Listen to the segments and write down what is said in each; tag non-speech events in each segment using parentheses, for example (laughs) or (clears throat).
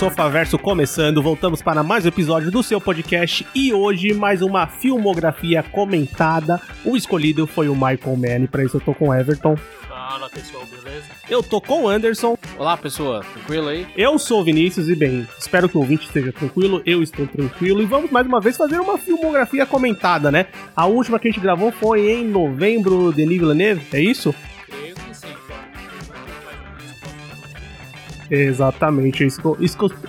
bem, Sofaverso começando. Voltamos para mais um episódio do seu podcast e hoje mais uma filmografia comentada. O escolhido foi o Michael Mann, para isso eu tô com o Everton. Fala pessoal, beleza? Eu tô com o Anderson. Olá pessoa, tranquilo aí? Eu sou o Vinícius e bem, espero que o ouvinte esteja tranquilo, eu estou tranquilo e vamos mais uma vez fazer uma filmografia comentada, né? A última que a gente gravou foi em novembro de Denis Villeneuve, é isso? Creio Exatamente, que eu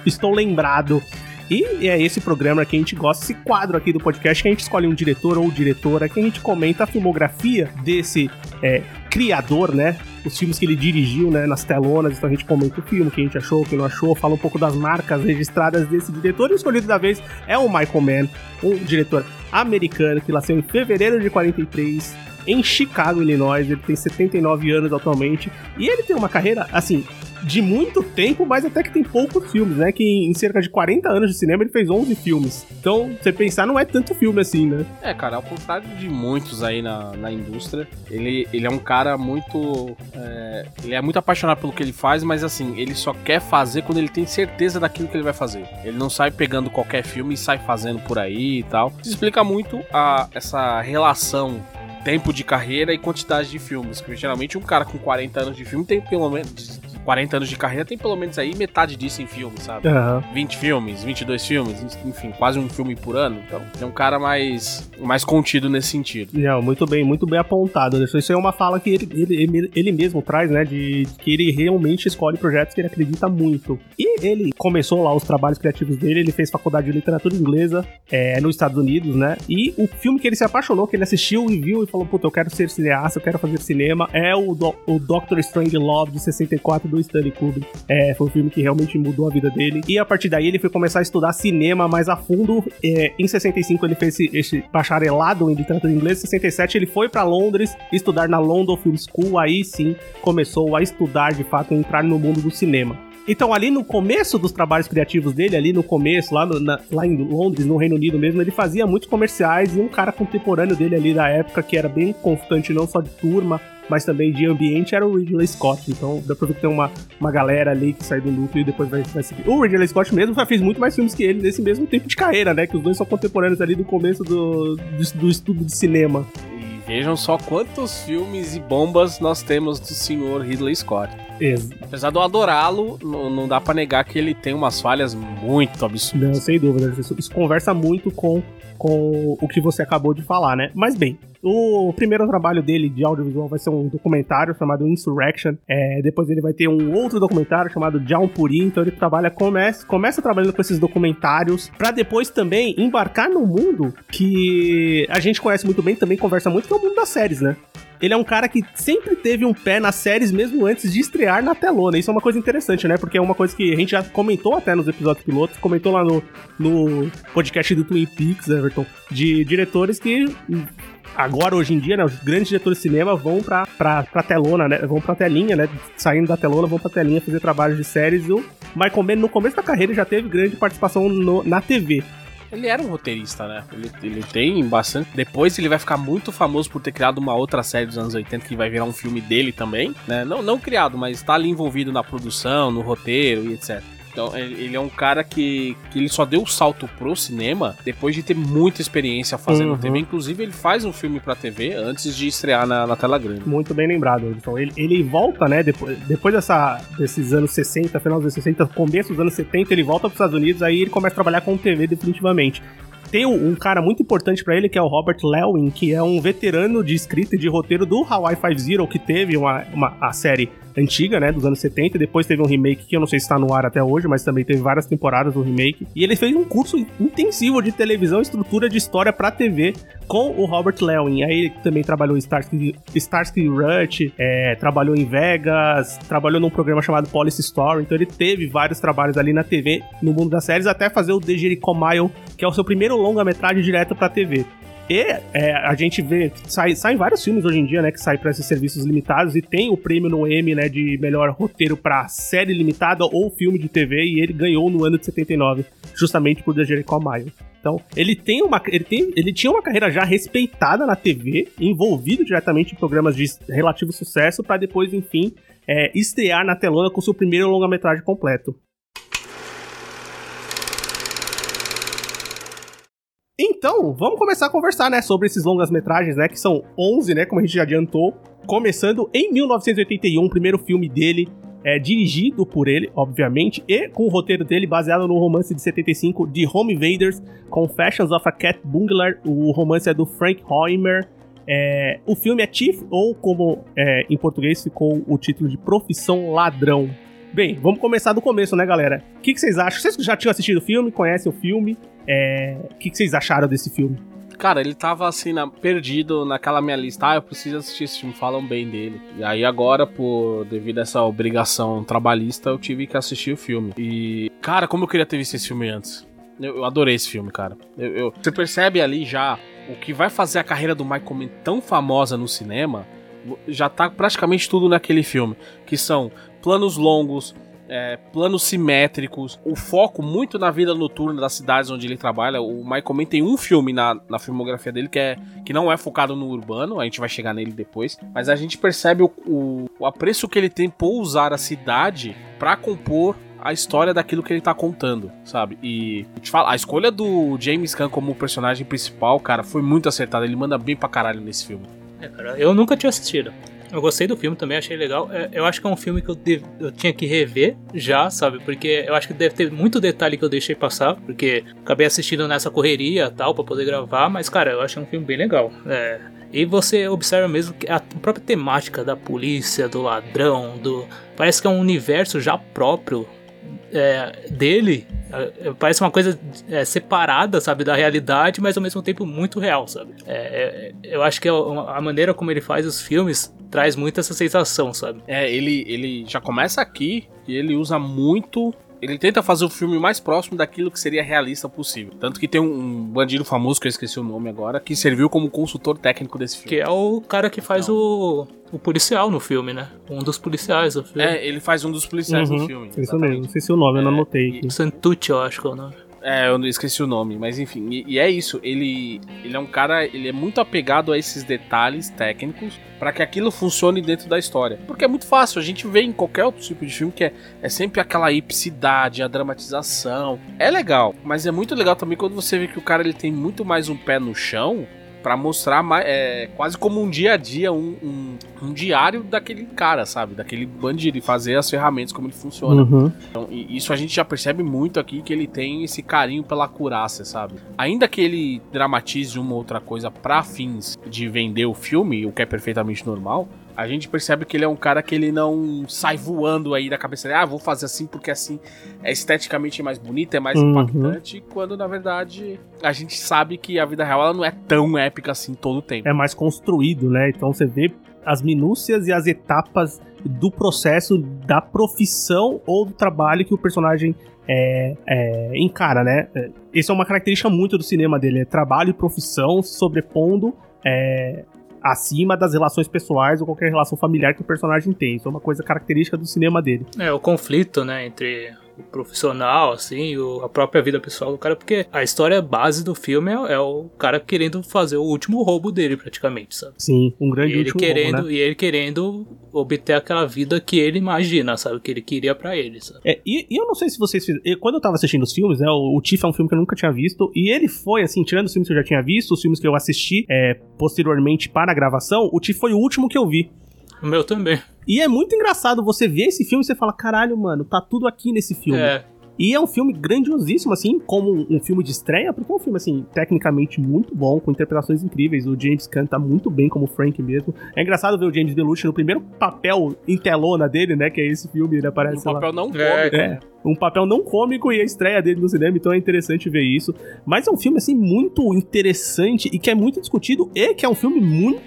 estou lembrado. E é esse programa que a gente gosta, esse quadro aqui do podcast, que a gente escolhe um diretor ou diretora, que a gente comenta a filmografia desse é, criador, né? Os filmes que ele dirigiu, né? Nas telonas, então a gente comenta o filme, o que a gente achou, o que não achou, fala um pouco das marcas registradas desse diretor. E o escolhido da vez é o Michael Mann, um diretor americano que nasceu em fevereiro de 43, em Chicago, Illinois. Ele tem 79 anos atualmente. E ele tem uma carreira, assim, de muito tempo, mas até que tem poucos filmes, né? Que em cerca de 40 anos de cinema ele fez 11 filmes. Então, você pensar, não é tanto filme assim, né? É, cara, ao contrário de muitos aí na, na indústria, ele, ele é um cara muito. é, ele é muito apaixonado pelo que ele faz, mas assim, ele só quer fazer quando ele tem certeza daquilo que ele vai fazer. Ele não sai pegando qualquer filme e sai fazendo por aí e tal. Isso explica muito a, essa relação. Tempo de carreira e quantidade de filmes. Porque geralmente um cara com 40 anos de filme tem pelo menos. De 40 anos de carreira tem pelo menos aí metade disso em filme, sabe? Aham. 20 filmes, 22 filmes, enfim, quase um filme por ano. Então, é um cara mais, mais contido nesse sentido. Não, muito bem, muito bem apontado. Anderson. Isso é uma fala que ele, ele, ele- ele mesmo traz, né? De que ele realmente escolhe projetos que ele acredita muito. E ele começou lá os trabalhos criativos dele, ele fez faculdade de literatura inglesa é, nos Estados Unidos, né? E o filme que ele se apaixonou, que ele assistiu e viu e falou: Puta, eu quero ser cineasta, eu quero fazer cinema, é o, do, o Doctor Strange Love de 64 do Stanley Kubrick. É, foi um filme que realmente mudou a vida dele. E a partir daí ele foi começar a estudar cinema mais a fundo. É, em 65 ele fez esse, esse bacharelado em literatura inglesa. Em 67 ele foi pra Londres estudar na London Film School. Aí sim começou a estudar de fato, a entrar no mundo do cinema. Então, ali no começo dos trabalhos criativos dele, ali no começo, lá, no- na- lá em Londres, no Reino Unido mesmo, ele fazia muitos comerciais e um cara contemporâneo dele ali da época, que era bem constante, não só de turma, mas também de ambiente, era o Ridley Scott. Então, dá pra ver que tem uma, uma galera ali que sai do núcleo e depois vai, vai seguir. O Ridley Scott mesmo já fez muito mais filmes que ele nesse mesmo tempo de carreira, né? Que os dois são contemporâneos ali do começo do, do, do estudo de cinema. E vejam só quantos filmes e bombas nós temos do senhor Ridley Scott. Ex- Apesar de eu adorá-lo, não, não dá pra negar que ele tem umas falhas muito Não, absurdas. sem dúvida. Isso, isso conversa muito com, com o que você acabou de falar, né? Mas bem, o primeiro trabalho dele de audiovisual vai ser um documentário chamado Insurrection. É, depois ele vai ter um outro documentário chamado John Puri. Então ele trabalha, começa, começa trabalhando com esses documentários pra depois também embarcar no mundo que a gente conhece muito bem, também conversa muito, que é o mundo das séries, né? Ele é um cara que sempre teve um pé nas séries mesmo antes de estrear na telona. Isso é uma coisa interessante, né? Porque é uma coisa que a gente já comentou até nos episódios pilotos, comentou lá no, no podcast do Twin Peaks, Everton, de diretores que agora, hoje em dia, né, os grandes diretores de cinema vão pra, pra, pra telona, né? Vão pra telinha, né? Saindo da telona, vão pra telinha fazer trabalhos de séries. O Michael Mann, no começo da carreira, já teve grande participação no- na TV. Ele era um roteirista, né? Ele, ele tem bastante. Depois ele vai ficar muito famoso por ter criado uma outra série dos anos 80 que vai virar um filme dele também, né? Não, não criado, mas tá ali envolvido na produção, no roteiro e etc. Então ele ele é um cara que, que ele só deu o salto pro cinema depois de ter muita experiência fazendo Uhum. TV. Inclusive, ele faz um filme pra TV antes de estrear na, na tela grande. Muito bem lembrado, Edson. Ele, ele volta, né? Depois, depois dessa, desses anos 60, final dos anos 60, começo dos anos 70, ele volta para os Estados Unidos, aí ele começa a trabalhar com TV definitivamente. Tem um, cara muito importante pra ele, que é o Robert Lewin, que é um veterano de escrita e de roteiro do Hawaii Five-Zero, que teve uma, uma, a série antiga, né, dos anos 70. Depois teve um remake que eu não sei se está no ar até hoje, mas também teve várias temporadas do remake. E ele fez um curso intensivo de televisão e estrutura de história para TV com o Robert Lewin. Aí ele também trabalhou em Starsky, Starsky Rush, é, trabalhou em Vegas, trabalhou num programa chamado Policy Story. Então ele teve vários trabalhos ali na TV, no mundo das séries, até fazer o The Jericho Mile, que é o seu primeiro longa-metragem direto pra TV. E é, a gente vê, sai, saem vários filmes hoje em dia, né, que saem para esses serviços limitados e tem o prêmio no Emmy, né, de melhor roteiro para série limitada ou filme de TV e ele ganhou no ano de 79, justamente por The Jericho Mile. Então, ele tem uma ele, tem, ele tinha uma carreira já respeitada na TV, envolvido diretamente em programas de relativo sucesso para depois, enfim, é, estrear na telona com seu primeiro longa-metragem completo. Então, vamos começar a conversar, né, sobre esses longas-metragens, né, que são 11, né, como a gente já adiantou, começando em 1981, o primeiro filme dele, é, dirigido por ele, obviamente, e com o roteiro dele baseado no romance de 75 de Home Invaders, Confessions of a Cat Bungler, o romance é do Frank Hoimer, é, o filme é Chief, ou como é, em português ficou o título de Profissão Ladrão. Bem, vamos começar do começo, né, galera? O que, que vocês acham? Vocês já tinham assistido o filme, conhecem o filme? É, o que, vocês acharam desse filme? Cara, ele tava assim, na, perdido naquela minha lista. Ah, eu preciso assistir esse filme, falam bem dele. E aí agora, por devido a essa obrigação trabalhista, eu tive que assistir o filme. E, cara, como eu queria ter visto esse filme antes. Eu, eu adorei esse filme, cara. Eu, eu, você percebe ali já o que vai fazer a carreira do Michael Mann tão famosa no cinema. Já tá praticamente tudo naquele filme. Que são planos longos, é, planos simétricos, o foco muito na vida noturna das cidades onde ele trabalha. O Michael Mann tem um filme na, na filmografia dele que, é, que não é focado no urbano, a gente vai chegar nele depois, mas a gente percebe o, o, o apreço que ele tem por usar a cidade para compor a história daquilo que ele tá contando, sabe? E te falo, a escolha do James Gunn como personagem principal, cara, foi muito acertada. Ele manda bem pra caralho nesse filme. É, cara, eu nunca tinha assistido. Eu gostei do filme também, achei legal. É, eu acho que é um filme que eu, eu tinha que rever já, sabe? Porque eu acho que deve ter muito detalhe que eu deixei passar, porque acabei assistindo nessa correria tal, para poder gravar, mas, cara, eu achei um filme bem legal. É, e você observa mesmo que a própria temática da polícia, do ladrão, do. Parece que é um universo já próprio é, dele parece uma coisa é, separada, sabe, da realidade, mas ao mesmo tempo muito real, sabe? É, é eu acho que é a maneira como ele faz os filmes traz muito essa sensação, sabe? É, ele, ele já começa aqui e ele usa muito ele tenta fazer o filme mais próximo daquilo que seria realista possível. Tanto que tem um, bandido famoso, que eu esqueci o nome agora, que serviu como consultor técnico desse filme. Que é o cara que faz o, o policial no filme, né? Um dos policiais do filme. É, ele faz um dos policiais uhum, no filme. Isso mesmo, não sei se o nome, é, eu não é, anotei aqui. Santucci, eu acho que é o nome. É, eu esqueci o nome, mas enfim, e, e, é isso. Ele, ele é um cara, ele é muito apegado a esses detalhes técnicos para que aquilo funcione dentro da história. Porque é muito fácil, a gente vê em qualquer outro tipo de filme que é, é sempre aquela epicidade, a dramatização. É legal, mas é muito legal também quando você vê que o cara ele tem muito mais um pé no chão para mostrar é, quase como um dia a dia, um, um, um, diário daquele cara, sabe? Daquele bandido e fazer as ferramentas como ele funciona. Uhum. Então, isso a gente já percebe muito aqui que ele tem esse carinho pela curácia, sabe? Ainda que ele dramatize uma outra coisa para fins de vender o filme, o que é perfeitamente normal, a gente percebe que ele é um cara que ele não sai voando aí da cabeça dele, ah, vou fazer assim porque assim é esteticamente mais bonito, é mais uhum. impactante, quando na verdade a gente sabe que a vida real ela não é tão épica assim todo o tempo. É mais construído, né? Então você vê as minúcias e as etapas do processo da profissão ou do trabalho que o personagem é, é, encara, né? Isso é uma característica muito do cinema dele, é trabalho e profissão se sobrepondo é, acima das relações pessoais ou qualquer relação familiar que o personagem tem. Isso é uma coisa característica do cinema dele. É, o conflito, né, entre profissional, assim, o, a própria vida pessoal do cara, porque a história base do filme é, é, o cara querendo fazer o último roubo dele, praticamente, sabe? Sim, um grande e ele querendo roubo, né? E ele querendo obter aquela vida que ele imagina, sabe? Que ele queria para ele, sabe? É, e, e, eu não sei se vocês fizeram. Quando eu tava assistindo os filmes, né? O, o Tiff é um filme que eu nunca tinha visto, e ele foi, assim, tirando os filmes que eu já tinha visto, os filmes que eu assisti é, posteriormente para a gravação, o Tiff foi o último que eu vi. O meu também. E é muito engraçado você ver esse filme e você fala, caralho, mano, tá tudo aqui nesse filme. É. E é um filme grandiosíssimo, assim, como um filme de estreia, porque é um filme, assim, tecnicamente muito bom, com interpretações incríveis. O James canta muito bem como Frank mesmo. É engraçado ver o James Belushi no primeiro papel em telona dele, né? Que é esse filme, ele aparece um lá. papel não cômico. É, É, um papel não cômico e a estreia dele no cinema, então é interessante ver isso. Mas é um filme, assim, muito interessante e que é muito discutido e que é um filme muito,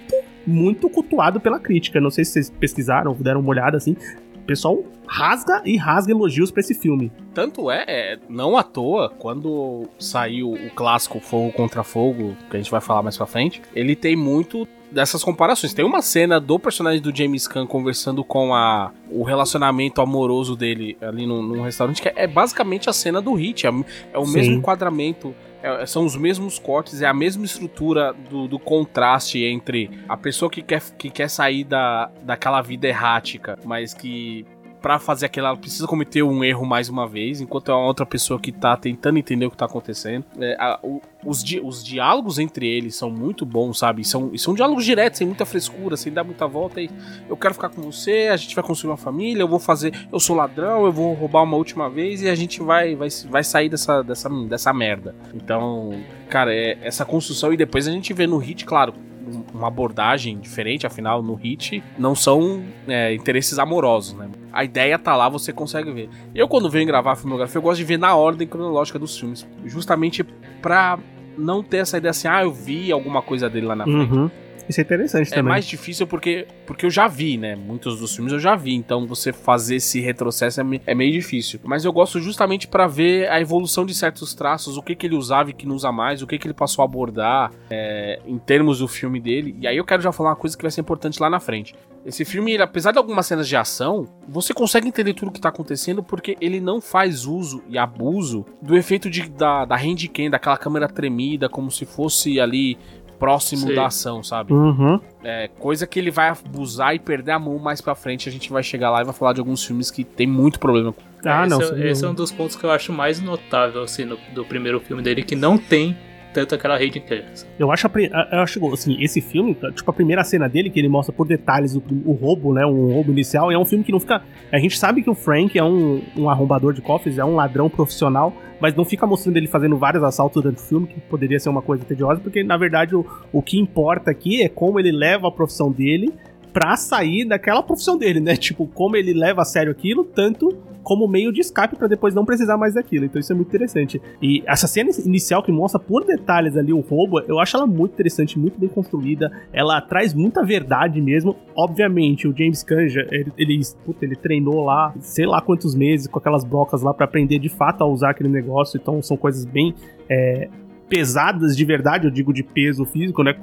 muito cultuado pela crítica. Não sei se vocês pesquisaram, deram uma olhada, assim. O pessoal rasga e rasga elogios pra esse filme. Tanto é, é, não à toa, quando saiu o clássico Fogo contra Fogo, que a gente vai falar mais pra frente, ele tem muito dessas comparações. Tem uma cena do personagem do James Caan conversando com a, o relacionamento amoroso dele ali num, num restaurante, que é, é basicamente a cena do Hit, é, é o Sim. mesmo enquadramento. É- são os mesmos cortes, é a mesma estrutura do, do contraste entre a pessoa que quer, que quer sair da, daquela vida errática, mas que Pra fazer aquilo, ela precisa cometer um erro mais uma vez, enquanto é uma outra pessoa que tá tentando entender o que tá acontecendo. É, a- o- os, di- os diálogos entre eles são muito bons, sabe? E São, são diálogos diretos, sem muita frescura, sem dar muita volta. E eu quero ficar com você, a gente vai construir uma família, eu vou fazer. Eu sou ladrão, eu vou roubar uma última vez e a gente vai, vai, vai sair dessa, dessa, dessa merda. Então, cara, é essa construção. E depois a gente vê no hit, claro, um- uma abordagem diferente, afinal, no hit não são é, interesses amorosos, né? A ideia tá lá, você consegue ver. Eu, quando venho gravar a filmografia, eu gosto de ver na ordem cronológica dos filmes, justamente pra não ter essa ideia assim, ah, eu vi alguma coisa dele lá na frente. Uhum. Isso é interessante É também. mais difícil porque, porque eu já vi, né? Muitos dos filmes eu já vi, então você fazer esse retrocesso é, é meio difícil. Mas eu gosto justamente pra ver a evolução de certos traços, o que, que ele usava e que não usa mais, o que, que ele passou a abordar é, em termos do filme dele. E aí eu quero já falar uma coisa que vai ser importante lá na frente. Esse filme, ele, apesar de algumas cenas de ação, você consegue entender tudo o que tá acontecendo porque ele não faz uso e abuso do efeito de, da, da handcam, daquela câmera tremida, como se fosse ali próximo Sim. da ação, sabe? Uhum. É, coisa que ele vai abusar e perder a mão mais pra frente. A gente vai chegar lá e vai falar de alguns filmes que tem muito problema. com- Ah, não. esse, sem é- esse é dúvida. um dos pontos que eu acho mais notável, assim, no- do primeiro filme dele, que não tem tanto aquela rede inteira. Eu acho, eu acho assim, esse filme, tipo, a primeira cena dele, que ele mostra por detalhes o, o roubo, né? Um roubo inicial, é um filme que não fica. A gente sabe que o Frank é um, um arrombador de cofres, é um ladrão profissional, mas não fica mostrando ele fazendo vários assaltos durante o filme, que poderia ser uma coisa tediosa, porque na verdade o, o que importa aqui é como ele leva a profissão dele pra sair daquela profissão dele, né? (laughs) Tipo, como ele leva a sério aquilo, tanto como meio de escape pra depois não precisar mais daquilo. Então isso é muito interessante. E essa cena inicial que mostra por detalhes ali o roubo, eu acho ela muito interessante, muito bem construída. Ela traz muita verdade mesmo. Obviamente, o James Caan, já- ele, ele, puta, ele treinou lá, sei lá quantos meses com aquelas brocas lá pra aprender de fato a usar aquele negócio. Então são coisas bem é, pesadas de verdade, eu digo de peso físico, né?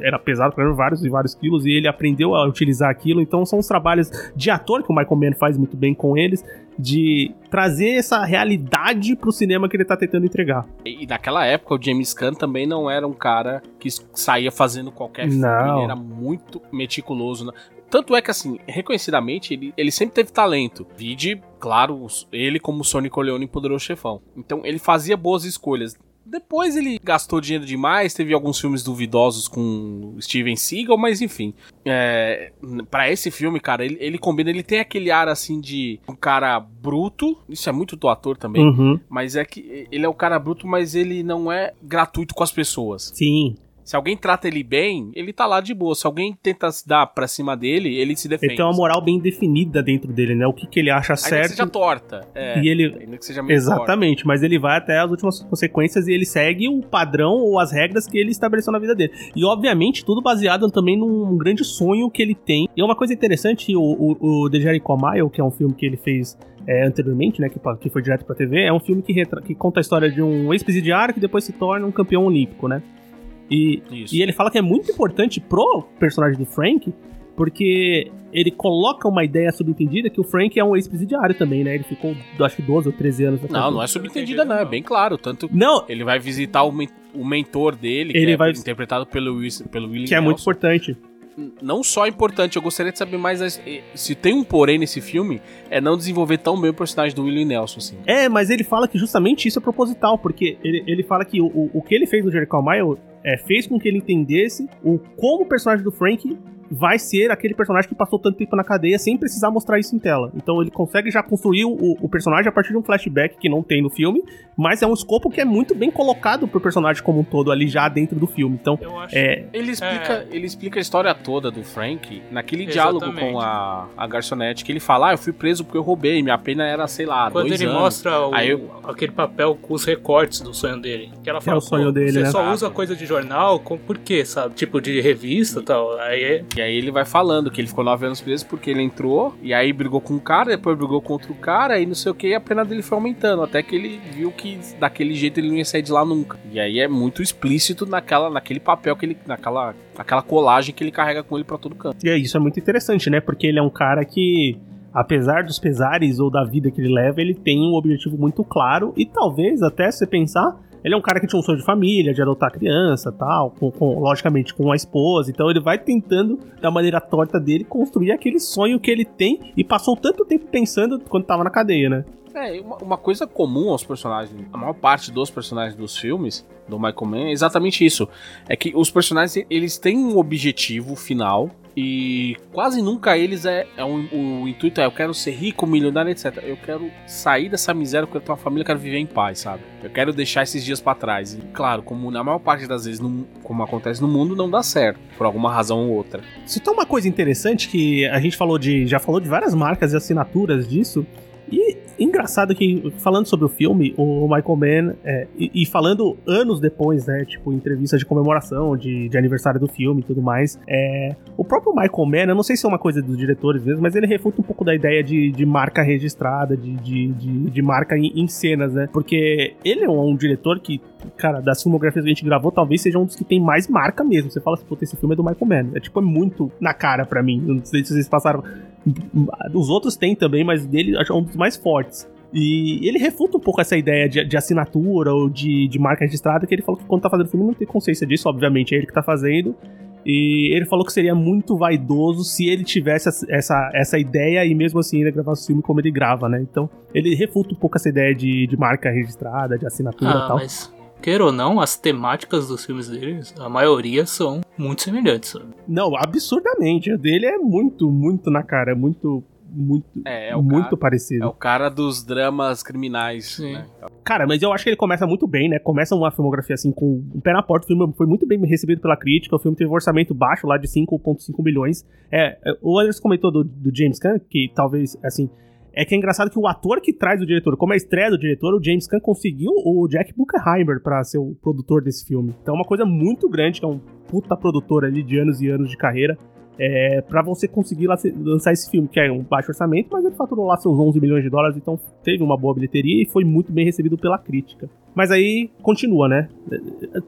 Era pesado para vários e vários quilos e ele aprendeu a utilizar aquilo. Então são os trabalhos de ator que o Michael Mann faz muito bem com eles, de trazer essa realidade pro cinema que ele tá tentando entregar. E naquela época, o James Caan também não era um cara que saía fazendo qualquer filme. Não. Ele era muito meticuloso. né? Tanto é que, assim, reconhecidamente, ele, ele sempre teve talento. Vide, claro, ele como Sonny Corleone em Poderoso Chefão. Então, ele fazia boas escolhas. Depois ele gastou dinheiro demais, teve alguns filmes duvidosos com Steven Seagal, mas enfim. É, para esse filme, cara, ele, ele combina, ele tem aquele ar assim de um cara bruto, isso é muito do ator também, Uhum. mas é que ele é o cara bruto, mas ele não é gratuito com as pessoas. Sim. Se alguém trata ele bem, ele tá lá de boa. Se alguém tenta se dar pra cima dele, ele se defende. Ele tem uma moral bem definida dentro dele, né? O que, que ele acha Ainda que certo. seja torta. É, E ele- Ainda que seja meio torta. Exatamente, mas ele vai até as últimas consequências e ele segue o padrão ou as regras que ele estabeleceu na vida dele. E obviamente tudo baseado também num grande sonho que ele tem. E é uma coisa interessante, o, o, o The Jericho Mile, que é um filme que ele fez é, anteriormente, né, que, que foi direto pra TV, é um filme que, retra- que conta a história de um ex-presidiário que depois se torna um campeão olímpico, né? E, Isso. e ele fala que é muito importante pro personagem do Frank, porque ele coloca uma ideia subentendida que o Frank é um ex-presidiário também, né? Ele ficou, acho que 12 ou 13 anos. Não, não é subentendida, não. É bem claro. Tanto Não, ele vai visitar o, o mentor dele, Ele que é vai- interpretado pelo, pelo William que é muito Nelson. importante. Não só é importante, eu gostaria de saber mais. as- Se tem um porém nesse filme, é não desenvolver tão bem o personagem do William Nelson, assim. É, mas ele fala que justamente isso é proposital, porque ele, ele fala que o, o, o que ele fez no Jericho Mile é, fez com que ele entendesse o como o personagem do Frank vai ser aquele personagem que passou tanto tempo na cadeia sem precisar mostrar isso em tela. Então ele consegue já construir o, o personagem a partir de um flashback que não tem no filme, mas é um escopo que é muito bem colocado pro personagem como um todo ali já dentro do filme. Então, é... ele explica, é... ele explica a história toda do Frank naquele Exatamente. diálogo com a, a garçonete que ele fala: "Ah, eu fui preso porque eu roubei, minha pena era, sei lá, Quando dois ele anos. mostra o, Aí eu... aquele papel com os recortes do sonho dele, que ela fala: é o sonho dele, você né? só usa coisa de jornal, com, por quê, sabe? Tipo de revista e tal. Aí é... E aí ele vai falando que ele ficou nove anos preso porque ele entrou e aí brigou com um cara, depois brigou com outro cara e não sei o que, e a pena dele foi aumentando, até que ele viu que daquele jeito ele não ia sair de lá nunca. E aí é muito explícito naquela, naquele papel que ele. naquela aquela colagem que ele carrega com ele para todo canto. E é, isso é muito interessante, né? Porque ele é um cara que apesar dos pesares ou da vida que ele leva, ele tem um objetivo muito claro e talvez até se pensar ele é um cara que tinha um sonho de família, de adotar criança tal, com, com, logicamente com a esposa. Então ele vai tentando, da maneira torta dele, construir aquele sonho que ele tem e passou tanto tempo pensando quando tava na cadeia, né? É, uma, uma, coisa comum aos personagens, a maior parte dos personagens dos filmes do Michael Mann é exatamente isso. É que os personagens, eles têm um objetivo final e quase nunca eles é, é um, o intuito é eu quero ser rico, milionário, etc. Eu quero sair dessa miséria, eu quero ter uma família, eu quero viver em paz, sabe? Eu quero deixar esses dias para trás. E claro, como na maior parte das vezes, no, como acontece no mundo, não dá certo, por alguma razão ou outra. Tem uma coisa interessante que a gente falou de. já falou de várias marcas e assinaturas disso. E engraçado que, falando sobre o filme, o Michael Mann, é, e, e, falando anos depois, né, tipo, entrevistas de comemoração, de, de aniversário do filme e tudo mais, é, o próprio Michael Mann, eu não sei se é uma coisa dos diretores mesmo, mas ele refuta um pouco da ideia de, de marca registrada, de, de, de, de marca em, em, cenas, né, porque ele é um, um, diretor que, cara, das filmografias que a gente gravou, talvez seja um dos que tem mais marca mesmo. Você fala assim, pô, esse filme é do Michael Mann. É, tipo, é muito na cara para mim. Não sei se vocês passaram os outros têm também, mas dele acho é um dos mais fortes. E ele refuta um pouco essa ideia de, de assinatura ou de, de, marca registrada, que ele falou que quando tá fazendo filme não tem consciência disso, obviamente, é ele que tá fazendo. E ele falou que seria muito vaidoso se ele tivesse essa, essa ideia e mesmo assim ele gravasse o filme como ele grava, né? Então ele refuta um pouco essa ideia de, de marca registrada, de assinatura e ah, tal. Mas queira ou não, as temáticas dos filmes deles, a maioria são muito semelhantes. Sabe? Não, absurdamente. A dele é muito, muito na cara, é muito muito, é, é muito cara, parecido. É o cara dos dramas criminais. Né? Cara, mas eu acho que ele começa muito bem, né? Começa uma filmografia assim com um pé na porta. O filme foi muito bem recebido pela crítica. O filme teve um orçamento baixo lá de 5,5 milhões. É, o Anderson comentou do, do James Gunn, que talvez, assim, é que é engraçado que o ator que traz o diretor, como é a estreia do diretor, o James Gunn conseguiu o Jack Buckheimer para ser o produtor desse filme. Então é uma coisa muito grande, que é um puta produtor ali de anos e anos de carreira. É, para você conseguir lançar esse filme, que é um baixo orçamento, mas ele faturou lá seus 11 milhões de dólares, então teve uma boa bilheteria e foi muito bem recebido pela crítica. Mas aí continua, né?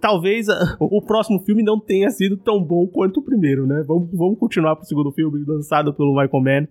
Talvez o próximo filme não tenha sido tão bom quanto o primeiro, né? Vamos, vamos continuar pro segundo filme, lançado pelo Michael Mann.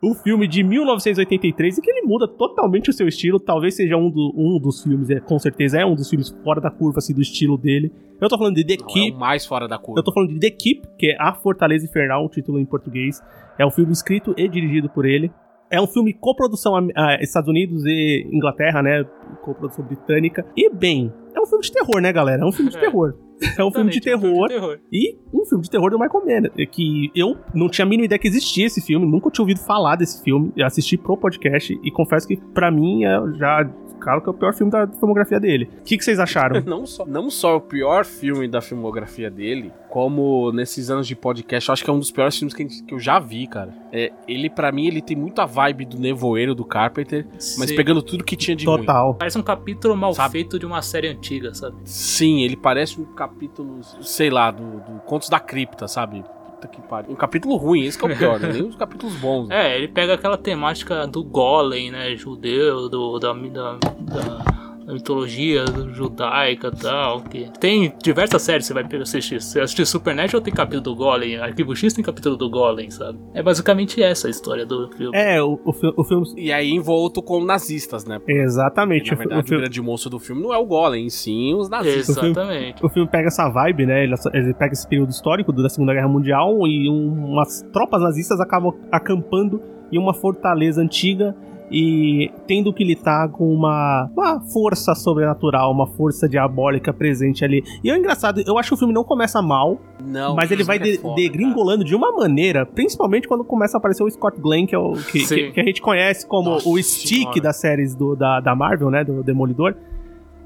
O filme de 1983 e que ele muda totalmente o seu estilo. Talvez seja um, do, um dos filmes, é, com certeza é um dos filmes fora da curva assim, do estilo dele. Eu tô falando de The Não, Keep. É o mais fora da curva. Eu tô falando de The Keep, que é A Fortaleza Infernal, um título em português. É um filme escrito e dirigido por ele. É um filme coprodução a, Estados Unidos e Inglaterra, né? Coprodução britânica. E bem, é um filme de terror, né, galera? É um filme de (laughs) terror. É um filme de terror, um filme de terror. E um filme de terror do Michael Mann. Que eu não tinha a mínima ideia que existia esse filme, nunca tinha ouvido falar desse filme. Eu assisti pro podcast e confesso que, para mim, é já claro que é o pior filme da filmografia dele. O que, que vocês acharam? (laughs) não, só, não só o pior filme da filmografia dele, como nesses anos de podcast, eu acho que é um dos piores filmes que, que eu já vi, cara. É, ele, para mim, ele tem muita vibe do Nevoeiro do Carpenter, Sim. mas pegando tudo que tinha de Total. Ruim. Parece um capítulo mal sabe? feito de uma série antiga, sabe? Sim, ele parece um capítulo, sei lá, do, do Contos da Cripta, sabe? Puta que pariu. Um capítulo ruim, esse que é o pior, né? Nem os capítulos bons. Né? É, ele pega aquela temática do golem, né? Judeu, do, da, da, da mitologia judaica e tal. Que tem diversas séries que você vai assistir. Se assistir Supernatural tem capítulo do Golem, Arquivo X tem capítulo do Golem, sabe? É basicamente essa a história do filme. É, o, o, o filme. E aí envolto com nazistas, né? Exatamente. na verdade, o, filme... o grande monstro do filme não é o Golem, sim os nazistas. Exatamente. O filme, o filme pega essa vibe, né? Ele, ele, pega esse período histórico da Segunda Guerra Mundial e um, umas tropas nazistas acabam acampando em uma fortaleza antiga e tendo que lidar com uma, uma força sobrenatural, uma força diabólica presente ali. E é engraçado, eu acho que o filme não começa mal, Não, mas ele vai é de- foda, degringolando de uma maneira, principalmente quando começa a aparecer o Scott Glenn, que, é o, que, que- que a gente conhece como Nossa o Stick senhora. das séries do, da, da Marvel, né? Do Demolidor.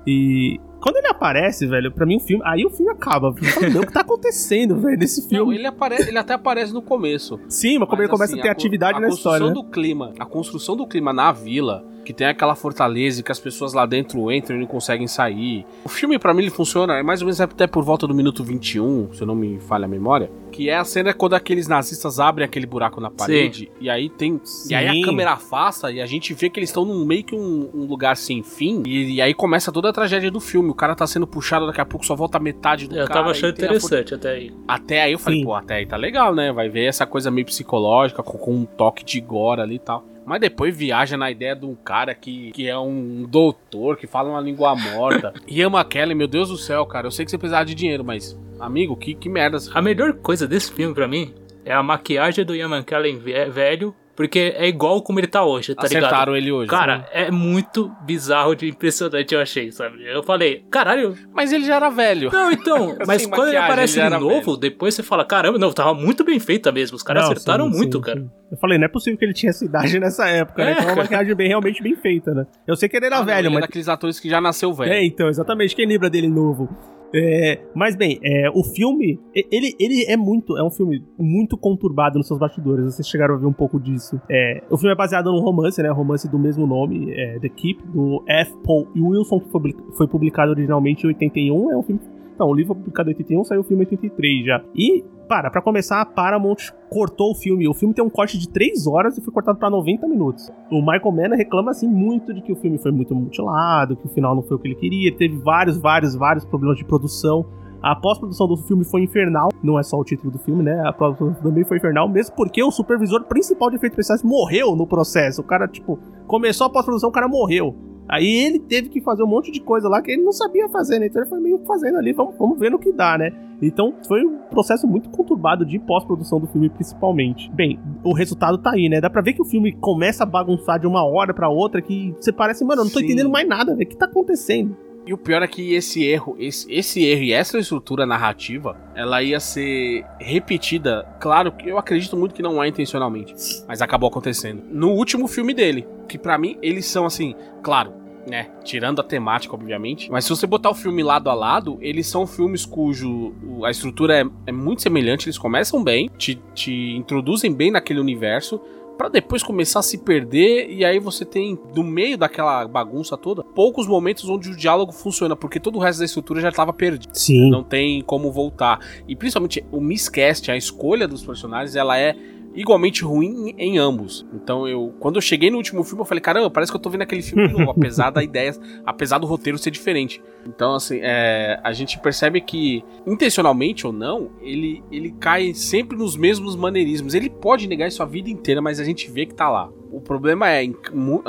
E quando ele aparece, velho, pra mim o filme. Aí o filme acaba. Meu, o que tá acontecendo, velho, nesse Não, filme? ele, apare... ele até aparece no começo. Sim, mas como ele começa assim, a ter co- atividade a na história. construção Né? do clima, a construção do clima na vila, que tem aquela fortaleza e que as pessoas lá dentro entram e não conseguem sair. O filme pra mim ele funciona, é mais ou menos até por volta do minuto 21, se eu não me falha a memória, que é a cena quando aqueles nazistas abrem aquele buraco na parede e aí tem e aí Sim. a câmera afasta e a gente vê que eles estão num meio que um, um lugar sem fim e, e aí começa toda a tragédia do filme. O cara tá sendo puxado, daqui a pouco só volta metade do Eu cara. tava e achando interessante até aí. até aí eu falei, Sim. pô, até aí tá legal, né? Vai ver essa coisa meio psicológica, com, com um toque de gore ali e tal. Mas depois viaja na ideia de um cara que, que é um doutor, que fala uma língua morta. (laughs) Ian McKellen, meu Deus do céu, cara. Eu sei que você precisava de dinheiro, mas, amigo, que, que merda. A melhor coisa desse filme pra mim é a maquiagem do Ian McKellen ve- velho, porque é igual como ele tá hoje, tá ligado? Acertaram ele hoje. Cara, é muito bizarro de impressionante, eu achei, sabe? Eu falei, caralho. Mas ele já era velho. Não, então, (laughs) mas quando ele aparece ele de novo, velho. depois você fala, caramba, não, tava muito bem feita mesmo. Os caras Não, acertaram sim, muito, sim, cara. sim. Eu falei, não é possível que ele tinha essa idade nessa época, né? É, Então é uma maquiagem bem, realmente bem feita, né? Eu sei que ele era Ah, não, velho, ele é mas. daqueles atores que já nasceu velho. É, então, exatamente. Quem lembra dele novo? É, mas bem, é, o filme, ele, ele é muito, é um filme muito conturbado nos seus bastidores. Vocês chegaram a ver um pouco disso. É, o filme é baseado num romance, né? Romance do mesmo nome, é, The Keep, do F. Paul Wilson, que foi publicado originalmente em 81. É um filme. Não, o livro foi publicado em 81, saiu o filme em 83 já. E, para, pra começar, a Paramount cortou o filme. O filme tem um corte de 3 horas e foi cortado pra 90 minutos. O Michael Mann reclama, assim, muito de que o filme foi muito mutilado, que o final não foi o que ele queria. Teve vários, vários, vários problemas de produção. A pós-produção do filme foi infernal. Não é só o título do filme, né? A pós-produção também foi infernal, mesmo porque o supervisor principal de efeitos especiais morreu no processo. O cara, tipo, começou a pós-produção, o cara morreu. Aí ele teve que fazer um monte de coisa lá que ele não sabia fazer, né? Então ele foi meio fazendo ali, vamos, vamos ver no que dá, né? Então foi um processo muito conturbado de pós-produção do filme, principalmente. Bem, o resultado tá aí, né? Dá pra ver que o filme começa a bagunçar de uma hora pra outra que você parece, mano, eu não tô Sim. entendendo mais nada, velho. O que tá acontecendo? E o pior é que esse erro, esse, esse erro e essa estrutura narrativa, ela ia ser repetida, claro que eu acredito muito que não é intencionalmente, mas acabou acontecendo. No último filme dele, que pra mim eles são assim, claro, né, tirando a temática obviamente, mas se você botar o filme lado a lado, eles são filmes cujo a estrutura é, é muito semelhante, eles começam bem, te, te introduzem bem naquele universo, Pra depois começar a se perder e aí você tem no meio daquela bagunça toda poucos momentos onde o diálogo funciona porque todo o resto da estrutura já estava perdido Sim. não tem como voltar e principalmente o miscast a escolha dos personagens ela é igualmente ruim em ambos. Então eu quando eu cheguei no último filme eu falei caramba parece que eu tô vendo aquele filme de novo (laughs) apesar da ideia apesar do roteiro ser diferente. Então assim é, a gente percebe que intencionalmente ou não ele ele cai sempre nos mesmos maneirismos. Ele pode negar isso a vida inteira mas a gente vê que tá lá o problema é, em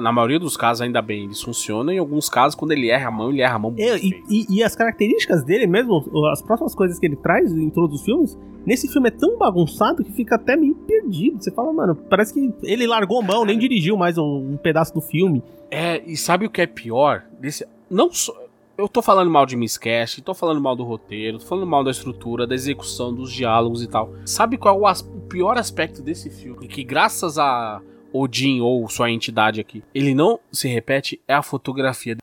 na maioria dos casos, ainda bem, eles funcionam. Em alguns casos, quando ele erra a mão, ele erra a mão É, e, e- e as características dele mesmo, as próximas coisas que ele traz em todos os filmes, nesse filme é tão bagunçado que fica até meio perdido. Você fala, mano, parece que ele largou a mão, nem dirigiu mais um, um pedaço do filme. É, e sabe o que é pior? Desse, não só. Eu tô falando mal de Miscast, tô falando mal do roteiro, tô falando mal da estrutura, da execução, dos diálogos e tal. Sabe qual é o, as- o pior aspecto desse filme? Que graças a Odin ou sua entidade aqui, ele não se repete, é a fotografia.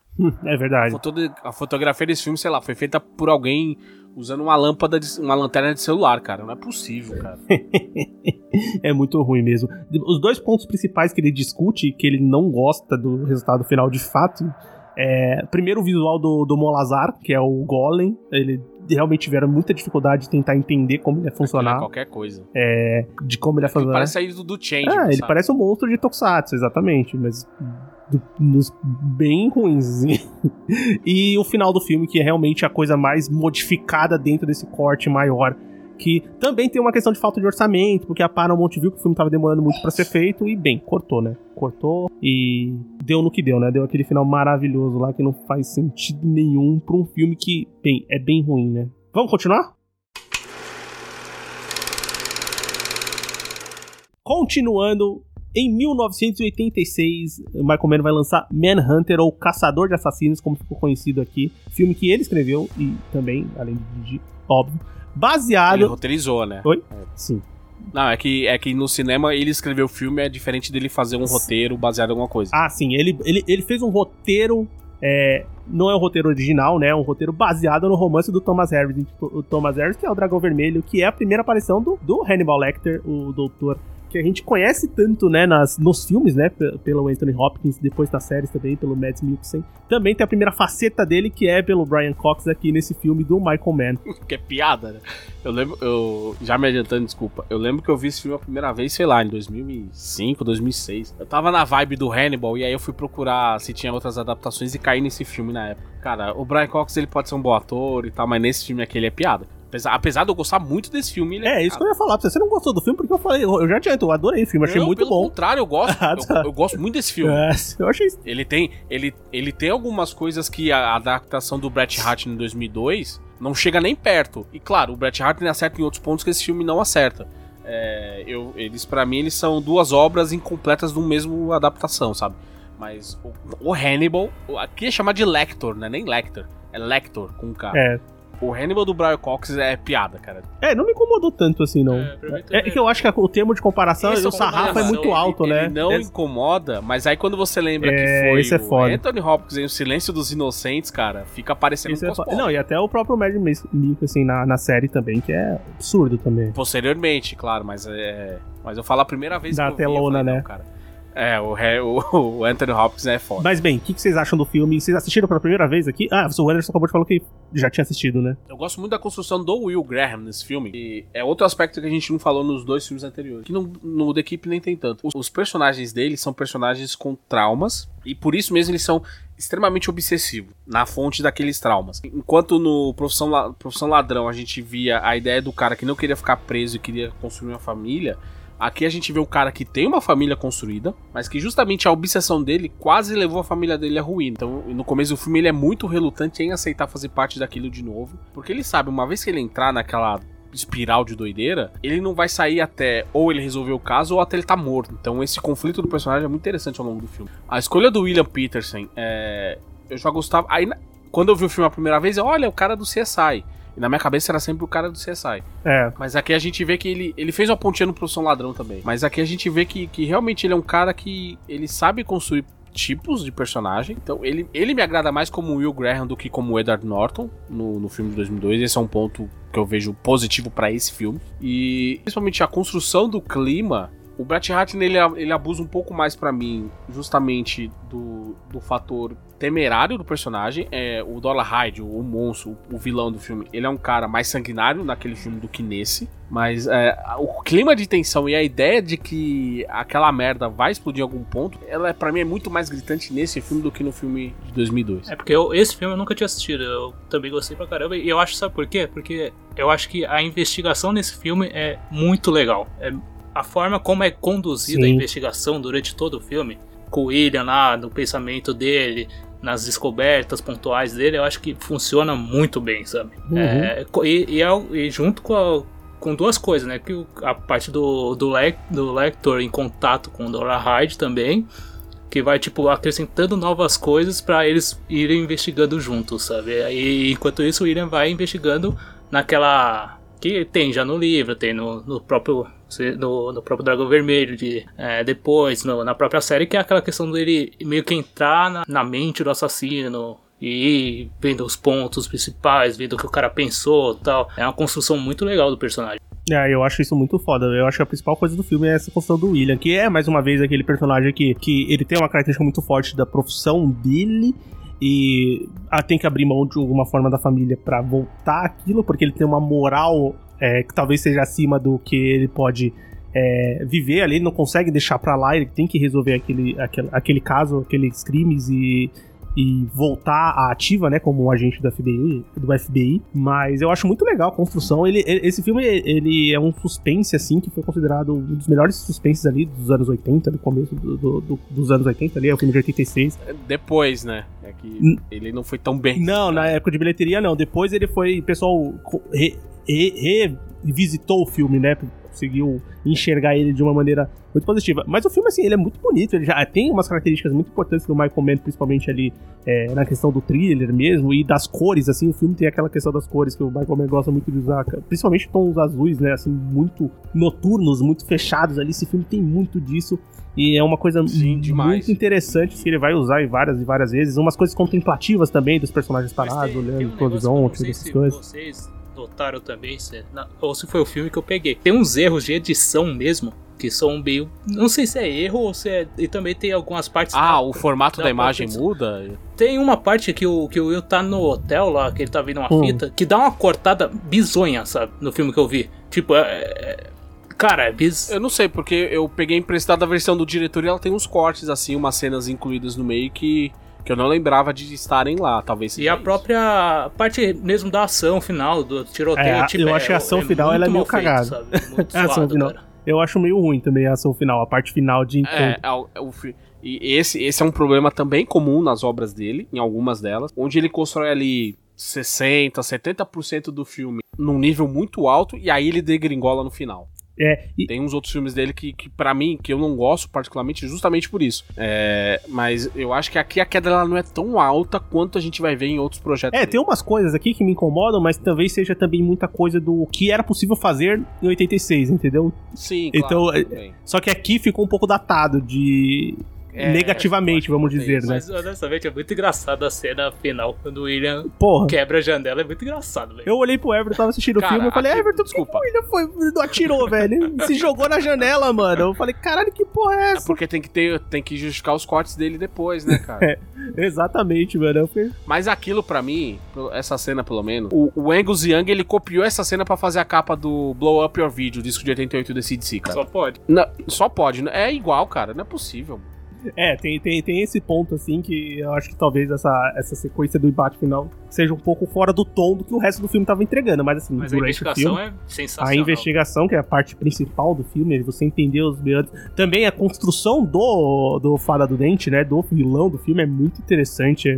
É A, verdade. foto- a fotografia desse filme, sei lá, foi feita por alguém usando uma lâmpada, de, uma lanterna de celular, cara. Não é possível, cara. (laughs) É muito ruim mesmo. Os dois pontos principais que ele discute, que ele não gosta do resultado final de fato, é primeiro o visual do, do Molazar, que é o Golem. Ele realmente tiveram muita dificuldade de tentar entender como ele ia Aquilo é funcionar, qualquer coisa. de como ele ia funcionar. Parece saído do Change. Ah, ele sabe? parece um monstro de Tokusatsu, exatamente, mas do- nos bem ruins. (laughs) e o final do filme, que é realmente a coisa mais modificada dentro desse corte maior, que também tem uma questão de falta de orçamento, porque a Paramount viu que o filme tava demorando muito pra ser feito e, bem, cortou, né? Cortou e deu no que deu, né? Deu aquele final maravilhoso lá que não faz sentido nenhum pra um filme que, bem, é bem ruim, né? Vamos continuar? Continuando Em 1986, Michael Mann vai lançar Manhunter, ou Caçador de Assassinos, como ficou conhecido aqui. Filme que ele escreveu e também, além de dirigir, óbvio. Baseado. Ele roteirizou, né? Oi? Sim. Não, é que, é que no cinema ele escreveu o filme, é diferente dele fazer um roteiro baseado em alguma coisa. Ah, sim. Ele, ele, ele fez um roteiro. É, não é o roteiro original, né? É um roteiro baseado no romance do Thomas Harris. O Thomas Harris, que é o Dragão Vermelho, que é a primeira aparição do, do Hannibal Lecter, o doutor que a gente conhece tanto, né, nas, nos filmes, né, pelo Anthony Hopkins, depois das séries também, pelo Mads Mikkelsen. Também tem a primeira faceta dele, que é pelo Brian Cox aqui nesse filme do Michael Mann. (laughs) que é piada, né? Eu lembro, eu, já me adiantando, desculpa, eu lembro que eu vi esse filme a primeira vez, sei lá, em 2005, 2006. Eu tava na vibe do Hannibal, e aí eu fui procurar se tinha outras adaptações e caí nesse filme na época. Cara, o Brian Cox, ele pode ser um bom ator e tal, mas nesse filme aqui ele é piada. Apesar, apesar de eu gostar muito desse filme, ele é. É, isso que eu ia falar pra você. Você não gostou do filme porque eu falei, eu já adianto, eu adorei o filme, achei Não, muito pelo bom. contrário, eu gosto. (laughs) Ah, tá. eu, eu gosto muito desse filme. É, eu achei. Ele tem, ele, ele tem algumas coisas que a adaptação do Bret Hart em 2002 não chega nem perto. E claro, o Bret Hart acerta em outros pontos que esse filme não acerta. É, eu, eles, para mim, eles são duas obras incompletas do mesmo adaptação, sabe? Mas o, o Hannibal, aqui é chamado de Lector, né? Nem Lecter, é Lector com K. É. O Hannibal do Brian Cox é piada, cara. É, não me incomodou tanto assim, não. É, É, que eu acho que o termo de comparação, Esse o sarrafo é muito alto, ele, né? Ele não É- incomoda, mas aí quando você lembra É, que foi isso é o foda. Anthony Hopkins em O Silêncio dos Inocentes, cara, fica parecendo Isso um é cosplay. não, e até o próprio Mad Mikkelsen assim, na, na série também, que é absurdo também. Posteriormente, claro, mas é. Mas eu falo a primeira vez Da que eu vi, eu telona, falei, né? não, cara. É, o, o, (laughs) o Anthony Hopkins é foda. Mas bem, o que, que vocês acham do filme? Vocês assistiram pela primeira vez aqui? Ah, o Anderson acabou de falar que já tinha assistido, né? Eu gosto muito da construção do Will Graham nesse filme. E é outro aspecto que a gente não falou nos dois filmes anteriores. Que no, no The Keep nem tem tanto. Os, os personagens dele são personagens com traumas. E por isso mesmo eles são extremamente obsessivos na fonte daqueles traumas. Enquanto no Profissão, La- Profissão Ladrão a gente via a ideia do cara que não queria ficar preso e queria construir uma família. Aqui a gente vê um cara que tem uma família construída, mas que justamente a obsessão dele quase levou a família dele à ruína. Então, no começo do filme, ele é muito relutante em aceitar fazer parte daquilo de novo, porque ele sabe, uma vez que ele entrar naquela espiral de doideira, ele não vai sair até ou ele resolver o caso ou até ele tá morto. Então, esse conflito do personagem é muito interessante ao longo do filme. A escolha do William Peterson, é... eu já gostava. Aí, quando eu vi o filme a primeira vez, olha, o cara do CSI. E na minha cabeça era sempre o cara do CSI. É. Mas aqui a gente vê que ele, ele fez uma pontinha no Profissão Ladrão também. Mas aqui a gente vê que, que realmente ele é um cara que ele sabe construir tipos de personagem. Então ele, ele me agrada mais como Will Graham do que como Edward Norton no, no filme de 2002. Esse é um ponto que eu vejo positivo pra esse filme. E principalmente a construção do clima. O Bret Hart ele, ele abusa um pouco mais pra mim justamente do, do fator temerário do personagem. É, o Dollar Hyde, o monstro, o vilão do filme, ele é um cara mais sanguinário naquele filme do que nesse. Mas é, o clima de tensão e a ideia de que aquela merda vai explodir em algum ponto, ela é, pra mim é muito mais gritante nesse filme do que no filme de 2002. É porque eu- esse filme eu nunca tinha assistido, eu também gostei pra caramba. E eu acho, sabe por quê? Porque eu acho que a investigação nesse filme é muito legal. É a forma como é conduzida a Sim. investigação durante todo o filme, com o William lá, no pensamento dele, nas descobertas pontuais dele, eu acho que funciona muito bem, sabe? Uhum. É, e, e é e junto com, a- com duas coisas, né? Que a parte do, do, lec, do Lector em contato com o Dora Hyde também, que vai, tipo, acrescentando novas coisas pra eles irem investigando juntos, sabe? E enquanto isso, o William vai investigando naquela. que tem já no livro, tem no, no próprio. No, no próprio Dragão Vermelho, de, é, depois, no- na própria série, que é aquela questão dele meio que entrar na, na mente do assassino e vendo os pontos principais, vendo o que o cara pensou tal. É uma construção muito legal do personagem. É, eu acho isso muito foda. Eu acho que a principal coisa do filme é essa construção do William, que é mais uma vez aquele personagem que, que ele tem uma característica muito forte da profissão dele e ah, tem que abrir mão de alguma forma da família pra voltar aquilo, porque ele tem uma moral é, que talvez seja acima do que ele pode é, viver ali, ele não consegue deixar pra lá, ele tem que resolver aquele, aquele, aquele caso, aqueles crimes e, e voltar à ativa, né, como um agente do FBI, do FBI. Mas eu acho muito legal a construção. Ele, ele- esse filme ele é um suspense assim que foi considerado um dos melhores suspenses ali dos anos 80, do começo do- do- do- dos anos 80 ali, é o filme de 86. Depois, né? É que Hum. ele não foi tão bem. Não, na época de bilheteria não. Depois ele foi, o pessoal re- re- revisitou o filme, né? conseguiu enxergar ele de uma maneira muito positiva. Mas o filme, assim, ele é muito bonito, ele já tem umas características muito importantes do Michael Mann, principalmente ali é, na questão do thriller mesmo, e das cores, assim, o filme tem aquela questão das cores que o Michael Mann gosta muito de usar, principalmente tons azuis, né, assim, muito noturnos, muito fechados ali, esse filme tem muito disso. E é uma coisa Sim, muito interessante que ele vai usar em várias e várias vezes. Umas coisas contemplativas também dos personagens parados, olhando um horizonte, essas coisas. Vocês notaram também, se, na- ou se foi o filme que eu peguei. Tem uns erros de edição mesmo, que são meio. Não sei se é erro ou se é. E também tem algumas partes. Ah, da- o formato da da imagem própria- muda? Tem uma parte que o, que o Will tá no hotel lá, que ele tá vendo uma Hum. fita, que dá uma cortada bizonha, sabe? No filme que eu vi. Tipo, é. é- Cara, é biz... Eu não sei, porque eu peguei emprestado a versão do diretor e ela tem uns cortes, assim, umas cenas incluídas no meio que, que eu não lembrava de estarem lá. Talvez seja E a isso. própria parte mesmo da ação final, do tiroteio, É, tipo, eu acho que a ação final, ela é muito meio cagada. sabe? (laughs) Muito A ação suado, final. cara. Eu acho meio ruim também a ação final, a parte final de encontro. É, é o- é o e esse, esse é um problema também comum nas obras dele, em algumas delas, onde ele constrói ali 60, 70% do filme num nível muito alto e aí ele degringola no final. É, e- Tem uns outros filmes dele que, que para mim, que eu não gosto particularmente, justamente por isso. É, mas eu acho que aqui a queda ela não é tão alta quanto a gente vai ver em outros projetos. É, dele. tem umas coisas aqui que me incomodam, mas talvez seja também muita coisa do que era possível fazer em 86, entendeu? Sim, Então, claro, bem. Só que aqui ficou um pouco datado de. É, negativamente, vamos dizer, né? Mas honestamente é muito engraçado a cena final, quando o William Porra. quebra a janela, é muito engraçado, velho. Eu olhei pro Everton, tava assistindo o filme, eu falei, Everton, por que desculpa. o William foi, não atirou, velho? Se jogou na janela, mano. Eu falei, caralho, que porra é É essa? porque tem que ter, tem que justificar os cortes dele depois, né, cara? (laughs) Exatamente, mano. Fiquei- Mas aquilo pra mim, essa cena pelo menos, o, o Angus Young ele copiou essa cena pra fazer a capa do Blow Up Your Video, disco de 88 do CDC, cara. Só pode. Não, só pode, né? é igual, cara, não é possível. É, tem, tem, tem esse ponto, assim, que eu acho que talvez essa, essa sequência do embate final seja um pouco fora do tom do que o resto do filme tava entregando. Mas, assim, Mas a durante o investigação filme. é sensacional. A investigação, que é a parte principal do filme, você entender os meandros. Também a construção do, do Fada do Dente, né? Do vilão do filme é muito interessante. É,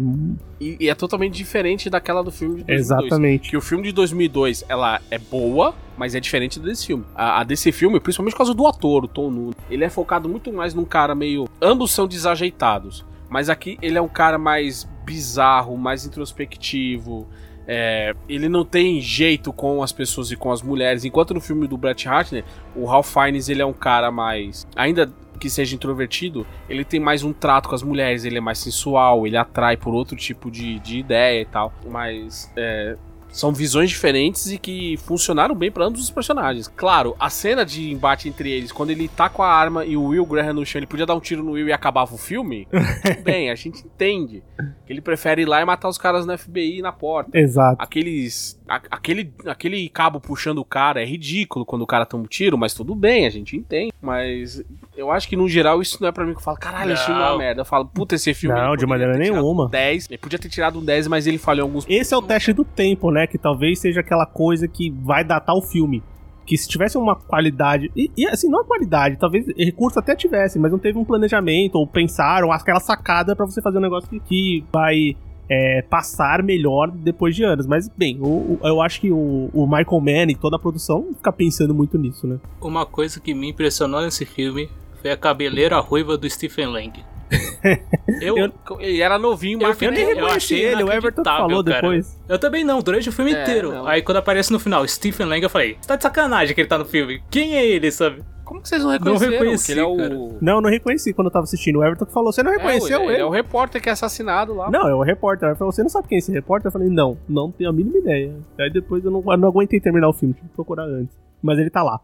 E, e é totalmente diferente daquela do filme de 2002. exatamente. Que o filme de 2002, ela é boa, mas é diferente desse filme. A, a desse filme, principalmente por causa do ator, o Tom Nuno, ele é focado muito mais num cara meio... Ambos são desajeitados, mas aqui ele é um cara mais bizarro, mais introspectivo... é, ele não tem jeito com as pessoas e com as mulheres. Enquanto no filme do Bret Hartner, o Ralph Fiennes ele é um cara mais, ainda que seja introvertido, ele tem mais um trato com as mulheres. Ele é mais sensual, ele atrai por outro tipo de, de ideia e tal. Mas é, são visões diferentes e que funcionaram bem pra ambos os personagens. Claro, a cena de embate entre eles, quando ele tá com a arma e o Will Graham no chão, ele podia dar um tiro no Will e acabava o filme. (laughs) Tudo bem, a gente entende. Que ele prefere ir lá e matar os caras no FBI na porta Exato. aqueles. a- aquele, aquele cabo puxando o cara é ridículo quando o cara toma um tiro, mas tudo bem, a gente entende. Mas eu acho que no geral isso não é pra mim que eu falo, caralho, esse filme é uma merda. Eu falo, puta, esse filme. Não, de maneira nenhuma. Um 10, ele podia ter tirado um 10, mas ele falhou alguns. Esse é o teste do tempo, né? Que talvez seja aquela coisa que vai datar o filme. Que se tivesse uma qualidade. E, e, assim, não a qualidade, talvez recurso até tivesse, mas não teve um planejamento, ou pensaram, aquela sacada pra você fazer um negócio que, que vai é, passar melhor depois de anos. Mas, bem, o- o- eu acho que o, o Michael Mann e toda a produção fica pensando muito nisso, né? Uma coisa que me impressionou nesse filme foi a cabeleira ruiva do Stephen Lang. Eu, eu, Ele era novinho, mas Eu Eu nem Eu reconheci achei ele, o Everton falou cara. depois. também não, durante o filme É, inteiro. não. Aí quando aparece no final Stephen Lang, eu falei, você tá de sacanagem que ele tá no filme. Quem é ele, sabe? Como que vocês não reconheceram? reconheci, que ele é o. Não, eu não reconheci quando eu tava assistindo. O Everton que falou, você não É, reconheceu ele, ele? é o repórter que é assassinado lá. Não, é o repórter. Ele falou, você não sabe quem é esse repórter? Eu falei, não, não tenho a mínima ideia. Aí depois eu não, eu não aguentei terminar o filme, tive que procurar antes. Mas ele tá lá.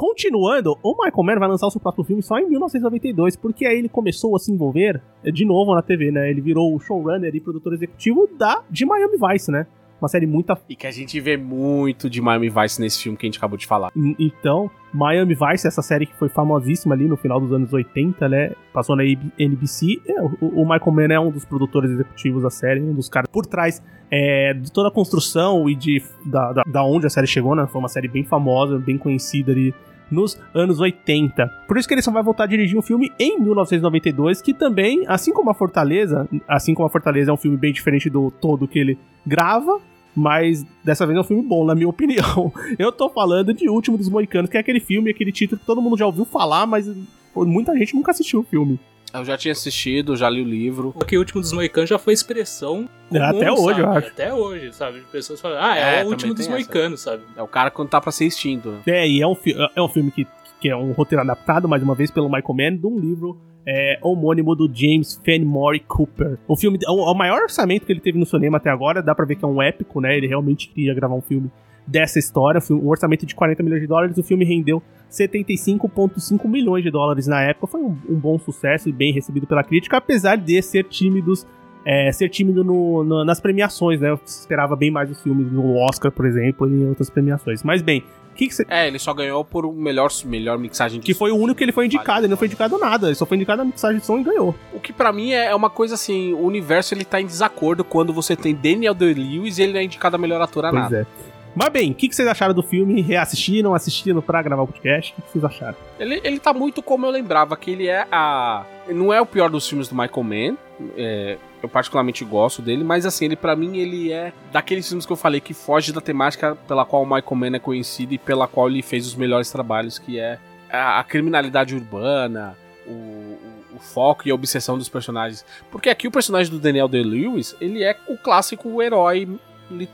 Continuando, o Michael Mann vai lançar o seu próprio filme só em 1992, porque aí ele começou a se envolver eh, de novo na TV, né? Ele virou o showrunner e produtor executivo da de Miami Vice, né? Uma série muito E que a gente vê muito de Miami Vice nesse filme que a gente acabou de falar. N- Então, Miami Vice, essa série que foi famosíssima ali no final dos anos 80, né? Passou na NBC. É, o, o Michael Mann é um dos produtores executivos da série, um dos caras por trás é, de toda a construção e de da, da, da onde a série chegou, né? Foi uma série bem famosa, bem conhecida ali nos anos 80. Por isso que ele só vai voltar a dirigir um filme em 1992, que também, assim como a Fortaleza, assim como a Fortaleza é um filme bem diferente do todo que ele grava, mas dessa vez é um filme bom, na minha (laughs) opinião. Eu tô falando de Último dos Moicanos, que é aquele filme, aquele título que todo mundo já ouviu falar, mas muita gente nunca assistiu o filme. Eu já tinha assistido, já li o livro. Porque o último dos Moicanos já foi expressão. É, até hoje, sabe? eu acho. Até hoje, sabe? Pessoas falam, ah, é, É, o último dos tem essa. Moicanos, sabe? É o cara quando tá pra ser extinto, né? É, e é um, fi- é um filme que, que é um roteiro adaptado, mais uma vez, pelo Michael Mann, de um livro é, homônimo do James Fenimore Cooper. O filme, o, o maior orçamento que ele teve no cinema até agora, dá pra ver que é um épico, né? Ele realmente queria gravar um filme dessa história, um orçamento de 40 milhões de dólares, o filme rendeu 75,5 milhões de dólares na época, foi um, um bom sucesso e bem recebido pela crítica, apesar de ser tímidos é, ser tímido no- no- nas premiações, né? Eu esperava bem mais os filmes no Oscar, por exemplo, e em outras premiações. Mas bem, o que, que você. É, ele só ganhou por melhor, melhor mixagem de Que foi o único que ele foi indicado, ele não foi indicado nada, ele só foi indicado na mixagem de som e ganhou. O que pra mim é é uma coisa assim, o universo ele tá em desacordo quando você tem Daniel Day-Lewis e ele é indicado a melhor ator a Pois nada. é. Mas bem, o que, que vocês acharam do filme? Reassistiram, assistiram pra gravar o podcast? O que, que vocês acharam? Ele, ele tá muito como eu lembrava, que ele é a... Não é o pior dos filmes do Michael Mann, é, eu particularmente gosto dele, mas assim, ele para mim ele é daqueles filmes que eu falei que foge da temática pela qual o Michael Mann é conhecido e pela qual ele fez os melhores trabalhos, que é a, a criminalidade urbana, o, o- foco e a obsessão dos personagens. Porque aqui o personagem do Daniel Day-Lewis, ele é o clássico herói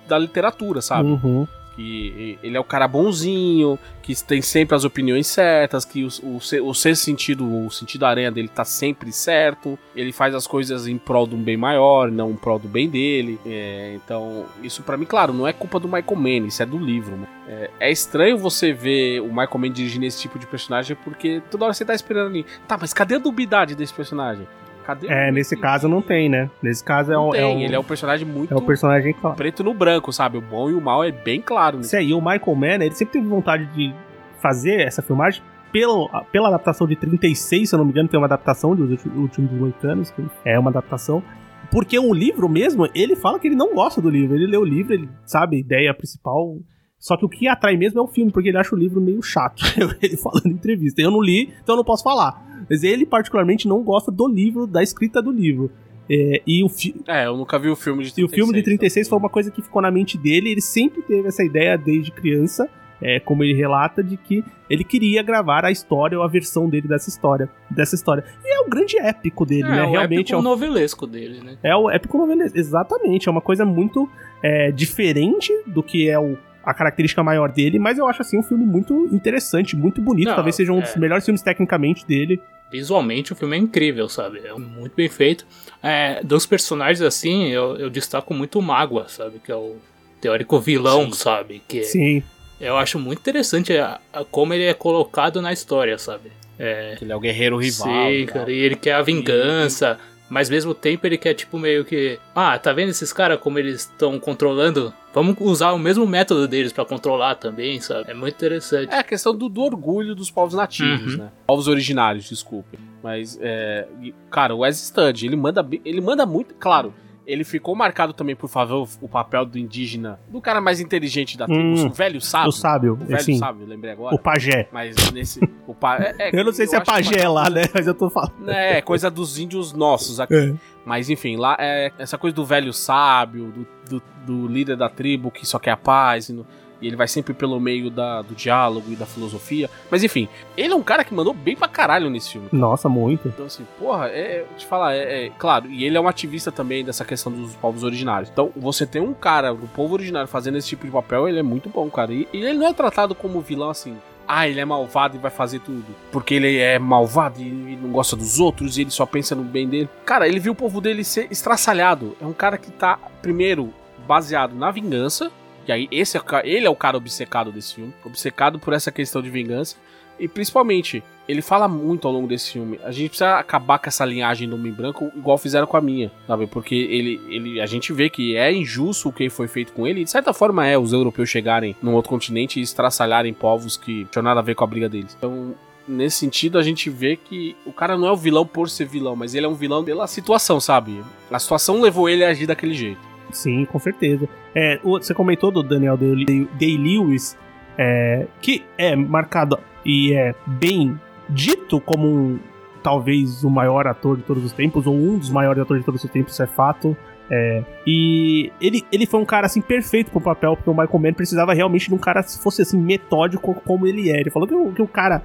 da literatura, sabe? Uhum. que ele é o cara bonzinho, que tem sempre as opiniões certas, que o, o, o ser sentido, o sentido aranha dele tá sempre certo, ele faz as coisas em prol de um bem maior, não em prol do bem dele. É, então, isso pra mim, claro, não é culpa do Michael Mann, isso é do livro. né? É, é estranho você ver o Michael Mann dirigindo esse tipo de personagem, porque toda hora você tá esperando ali, tá, mas cadê a dubidade desse personagem? Cadê É, o- nesse caso não tem, né? Nesse caso é não um. tem, é um, ele é um personagem muito é um personagem claro. preto no branco, sabe? O bom e o mal é bem claro. Isso aí, o Michael Mann, ele sempre teve vontade de fazer essa filmagem pelo, pela adaptação de 36, se eu não me engano, tem uma adaptação dos Ulti- Últimos Moicanos, que é uma adaptação. Porque o livro mesmo, ele fala que ele não gosta do livro. Ele lê o livro, ele sabe a ideia principal. Só que o que atrai mesmo é o filme, porque ele acha o livro meio chato. (laughs) ele falando em entrevista. Eu não li, então eu não posso falar. Mas ele, particularmente, não gosta do livro, da escrita do livro. É, e o, fi É, eu nunca vi o filme de 36. e o filme de 36 foi então. uma coisa que ficou na mente dele. Ele sempre teve essa ideia desde criança, é, como ele relata, de que ele queria gravar a história ou a versão dele dessa história. Dessa história. E é o grande épico dele, É, né? o Realmente é épico um, novelesco dele, né? é o épico novelesco. Exatamente. É uma coisa muito é, diferente do que é o. A característica maior dele, mas eu acho assim um filme muito interessante, muito bonito. Não, Talvez seja um dos é. melhores filmes tecnicamente dele. Visualmente o filme é incrível, sabe? É muito bem feito. É, dos personagens, assim, eu, eu destaco muito o Mágoa, sabe? Que é o teórico vilão, Sim. sabe? Que Sim. eu acho muito interessante a- a- como ele é colocado na história, sabe? É, Ele é o guerreiro rival. Sim, e cara, e ele quer a vingança, mas ao mesmo tempo ele quer, tipo, meio que. Ah, tá vendo esses caras como eles estão controlando? Vamos usar o mesmo método deles pra controlar também, sabe? É muito interessante. É a questão do, do orgulho dos povos nativos, Uhum. né? Povos originários, desculpe. Mas, é, cara, o Wes Stud, ele manda, ele manda muito, claro. Ele ficou marcado também por fazer o, papel do indígena, do cara mais inteligente da tribo, Hum, o velho sábio. o sábio, O velho assim, sábio, lembrei agora. o pajé. Mas nesse. O pa, é- é- Eu não sei se é pajé lá, né? Mas eu tô falando. É, coisa dos índios nossos aqui. É. Mas enfim, lá é essa coisa do velho sábio, do, do, do líder da tribo que só quer a paz, e, no- e ele vai sempre pelo meio da, do diálogo e da filosofia. Mas enfim, ele é um cara que mandou bem pra caralho nesse filme. Nossa, muito. Então, assim, porra, é, te falar, é, é- claro, e ele é um ativista também dessa questão dos povos originários. Então, você tem um cara do povo originário fazendo esse tipo de papel, ele é muito bom, cara. E, e ele não é tratado como vilão assim. Ah, ele é malvado e vai fazer tudo. Porque ele é malvado e não gosta dos outros e ele só pensa no bem dele. Cara, ele viu o povo dele ser estraçalhado. É um cara que tá, primeiro, baseado na vingança. E aí, esse é, ele é o cara obcecado desse filme. Obcecado por essa questão de vingança. E principalmente, ele fala muito ao longo desse filme. A gente precisa acabar com essa linhagem do homem branco, igual fizeram com a minha, sabe? Porque ele, ele, a gente vê que é injusto o que foi feito com ele. E de certa forma é os europeus chegarem num outro continente e estraçalharem povos que não tinham nada a ver com a briga deles. Então, nesse sentido, a gente vê que o cara não é o vilão por ser vilão, mas ele é um vilão pela situação, sabe? A situação levou ele a agir daquele jeito. Sim, com certeza. É, você comentou do Daniel Day- Day-Lewis, é, que é marcado e é bem dito como um, talvez o maior ator de todos os tempos, ou um dos maiores atores de todos os tempos, isso é fato. É, e ele, ele foi um cara assim perfeito pro papel, porque o Michael Mann precisava realmente de um cara que fosse assim metódico como ele é. Ele falou que, o- que o cara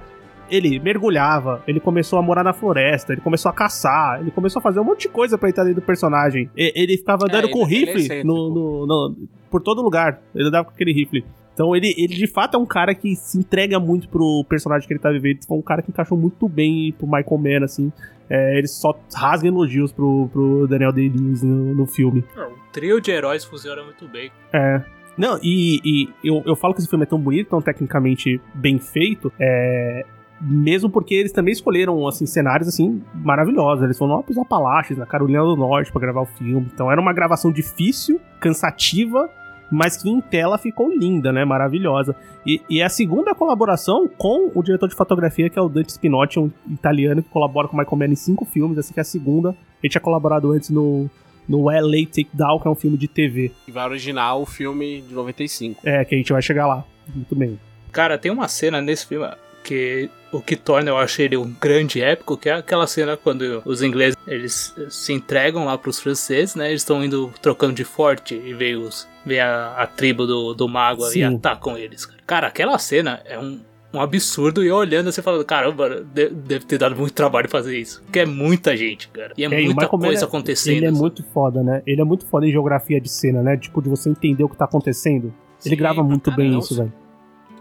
ele mergulhava, ele começou a morar na floresta, ele começou a caçar, ele começou a fazer um monte de coisa pra entrar dentro do personagem. E- ele ficava andando ele- com é rifle no, no- no- por todo lugar. Ele andava com aquele rifle. Então ele, ele de fato é um cara que se entrega muito pro personagem que ele tá vivendo. Foi um cara que encaixou muito bem pro Michael Mann, assim. É, ele só rasga elogios pro, pro Daniel Day-Lewis no, no filme. O trio de heróis funciona muito bem. É. Não, e, e eu, eu falo que esse filme é tão bonito, tão tecnicamente bem feito, é, mesmo porque eles também escolheram assim cenários assim maravilhosos. Eles foram lá pros Apalaches, na Carolina do Norte, pra gravar o filme. Então era uma gravação difícil, cansativa, mas que em tela ficou linda, né? Maravilhosa. E, e é a segunda colaboração com o diretor de fotografia, que é o Dante Spinotti, um italiano que colabora com o Michael Mann em cinco filmes. Essa que é a segunda. Ele tinha colaborado antes no, no LA Takedown, que é um filme de TV. E vai originar o filme de 95. É, que a gente vai chegar lá. Muito bem. Cara, tem uma cena nesse filme que o que torna eu acho ele um grande épico, que é aquela cena quando os ingleses eles se entregam lá pros franceses, né? Eles estão indo trocando de forte e vem, os, vem a, a tribo do, do mago e Sim. atacam eles. Cara. cara, aquela cena é um, um absurdo e eu olhando assim falando, caramba, de- deve ter dado muito trabalho fazer isso. Porque é muita gente, cara. E é, É, e muita coisa é- acontecendo. Ele é sabe? muito foda, né? Ele é muito foda em geografia de cena, né? Tipo, de você entender o que tá acontecendo. Ele Sim, grava muito cara, bem não isso, velho.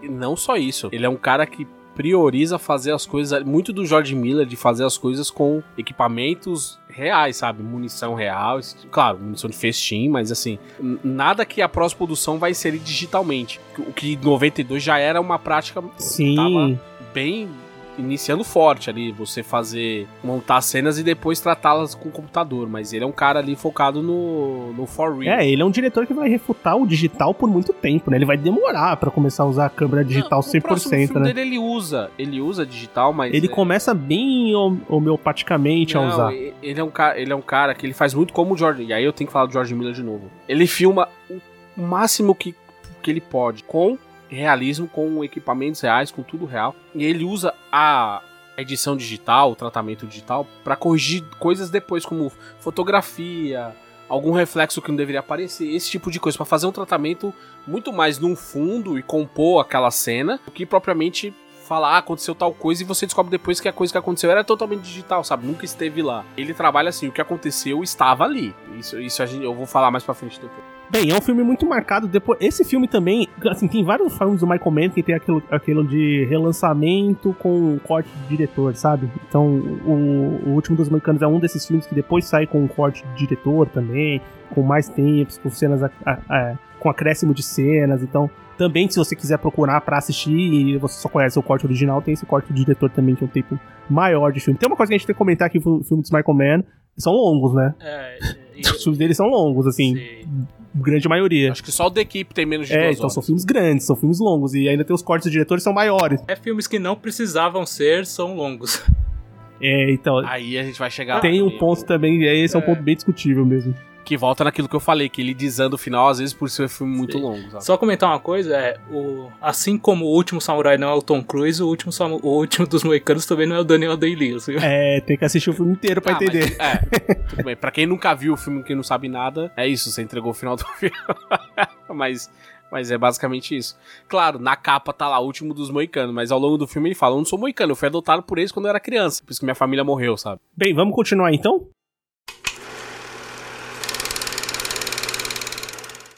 E não só isso, ele é um cara que prioriza fazer as coisas, muito do George Miller de fazer as coisas com equipamentos reais, sabe? Munição real, claro, munição de festim, mas assim, nada que a pós-produção vai inserir digitalmente. O que em 92 já era uma prática Sim. tava bem iniciando forte ali, você fazer, montar cenas e depois tratá-las com o computador, mas ele é um cara ali focado no, no for real. É, ele é um diretor que vai refutar o digital por muito tempo, né? Ele vai demorar pra começar a usar a câmera digital Não, o próximo 100%, filme né? dele ele usa, ele usa digital, mas Ele é- começa bem hom- homeopaticamente a Não, usar. e- Ele é, um cara, ele é um cara que ele faz muito como o George. E aí eu tenho que falar do George Miller de novo. Ele filma o máximo que, que ele pode, com realismo, com equipamentos reais, com tudo real. E ele usa a edição digital, o tratamento digital, pra corrigir coisas depois, como fotografia, algum reflexo que não deveria aparecer, esse tipo de coisa, Pra fazer um tratamento muito mais num fundo e compor aquela cena, do que propriamente falar, ah, aconteceu tal coisa e você descobre depois que a coisa que aconteceu era totalmente digital, sabe? Nunca esteve lá. Ele trabalha assim, o que aconteceu estava ali. Isso, isso gente, eu vou falar mais pra frente depois. Bem, é um filme muito marcado. Depois, esse filme também, assim, tem vários filmes do Michael Mann que tem aquilo, aquilo de relançamento com corte de diretor, sabe? Então, o, o último dos Americanos é um desses filmes que depois sai com um corte de diretor também, com mais tempos, com cenas, a- a- a- com acréscimo de cenas. Então, também, se você quiser procurar pra assistir e você só conhece o corte original, tem esse corte de diretor também, que é um tempo maior de filme. Tem uma coisa que a gente tem que comentar aqui no filme dos Michael Mann, são longos, né? É, e- (laughs) Os filmes deles são longos, assim, Sim. Grande maioria. Acho que só o The Keep tem menos de É, duas então horas. são filmes grandes, são filmes longos. E ainda tem os cortes dos diretores que são maiores. É filmes que não precisavam ser, são longos. É, então. Aí a gente vai chegar tem lá um ponto também, é, esse é um É. ponto bem discutível mesmo. Que volta naquilo que eu falei, que ele desanda o final, às vezes por ser um filme muito Sim. longo. sabe? Só comentar uma coisa, é, o, assim como o último samurai não é o Tom Cruise, o último, samu- o último dos moicanos também não é o Daniel Day-Lewis. viu? É, tem que assistir o filme inteiro pra Ah, mas- entender. é, tudo bem. Pra quem nunca viu o filme, quem não sabe nada, é isso, você entregou o final do (laughs) filme. mas, mas é basicamente isso. Claro, na capa tá lá, o último dos moicanos, mas ao longo do filme ele fala, eu não sou moicano, eu fui adotado por eles quando eu era criança, por isso que minha família morreu, sabe? Bem, vamos continuar então?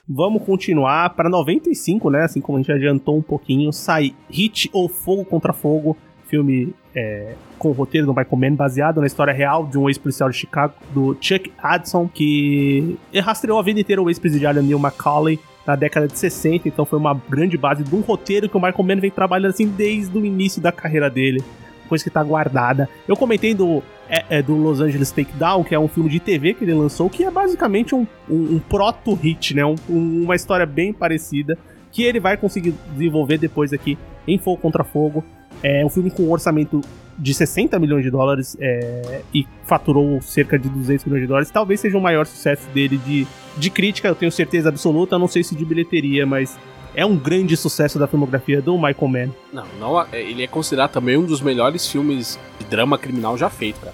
Vamos continuar para 95, né? Assim como a gente adiantou um pouquinho, sai Hit ou Fogo contra Fogo, filme é, com o roteiro do Michael Mann, baseado na história real de um ex-policial de Chicago, do Chuck Addison, que rastreou a vida inteira o ex-presidiário Neil McCauley na década de 60, então foi uma grande base de um roteiro que o Michael Mann vem trabalhando assim desde o início da carreira dele coisa que tá guardada. Eu comentei do, é, é, do Los Angeles Takedown, que é um filme de TV que ele lançou, que é basicamente um, um, um proto-hit, né? Um- um- uma história bem parecida, que ele vai conseguir desenvolver depois aqui em Fogo Contra Fogo. É um filme com um orçamento de 60 milhões de dólares é, e faturou cerca de 200 milhões de dólares. Talvez seja o maior sucesso dele de, de crítica, eu tenho certeza absoluta. Não sei se de bilheteria, mas é um grande sucesso da filmografia do Michael Mann. Não, não, é- ele é considerado também um dos melhores filmes de drama criminal já feito, cara.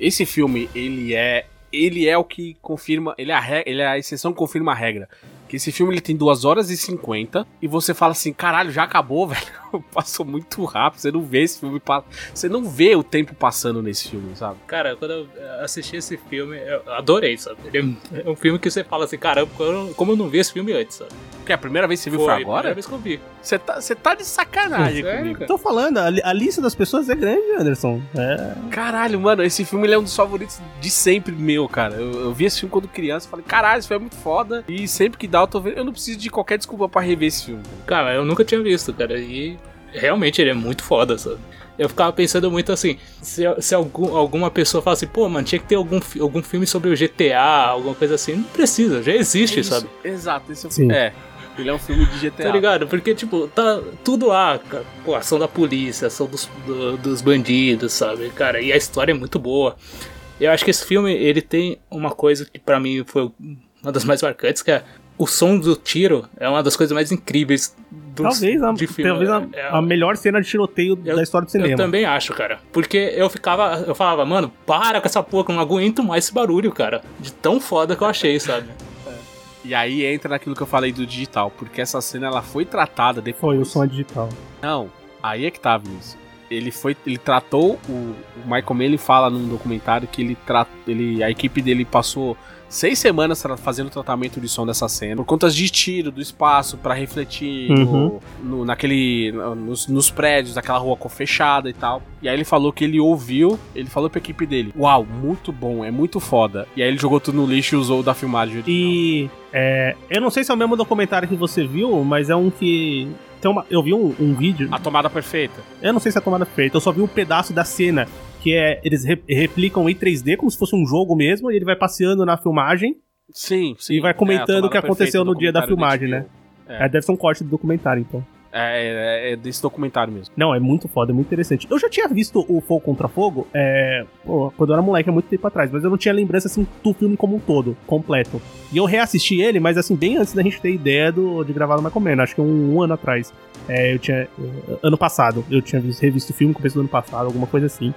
Esse- filme, ele é ele é o que confirma, ele é a, ele é a exceção que confirma a regra. Que esse filme ele tem 2 horas e 50 e você fala assim, caralho, já acabou, (laughs) velho. (laughs) Passou muito rápido, você não vê esse filme, você não vê o tempo passando nesse filme, sabe? Cara, quando eu eh, assisti esse filme, eu adorei, sabe? Ele é um filme que você fala assim, caramba, como eu- não vi esse filme antes, sabe? Porque a primeira vez que você viu foi, a primeira agora? vez que eu vi. Você tá, você tá de sacanagem Sério, comigo. cara? Tô falando, a, a lista das pessoas é grande, Anderson. É. Caralho, mano, esse filme ele é um dos favoritos de sempre meu, cara. Eu, eu vi esse filme quando criança e falei, caralho, esse filme é muito foda. E sempre que dá, eu tô vendo. Eu não preciso de qualquer desculpa pra rever esse filme. Cara, eu nunca tinha visto, cara, e realmente ele é muito foda, sabe? Eu ficava pensando muito assim, se, se algum, alguma pessoa fala assim, pô, mano, tinha que ter algum, algum filme sobre o GTA, alguma coisa assim, não precisa, já existe, É isso, sabe? Exato, esse é o Sim. É. Ele é um filme de GTA. Tá ligado? Porque, tipo, tá tudo lá, cara. Pô, ação da polícia, ação dos, do- dos bandidos, sabe? Cara, e a história é muito boa. Eu acho que esse filme, ele tem uma coisa que pra mim foi uma das mais marcantes, que é o som do tiro é uma das coisas mais incríveis do Talvez, a, de filme. talvez a, É- a melhor cena de tiroteio Eu- da história do Eu cinema. também acho, cara. Porque eu ficava, eu falava, mano, para com essa porra, que eu não aguento mais esse barulho, cara. De tão foda que eu achei, sabe? E aí entra naquilo que eu falei do digital, porque essa cena ela foi tratada depois. Foi, o som é digital. Não, aí é que tá, Vinícius. Ele foi, ele tratou o, o Michael Mann, ele fala num documentário que ele, tra, ele a equipe dele passou seis semanas fazendo tratamento de som dessa cena por contas de tiro do espaço pra refletir no- Uhum. no, naquele nos, nos prédios daquela rua fechada e tal. E aí ele falou que ele ouviu, ele falou pra equipe dele: "Uau, muito bom, é muito foda". E aí ele jogou tudo no lixo e usou o da filmagem. E é, eu não sei se é o mesmo documentário que você viu, mas é um que. Tem uma, eu vi um, um vídeo. A tomada perfeita. Eu não sei se é a tomada feita, eu só vi um pedaço da cena. Que é. Eles re- replicam em 3D como se fosse um jogo mesmo, e ele vai passeando na filmagem. Sim, sim. E vai comentando É, o que aconteceu no dia da filmagem, HBO. É. É. deve ser um corte do documentário, então. É, é, é desse documentário mesmo. Não, é muito foda, é muito interessante. Eu já tinha visto o Fogo contra Fogo é, pô, quando eu era moleque, há muito tempo atrás, mas eu não tinha lembrança assim do filme como um todo, completo. E eu reassisti ele, mas assim, bem antes da gente ter ideia do, de gravar no Michael Mann, acho que um, um ano atrás. É, eu tinha. é, Ano passado, eu tinha visto, revisto o filme, começo do ano passado, alguma coisa assim.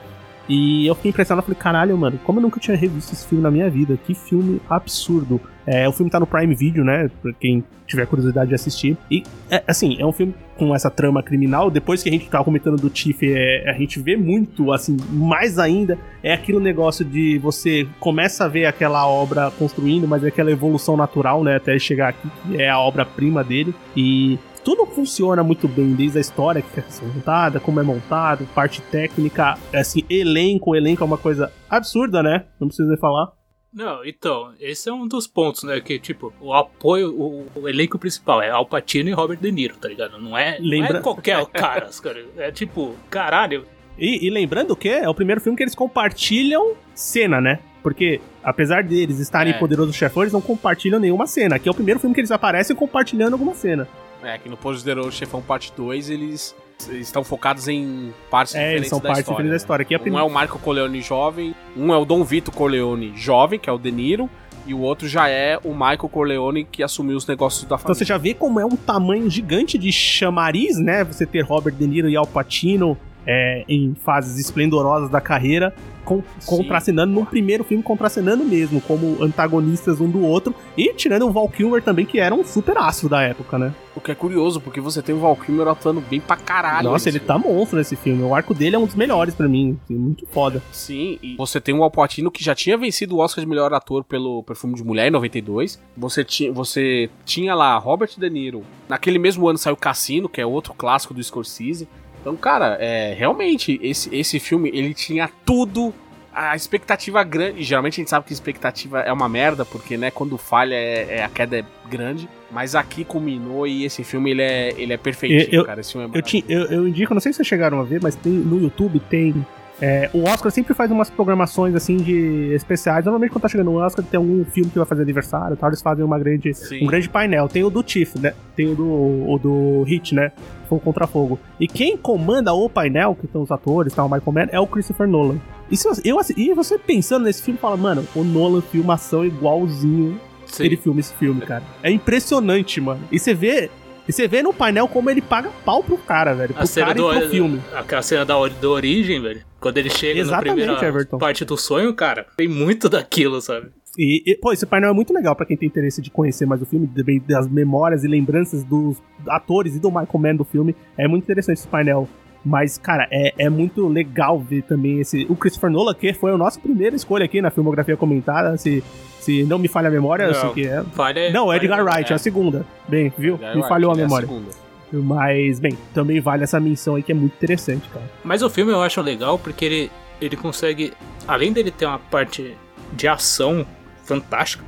E eu fiquei impressionado, falei, caralho, mano, como eu nunca tinha revisto esse filme na minha vida? Que filme absurdo. É, o filme tá no Prime Video, né? Pra quem tiver curiosidade de assistir. E, é, assim, é um filme com essa trama criminal. Depois que a gente tava comentando do Tiff, é, a gente vê muito, assim, mais ainda. É aquele negócio de você começa a ver aquela obra construindo, mas é aquela evolução natural, né? Até chegar aqui, que é a obra-prima dele. E tudo funciona muito bem, desde a história que ser montada, como é montado, parte técnica, assim, elenco, elenco é uma coisa absurda, né? Não precisa nem falar. Não, então, esse é um dos pontos, né? Que, tipo, o apoio, o, o elenco principal é Al Pacino e Robert De Niro, tá ligado? Não é, Lembra- não é qualquer cara, cara. É tipo, caralho. E, e lembrando que é o primeiro filme que eles compartilham cena, né? Porque, apesar deles estarem É. em Poderoso Chefão, eles não compartilham nenhuma cena. Aqui é o primeiro filme que eles aparecem compartilhando alguma cena. É, que no Poderoso Chefão Parte 2, eles, estão focados em partes É, diferentes eles são da parte história. diferente da né? história. Aqui é Um primeira. é o Marco Corleone jovem, um é o Dom Vito Corleone jovem, que é o De Niro, e o outro já é o Michael Corleone que assumiu os negócios da Então família. você já vê como é um tamanho gigante de chamariz, né? Você ter Robert De Niro e Al Pacino é, em fases esplendorosas da carreira, com, contracenando num primeiro filme, contracenando mesmo, como antagonistas um do outro, e tirando o Val Kilmer também, que era um super astro da época, né? O que é curioso, porque você tem o Val Kilmer atuando bem pra caralho. Nossa, ele nesse tá monstro nesse filme. O arco dele é um dos melhores pra mim. assim, muito foda. Sim, e você tem o Al Pacino que já tinha vencido o Oscar de melhor ator pelo Perfume de Mulher em 92. Você, ti, você tinha lá Robert De Niro. Naquele mesmo ano saiu Cassino, que é outro clássico do Scorsese. Então, cara, é, realmente, esse, esse filme, ele tinha tudo. A expectativa grande. E geralmente a gente sabe que expectativa é uma merda, porque, né, quando falha, é, é- a queda é grande. Mas aqui culminou e esse filme, ele é, ele é perfeitinho, Eu- cara. Esse filme é Eu, ti- eu, eu indico, não sei se vocês chegaram a ver, mas tem, no YouTube tem. É, o Oscar sempre faz umas programações assim de especiais. Normalmente quando tá chegando o Oscar, tem algum filme que vai fazer aniversário tal, eles fazem uma grande, Sim. um grande painel. Tem o do Tiff, né? Tem o do, o do Hit, né? Fogo contra Fogo. E quem comanda o painel, que estão os atores, tá, o Michael Mann, é o Christopher Nolan. E, se você, eu, e você pensando nesse filme, fala, mano, o Nolan filma ação igualzinho Sim. ele filma esse filme, cara. É impressionante, mano. E você vê. E você vê no painel como ele paga pau pro cara, velho. Pro A cena cara do, e pro filme. Aquela cena da, da origem, velho. Quando ele chega Exatamente, na primeira Everton. parte do sonho, cara, tem muito daquilo, sabe? E, e, pô, esse painel é muito legal pra quem tem interesse de conhecer mais o filme, também das memórias e lembranças dos atores e do Michael Mann do filme. É muito interessante esse painel. Mas, cara, é, é muito legal ver também esse. O Christopher Nolan, que foi a nossa primeira escolha aqui na filmografia comentada. Se, se não me falha a memória, eu Não. sei que é. Falha. Não, Edgar falha- Wright, é a segunda. Bem, viu? Edgar me Wright, falhou a é memória. segunda. Mas, bem, também vale essa menção aí que é muito interessante, cara. Mas o filme eu acho legal porque ele, ele consegue, além dele ter uma parte de ação fantástica,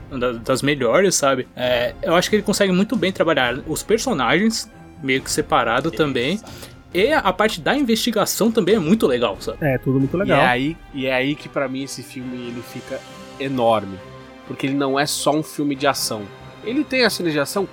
das melhores, sabe? É, eu acho que ele consegue muito bem trabalhar os personagens, meio que separado também. E a parte da investigação também é muito legal, sabe? É, tudo muito E legal. é, aí, e é aí que pra mim esse filme ele fica enorme. Porque ele não é só um filme de ação. Ele tem a cena de ação.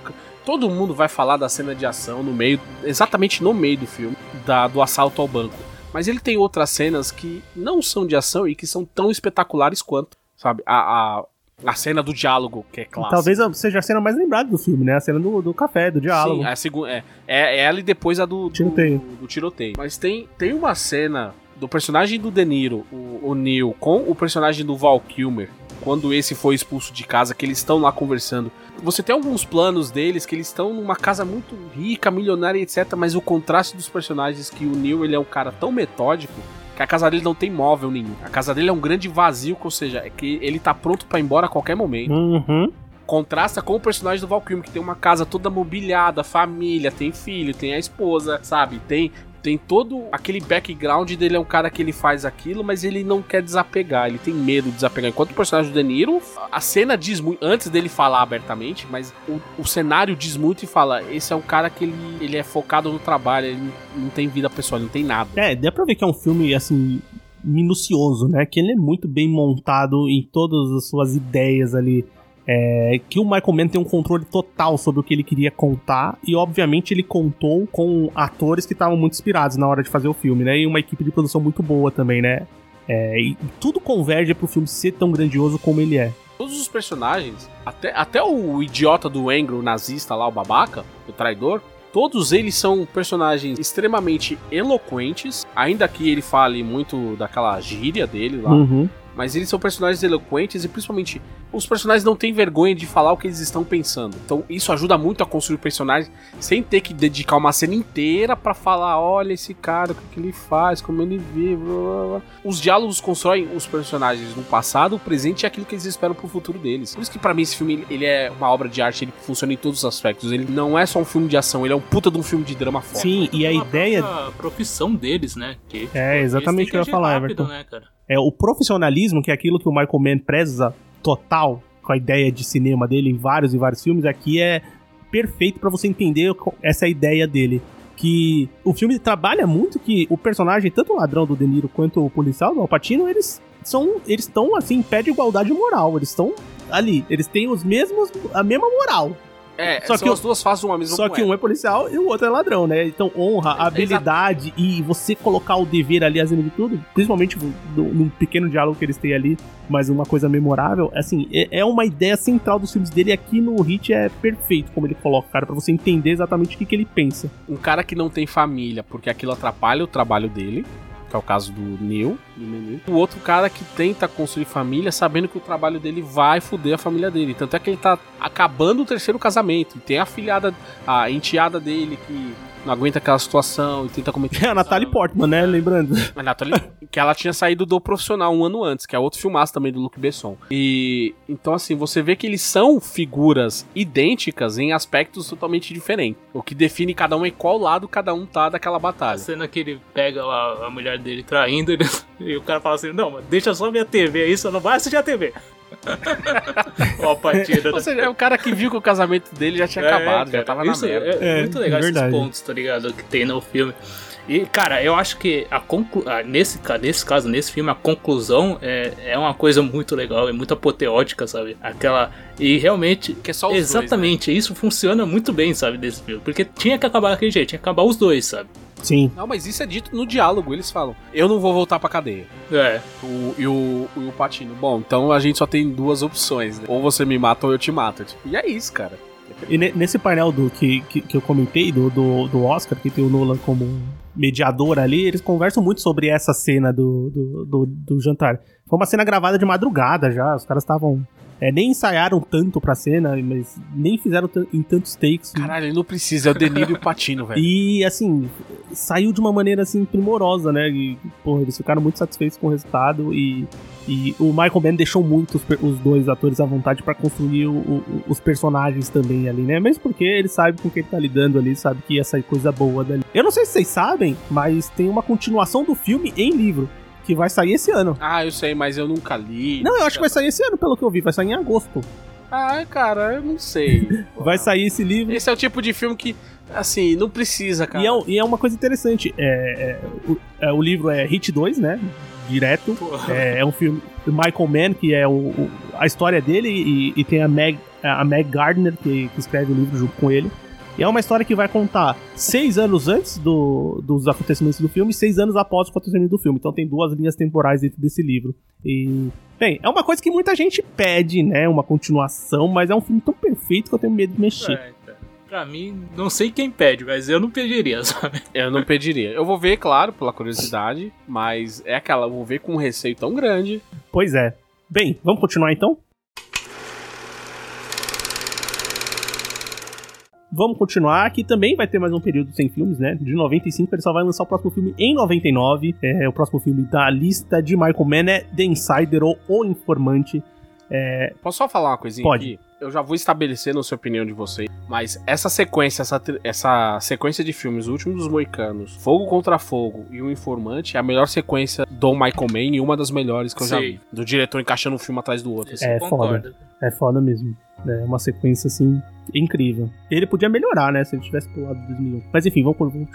Todo mundo vai falar da cena de ação no meio, exatamente no meio do filme, da, do assalto ao banco. Mas ele tem outras cenas que não são de ação e que são tão espetaculares quanto, sabe? A, a, a cena do diálogo, que é clássica. Talvez seja a cena mais lembrada do filme, né? A cena do, do café, do diálogo. Sim, a segunda, é, é ela e depois a do, do Tiroteio. Do, do tiroteio. Mas tem, tem uma cena do personagem do De Niro, o, o Neil, com o personagem do Val Kilmer, quando esse foi expulso de casa, que eles estão lá conversando. Você tem alguns planos deles que eles estão numa casa muito rica, milionária, etc. Mas o contraste dos personagens, que o Neil ele é um cara tão metódico que a casa dele não tem móvel nenhum. A casa dele é um grande vazio, ou seja, é que ele tá pronto pra ir embora a qualquer momento Uhum. contrasta com o personagem do Val Kilmer, que tem uma casa toda mobiliada, família, tem filho, tem a esposa, sabe? Tem tem todo aquele background dele é um cara que ele faz aquilo, mas ele não quer desapegar, ele tem medo de desapegar. Enquanto o personagem do De Niro, a cena diz muito, antes dele falar abertamente, mas o, o cenário diz muito e fala, esse é um cara que ele, ele é focado no trabalho, ele não, tem vida pessoal, ele não tem nada. É, dá pra ver que é um filme, assim, minucioso, né? Que ele é muito bem montado em todas as suas ideias ali. É, que o Michael Mann tem um controle total sobre o que ele queria contar. E, obviamente, ele contou com atores que estavam muito inspirados na hora de fazer o filme, né? E uma equipe de produção muito boa também, né? É, e tudo converge pro filme ser tão grandioso como ele é. Todos os personagens, até, até o idiota do Angry, o nazista lá, o babaca, o traidor, todos eles são personagens extremamente eloquentes, ainda que ele fale muito daquela gíria dele lá, Uhum. mas eles são personagens eloquentes e principalmente os personagens não têm vergonha de falar o que eles estão pensando. Então isso ajuda muito a construir personagens sem ter que dedicar uma cena inteira pra falar, olha esse cara, o que, que ele faz, como ele vive. blá, blá, blá. Os diálogos constroem os personagens no passado, o presente e aquilo que eles esperam pro futuro deles. Por isso que pra mim esse filme ele é uma obra de arte, ele funciona em todos os aspectos. Ele não é só um filme de ação, ele é um puta de um filme de drama forte. Sim, e a ideia. própria profissão deles, né? Que, É, exatamente o que eu ia falar, rápido, Everton. né, cara? É, o profissionalismo, que é aquilo que o Michael Mann preza total com a ideia de cinema dele em vários e vários filmes, aqui é perfeito pra você entender essa ideia dele. Que o filme trabalha muito que o personagem, tanto o ladrão do De Niro quanto o policial do Alpatino, eles são. Eles estão assim, em pé de igualdade moral. Eles estão ali. Eles têm os mesmos. a mesma moral. É, Só que as duas de uma mesma Só que um é policial e o outro é ladrão, né? Então, honra, É, habilidade e você colocar o dever ali acima de tudo, principalmente num pequeno diálogo que eles têm ali, mas uma coisa memorável, assim, é, é uma ideia central dos filmes dele. e Aqui no Hit é perfeito como ele coloca, cara, pra você entender exatamente o que, que ele pensa. um cara que não tem família porque aquilo atrapalha o trabalho dele, que é o caso do Neil, do menino. O outro cara que tenta construir família sabendo que o trabalho dele vai foder a família dele. Tanto é que ele tá acabando o terceiro casamento. E tem a filhada, a enteada dele que não aguenta aquela situação e tenta cometer. É a Natalie Portman, né? Lembrando. (laughs) A Natalie, que ela tinha saído do profissional um ano antes, que é outro filmaço também do Luc Besson. E então, assim, você vê que eles são figuras idênticas em aspectos totalmente diferentes. O que define cada um é qual lado cada um tá daquela A batalha. cena que ele pega a, a mulher dele traindo ele- (laughs) e o cara fala assim: Não, mas deixa só minha TV aí, só não vai assistir a TV. Ó, partida. Ou seja, é o cara que viu que o casamento dele já tinha acabado, já cara, tava na isso merda. É, É, muito legal é verdade. esses pontos, tá ligado? Que tem no filme. E, cara, eu acho que a conclu... ah, nesse, nesse caso, nesse filme, a conclusão é, é uma coisa muito legal, é muito apoteótica, sabe? Aquela. E realmente. Que é só os dois, Exatamente, isso funciona muito bem, sabe, desse filme. Porque tinha que acabar daquele jeito, tinha que acabar os dois, sabe? Sim. Não, mas isso é dito no diálogo, eles falam. Eu não vou voltar pra cadeia. É. O, e, o, e o Patino. Bom, então a gente só tem duas opções, né? Ou você me mata ou eu te mato. Tipo, e é isso, cara. E ne- nesse painel do, que, que, que eu comentei, do, do, do Oscar, que tem o Nolan como um mediador ali, eles conversam muito sobre essa cena do, do, do, do jantar. Foi uma cena gravada de madrugada já, os caras estavam. é, nem ensaiaram tanto pra cena, mas nem fizeram em tantos takes. Caralho, ele não precisa, é o Deniro e o Patino, velho. (laughs) E assim, saiu de uma maneira assim primorosa, né? E, porra, eles ficaram muito satisfeitos com o resultado e, e o Michael Mann deixou muito os, os dois atores à vontade pra construir o- o- os personagens também ali, né? Mesmo porque ele sabe com quem ele tá lidando ali, sabe que ia sair coisa boa dali. Eu não sei se vocês sabem, mas tem uma continuação do filme em livro. Que vai sair esse ano. Ah, eu sei, mas eu nunca li. Não, eu acho que vai sair esse ano, pelo que eu vi. Vai sair em agosto. Ah, cara, eu não sei. (laughs) Vai sair esse livro. Esse é o tipo de filme que, assim, não precisa, cara. E é, e é uma coisa interessante. É, é, o, é, o livro é Hit 2, né? Direto. É, é um filme do Michael Mann, que é o, o- a história dele, e, e tem a Meg, a Meg Gardner, que, que escreve o livro junto com ele. E é uma história que vai contar seis anos antes do- dos acontecimentos do filme e seis anos após o acontecimento do filme. Então tem duas linhas temporais dentro desse livro. E, bem, é uma coisa que muita gente pede, né? Uma continuação, mas é um filme tão perfeito que eu tenho medo de mexer. É, pra mim, não sei quem pede, mas eu não pediria, (laughs) sabe? Eu não pediria. Eu vou ver, claro, pela curiosidade, mas é aquela, eu vou ver com um receio tão grande. Pois é. Bem, vamos continuar então? Vamos continuar, aqui também vai ter mais um período sem filmes, né? De 95, ele só vai lançar o próximo filme em 99. É, o próximo filme da lista de Michael Mann é The Insider ou O Informante. É, Posso só falar uma coisinha Pode. aqui? Eu já vou estabelecer na sua opinião de vocês, mas essa sequência, essa, essa sequência de filmes, O Último dos Moicanos, Fogo contra Fogo e O Informante, é a melhor sequência do Michael Mann e uma das melhores que eu já Sim. vi. Do diretor encaixando um filme atrás do outro. Isso É, concordo. é foda mesmo. É uma sequência, assim, incrível. Ele podia melhorar, né? Se ele tivesse pulado 2001. Mas enfim, vamos, vamos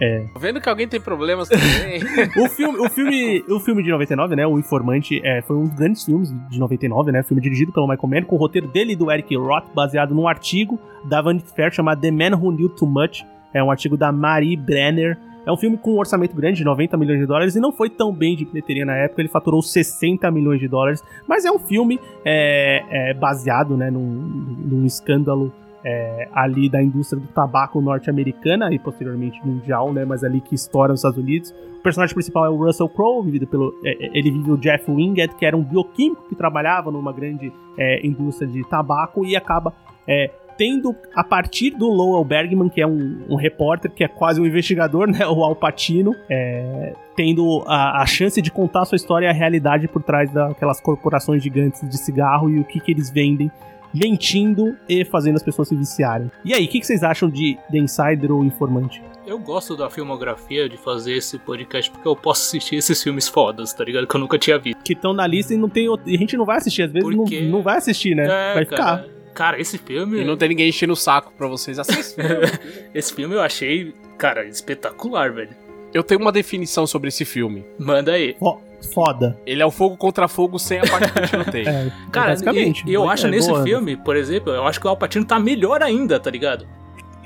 continuar. Tô vendo que alguém tem problemas também. (laughs) o filme, o filme, o filme de 99, né, o Informante, é, foi um dos grandes filmes de 99, né, filme dirigido pelo Michael Mann, com o roteiro dele e do Eric Roth, baseado num artigo da Vanity Fair chamado The Man Who Knew Too Much, é um artigo da Marie Brenner. É um filme com um orçamento grande, de 90 milhões de dólares, e não foi tão bem de bilheteria na época, ele faturou 60 milhões de dólares, mas é um filme é, é, baseado, né, num, num escândalo é, ali da indústria do tabaco norte-americana e posteriormente mundial, né? Mas ali que estoura nos Estados Unidos. O personagem principal é o Russell Crowe, vivido pelo. é, é, ele vive o Jeff Wingate, que era um bioquímico que trabalhava numa grande é, indústria de tabaco e acaba é, tendo, a partir do Lowell Bergman, que é um, um repórter, que é quase um investigador, (laughs) né? O Al Pacino, é, tendo a, a chance de contar sua história e a realidade por trás daquelas corporações gigantes de cigarro e o que, que eles vendem mentindo e fazendo as pessoas se viciarem. E aí, o que, que vocês acham de The Insider ou Informante? Eu gosto da filmografia de fazer esse podcast porque eu posso assistir esses filmes fodas, tá ligado? Que eu nunca tinha visto. Que estão na lista e não tem outro, e a gente não vai assistir, às vezes não, Porque- não vai assistir, né? É, vai cara, ficar. Cara, esse filme. e não tem ninguém enchendo o saco pra vocês assistirem. (laughs) Esse filme eu achei, cara, espetacular, velho. Eu tenho uma definição sobre esse filme. Manda aí. Fo- Foda. Ele é o fogo contra fogo sem a parte do tiroteio. (laughs) É, Cara, basicamente. e, eu É, acho nesse boa. filme, por exemplo, eu acho que o Alpatino tá melhor ainda, tá ligado?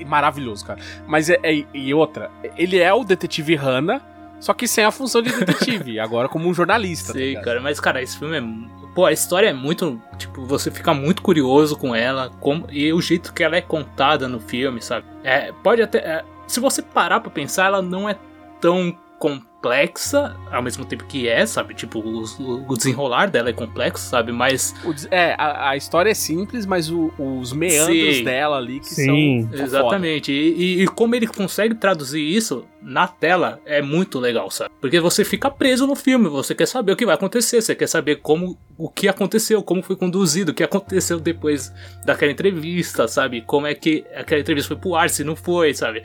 Maravilhoso, cara. Mas é, é- e outra, ele é o detetive Hanna, só que sem a função de detetive, (laughs) agora como um jornalista. tá Sei, ligado? cara, mas cara, esse filme é. Pô, a história é muito. Tipo, você fica muito curioso com ela, como, e o jeito que ela é contada no filme, sabe? É, pode até. é, se você parar pra pensar, ela não é tão complexa, ao mesmo tempo que é, sabe? Tipo, o, o desenrolar dela é complexo, sabe? Mas. O é, a, a história é simples, mas o- os meandros Sim. dela ali que Sim. são. são Exatamente. E, e- e como ele consegue traduzir isso na tela é muito legal, sabe? Porque você fica preso no filme, você quer saber o que vai acontecer, você quer saber como o que aconteceu, como foi conduzido, o que aconteceu depois daquela entrevista, sabe? Como é que aquela entrevista foi pro ar, se não foi, sabe?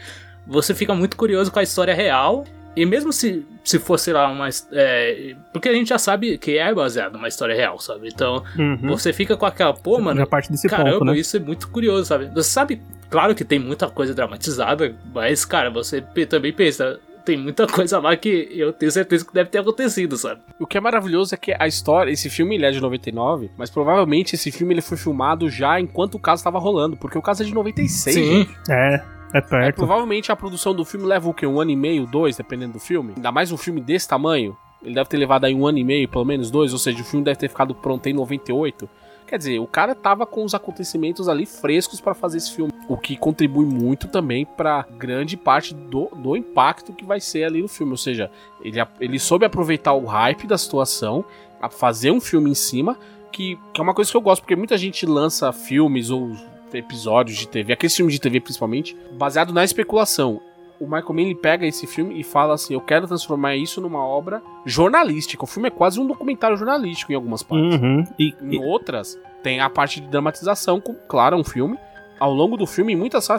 Você fica muito curioso com a história real. E mesmo se, se fosse lá uma. é, porque a gente já sabe que é baseado numa história real, sabe? Então Uhum. você fica com aquela, pô, mano, Já parte desse Caramba, ponto, né? isso é muito curioso, sabe? Você sabe, claro que tem muita coisa dramatizada, mas, cara, você também pensa, tem muita (laughs) coisa lá que eu tenho certeza que deve ter acontecido, sabe? O que é maravilhoso é que a história, esse filme ele é de 99, mas provavelmente esse filme ele foi filmado já enquanto o caso estava rolando, porque o caso é de 96. gente. É, é É, perto. provavelmente a produção do filme leva o quê? Um ano e meio, dois, dependendo do filme. Ainda mais um filme desse tamanho. Ele deve ter levado aí um ano e meio, pelo menos dois, ou seja, o filme deve ter ficado pronto em 98. Quer dizer, o cara tava com os acontecimentos ali frescos para fazer esse filme, o que contribui muito também para grande parte do, do impacto que vai ser ali no filme. Ou seja, ele, ele soube aproveitar o hype da situação, a fazer um filme em cima, que, que é uma coisa que eu gosto, porque muita gente lança filmes ou episódios de TV, aqueles filmes de TV principalmente, baseado na especulação o Michael Mann ele pega esse filme e fala assim: eu quero transformar isso numa obra jornalística. O filme é quase um documentário jornalístico em algumas partes. Uhum. E, em e... outras, tem a parte de dramatização, com, claro, é um filme. Ao longo do filme, em muitas,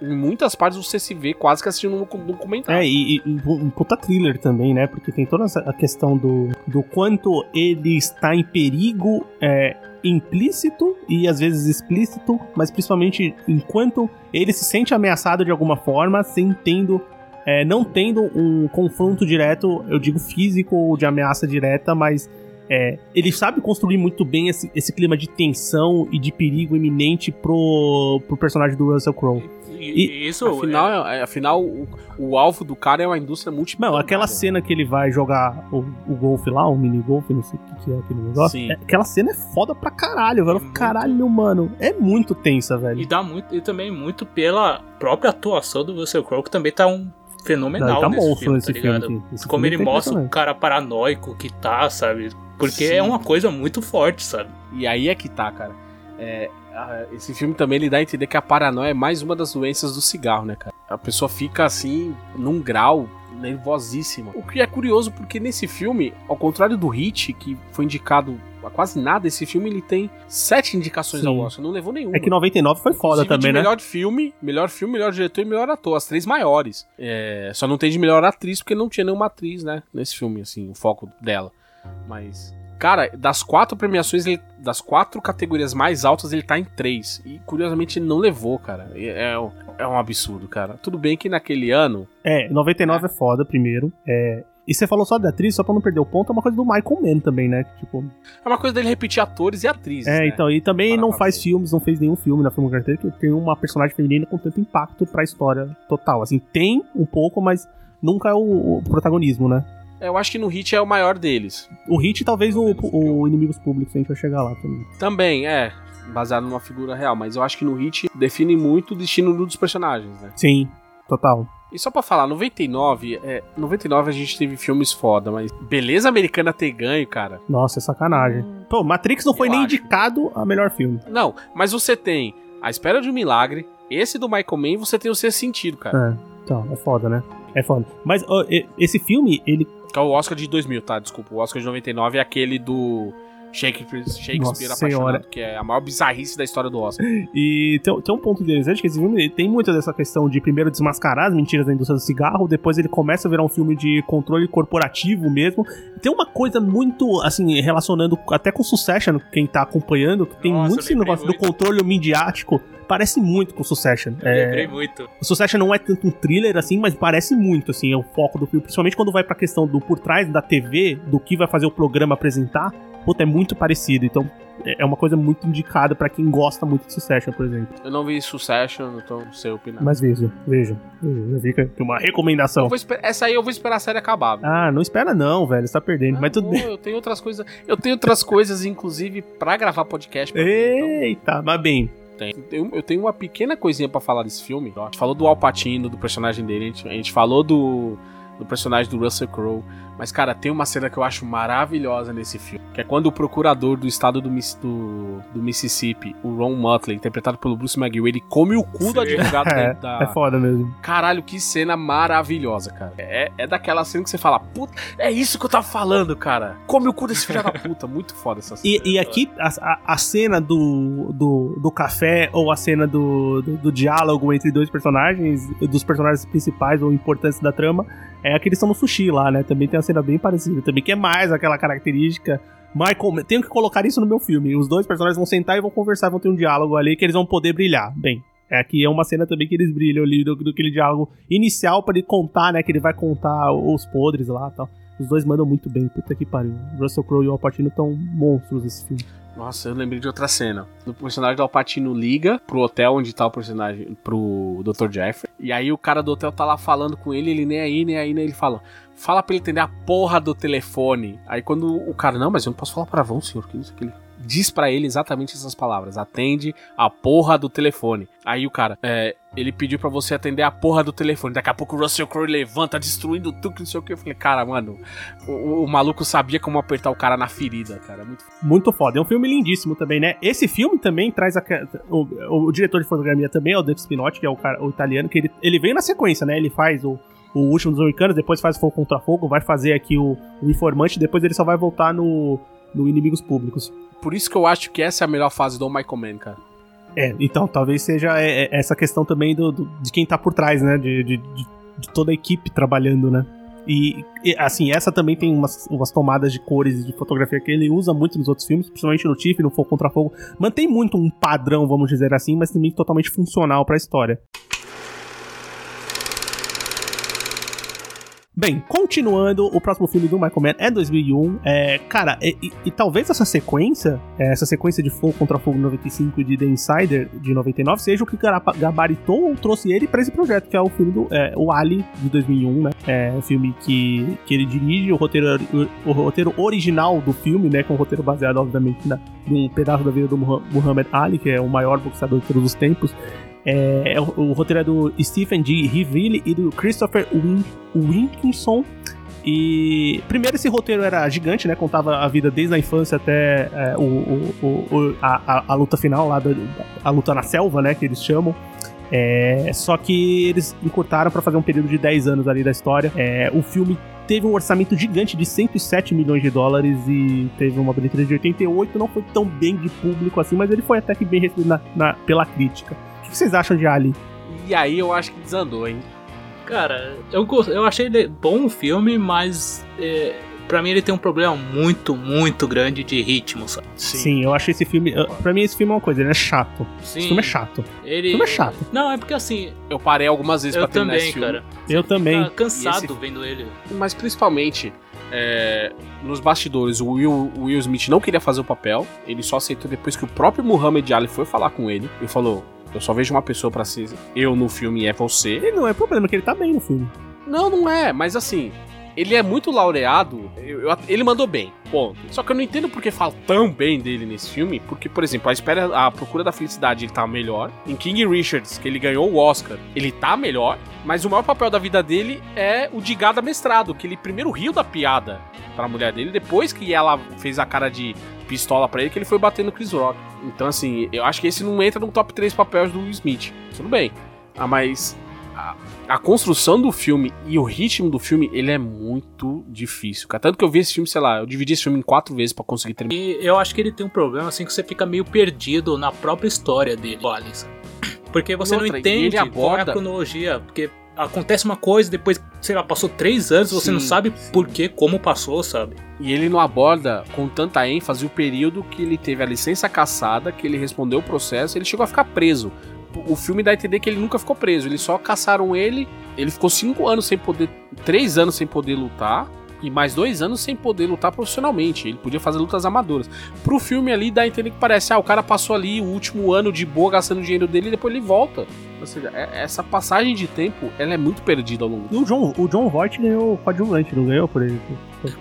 em muitas partes você se vê quase que assistindo um documentário. É, e, e um puta thriller também, né? Porque tem toda a questão do, do quanto ele está em perigo é, implícito e às vezes explícito, mas principalmente enquanto ele se sente ameaçado de alguma forma, sem tendo, é, não tendo um confronto direto, eu digo físico ou de ameaça direta, mas é, ele sabe construir muito bem esse, esse, clima de tensão e de perigo iminente pro, pro personagem do Russell Crowe. E, isso, afinal, é... afinal o, o, alvo do cara é uma indústria multimilionária. Não, aquela cena que ele vai jogar o, o golfe lá, o mini golfe, não sei o que, que é aquele negócio. É, aquela cena é foda pra caralho, velho. É caralho, muito... mano. É muito tensa, velho. E dá muito, e também muito pela própria atuação do Russell Crowe, que também tá um fenomenal tá nesse monstro filme, nesse tá filme. Esse Como filme ele mostra o cara paranoico que tá, sabe? Porque Sim. é uma coisa muito forte, sabe? E aí é que tá, cara. É, esse filme também ele dá a entender que a paranoia é mais uma das doenças do cigarro, né, cara? A pessoa fica assim, num grau nervosíssima. O que é curioso porque nesse filme, ao contrário do Hit, que foi indicado a quase nada, esse filme ele tem sete indicações Sim. ao Oscar, não levou nenhuma. É que 99 foi foda também, de né? melhor filme, melhor filme, melhor diretor e melhor ator, as três maiores. É, só não tem de melhor atriz porque não tinha nenhuma atriz, né, nesse filme, assim, o foco dela. Mas Cara, das quatro premiações, ele, das quatro categorias mais altas, ele tá em três. E curiosamente ele não levou, cara. É, é um absurdo, cara. Tudo bem que naquele ano. É, 99 é, é foda, primeiro. É, e você falou só da atriz, só pra não perder o ponto, é uma coisa do Michael Mann também, né? Tipo... É uma coisa dele repetir atores e atrizes. É, né? então, e também Para não faz ver. filmes, não fez nenhum filme na filme carteira que tem uma personagem feminina com tanto impacto pra história total. Assim, tem um pouco, mas nunca é o, o protagonismo, né? Eu acho que no Hit é o maior deles. O Hit talvez o, o Inimigos Públicos, a gente vai chegar lá também. Também, é. Baseado numa figura real. Mas eu acho que no Hit define muito o destino dos personagens, né? Sim, total. E só pra falar, 99, é, 99 a gente teve filmes foda, mas beleza americana ter ganho, cara. Nossa, é sacanagem. Pô, Matrix não foi nem acho. indicado a melhor filme. Não, mas você tem A Espera de um Milagre, esse do Michael Mann, você tem o Ser Sentido, cara. É, então, é foda, né? É foda. Mas ó, esse filme, ele é o Oscar de 2000, tá? Desculpa. O Oscar de 99 é aquele do Shakespeare, Shakespeare apaixonado, que é a maior bizarrice da história do Oscar. (laughs) E tem, tem um ponto interessante que esse filme tem muito dessa questão de primeiro desmascarar as mentiras da indústria do cigarro, depois ele começa a virar um filme de controle corporativo mesmo. Tem uma coisa muito, assim, relacionando até com Succession, quem tá acompanhando, que tem Nossa, muito esse negócio muito. do controle midiático parece muito com Succession. Eu é, lembrei muito. O Succession não é tanto um thriller assim, mas parece muito, assim, é o foco do filme. Principalmente quando vai pra questão do por trás da TV, do que vai fazer o programa apresentar. Puta, é muito parecido. Então, é uma coisa muito indicada para quem gosta muito de Succession, por exemplo. Eu não vi Succession, então não sei opinar. Mas veja, veja. Já fica uma recomendação. Essa aí eu vou esperar a série acabar. Viu? Ah, não espera não, velho. Você tá perdendo. Ah, mas tudo bem. Eu tenho outras coisas. Eu tenho outras coisas, inclusive, para gravar podcast. Pra Eita, então. mas bem tem. Eu, tenho uma pequena coisinha para falar desse filme. A gente falou do Alpatino, do personagem dele, a gente, a gente falou do, do personagem do Russell Crowe. Mas, cara, tem uma cena que eu acho maravilhosa nesse filme. Que é quando o procurador do estado do, do, do Mississippi, o Ron Mutley, interpretado pelo Bruce McGill, ele come o cu Sim. do advogado (laughs) é, da. É foda mesmo. Caralho, que cena maravilhosa, cara. É, é daquela cena que você fala, puta, é isso que eu tava falando, cara. Come o cu desse filho da puta. Muito foda essa cena. E, e aqui, a, a, a, cena do, do, do café ou a cena do, do, do diálogo entre dois personagens, dos personagens principais ou importantes da trama, é a que eles estão no sushi lá, né? Também tem uma cena bem parecida também, que é mais aquela característica. Michael, tenho que colocar isso no meu filme. Os dois personagens vão sentar e vão conversar, vão ter um diálogo ali que eles vão poder brilhar. Bem, é, aqui é uma cena também que eles brilham ali do, do aquele diálogo inicial para ele contar, né? Que ele vai contar os podres lá e tal. Os dois mandam muito bem, puta que pariu. Russell Crowe e o Al Pacino estão monstros nesse filme. Nossa, eu lembrei de outra cena. O personagem do Alpatino liga pro hotel onde tá o personagem, pro Dr. Jeffrey. E aí o cara do hotel tá lá falando com ele, ele nem aí, nem aí, nem ele fala. Fala pra ele entender a porra do telefone. Aí quando o cara, não, mas eu não posso falar palavrão, senhor. Que isso, aquele. Diz para ele exatamente essas palavras: atende a porra do telefone. Aí o cara, é, ele pediu para você atender a porra do telefone. Daqui a pouco o Russell Crowe levanta, destruindo tudo, não sei o que. Eu falei, cara, mano, o, o, maluco sabia como apertar o cara na ferida, cara. Muito... Muito foda. É um filme lindíssimo também, né? Esse filme também traz a, o, o, diretor de fotografia também é o Dave Spinotti, que é o, cara, o italiano, que ele, ele veio na sequência, né? Ele faz o o último dos Americanos, depois faz Fogo contra Fogo, vai fazer aqui o, o Informante, depois ele só vai voltar no, no Inimigos Públicos. Por isso que eu acho que essa é a melhor fase do Michael Mann, cara. É, então talvez seja é, é, essa questão também do, do, de quem tá por trás, né? De, de, de, de toda a equipe trabalhando, né? E, e, assim, essa também tem umas, umas tomadas de cores e de fotografia que ele usa muito nos outros filmes, principalmente no Tiff, no Fogo contra Fogo. Mantém muito um padrão, vamos dizer assim, mas também totalmente funcional para a história. Bem, continuando, o próximo filme do Michael Mann é 2001. É, cara, e, e, e talvez essa sequência, é, essa sequência de Fogo contra Fogo 95 e de The Insider de 99, seja o que gabaritou ou trouxe ele para esse projeto, que é o filme do é, o Ali de 2001, né? É um filme que, que ele dirige, o roteiro, o, o roteiro original do filme, né? Com o roteiro baseado, obviamente, na, num pedaço da vida do Muhammad Ali, que é o maior boxeador de todos os tempos. É, é, o, o, roteiro é do Stephen D. Riville e do Christopher Win Winkinson. E primeiro esse roteiro era gigante, né? Contava a vida desde a infância até é, o, o, a, a, a, luta final lá, da, a luta na selva, né? Que eles chamam. É, só que eles encurtaram para fazer um período de 10 anos ali da história. É, o filme teve um orçamento gigante de 107 milhões de dólares e teve uma bilheteria de 88. Não foi tão bem de público assim, mas ele foi até que bem recebido na, na, pela crítica que vocês acham de Ali? E aí eu acho que desandou, hein? Cara, eu, eu achei bom o filme, mas é, para mim ele tem um problema muito, muito grande de ritmo, sabe? Sim, Sim eu achei esse filme. para mim esse filme é uma coisa, ele é chato. Sim. Esse filme é chato. Ele... O filme é chato. Não, é porque assim. Eu parei algumas vezes eu pra terminar também, esse filme. Cara. Eu também. cansado esse... vendo ele. Mas principalmente. É, nos bastidores, o Will, o Will Smith não queria fazer o papel, ele só aceitou depois que o próprio Muhammad Ali foi falar com ele e falou: eu só vejo uma pessoa para ser eu no filme e é você. E não é problema, que ele tá bem no filme. Não, não é, mas assim, ele é muito laureado, eu, eu, ele mandou bem, ponto. Só que eu não entendo porque fala tão bem dele nesse filme, porque, por exemplo, a espera, a procura da felicidade ele tá melhor. Em King Richards, que ele ganhou o Oscar, ele tá melhor, mas o maior papel da vida dele é o de gada mestrado, que ele primeiro riu da piada pra mulher dele, depois que ela fez a cara de pistola para ele, que ele foi bater no Chris Rock. Então, assim, eu acho que esse não entra no top 3 papéis do Will Smith. Tudo bem. Ah, mas a, a, construção do filme e o ritmo do filme, ele é muito difícil, cara. Tanto que eu vi esse filme, sei lá, eu dividi esse filme em quatro vezes para conseguir terminar. E eu acho que ele tem um problema, assim, que você fica meio perdido na própria história dele, Alex. (clears throat) Porque você outra, não entende aborda... qual é a cronologia. Porque acontece uma coisa, depois, sei lá, passou três anos, você Sim. não sabe por que, como passou, sabe? E ele não aborda com tanta ênfase o período que ele teve a licença caçada, que ele respondeu o processo, ele chegou a ficar preso. O filme dá a entender que ele nunca ficou preso, eles só caçaram ele, ele ficou cinco anos sem poder, três anos sem poder lutar, e mais dois anos sem poder lutar profissionalmente. Ele podia fazer lutas amadoras. Pro filme ali dá a entender que parece, ah, o cara passou ali o último ano de boa gastando dinheiro dele e depois ele volta. Ou seja, é, essa passagem de tempo, ela é muito perdida ao longo. E o John, o John Voight ganhou coadjuvante, não ganhou por ele?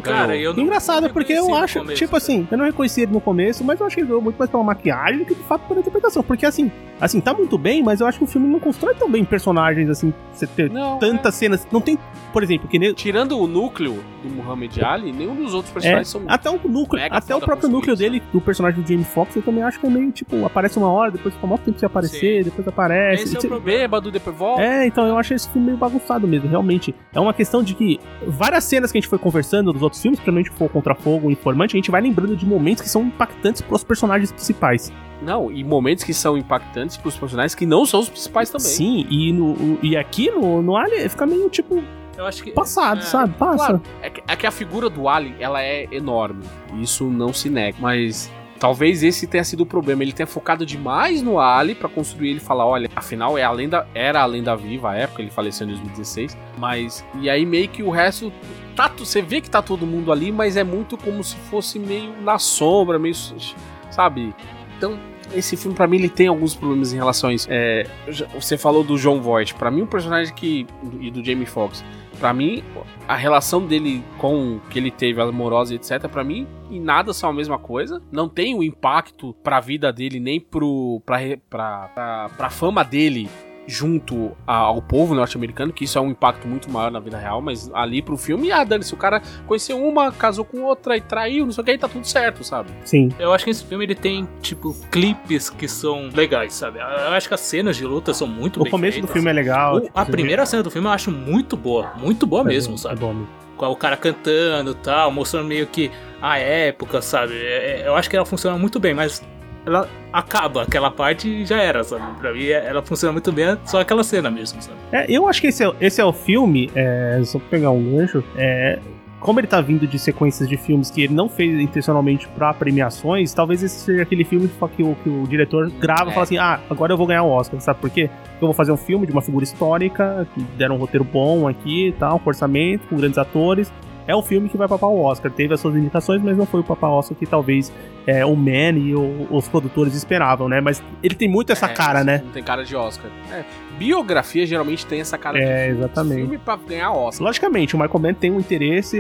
Cara, eu não. Engraçado, não porque eu acho, começo, tipo cara. assim, eu não reconheci ele no começo, mas eu acho que ele ganhou muito mais pela maquiagem do que de fato pela interpretação. Porque assim, assim, tá muito bem, mas eu acho que o filme não constrói tão bem personagens, assim, você ter não, tantas é. cenas. Não tem, por exemplo, que nem. Tirando o núcleo do Muhammad Ali, nenhum dos outros personagens é, são. Até o núcleo, até o próprio núcleo dele, do personagem do Jamie Foxx, eu também acho que é meio, tipo, aparece uma hora, depois fica muito tempo sem aparecer, Sim. depois aparece. Esse é o bêbado, depois volta. É, então eu acho esse filme meio bagunçado mesmo, realmente. É uma questão de que várias cenas que a gente foi conversando dos outros filmes, principalmente for contra fogo, informante, a gente vai lembrando de momentos que são impactantes pros personagens principais. Não, e momentos que são impactantes pros personagens que não são os principais também. Sim, e, no, e aqui no, no Alien fica meio tipo. Eu acho que. Passado, é, sabe? Passa. Claro, é, que, é que a figura do Alien, ela é enorme. Isso não se nega. Mas Talvez esse tenha sido o problema. Ele tenha focado demais no Ali para construir ele falar: olha, afinal é a lenda, era a lenda viva à época, ele faleceu em 2016. Mas. E aí meio que o resto. Tá, você vê que tá todo mundo ali, mas é muito como se fosse meio na sombra, meio. Sabe? Então, esse filme para mim ele tem alguns problemas em relação a isso. É, você falou do John Voight, para mim um personagem que e do Jamie Foxx Pra mim, a relação dele com que ele teve, amorosa etc, pra mim, em nada são a mesma coisa. Não tem o impacto pra vida dele, nem pro, pra, pra, pra, pra fama dele junto a- ao povo norte-americano, que isso é um impacto muito maior na vida real, mas ali pro filme, ah, dane-se, o cara conheceu uma, casou com outra e traiu, não sei o que, aí tá tudo certo, sabe? Sim. Eu acho que esse filme ele tem, tipo, clipes que são legais, sabe? Eu acho que as cenas de luta são muito O bem começo do feitas. filme é legal. O- tipo, a primeira cena do filme eu acho muito boa, muito boa vê- mesmo, é sabe? bom, mesmo. Com o cara cantando e tal, mostrando meio que a época, sabe? É- é- Eu acho que ela funciona muito bem, mas ela acaba aquela parte e já era, sabe? Pra mim é- ela funciona muito bem, só aquela cena mesmo, sabe? É, eu acho que esse é, esse é o filme, é, só pra pegar um gancho, é, como ele tá vindo de sequências de filmes que ele não fez intencionalmente pra premiações, talvez esse seja aquele filme que o, que o diretor grava e É. fala assim, ah, agora eu vou ganhar o Oscar, sabe por quê? Porque eu vou fazer um filme de uma figura histórica, que deram um roteiro bom aqui e tal, com orçamento, com grandes atores, é o filme que vai papar o Oscar. Teve as suas indicações, mas não foi o papar Oscar que talvez é, o Man e o- os produtores esperavam, né? Mas ele tem muito essa É, cara, né? Não tem cara de Oscar. É, biografia geralmente tem essa cara É, de filme, exatamente. filme pra ganhar Oscar. Logicamente, o Michael Mann tem um interesse.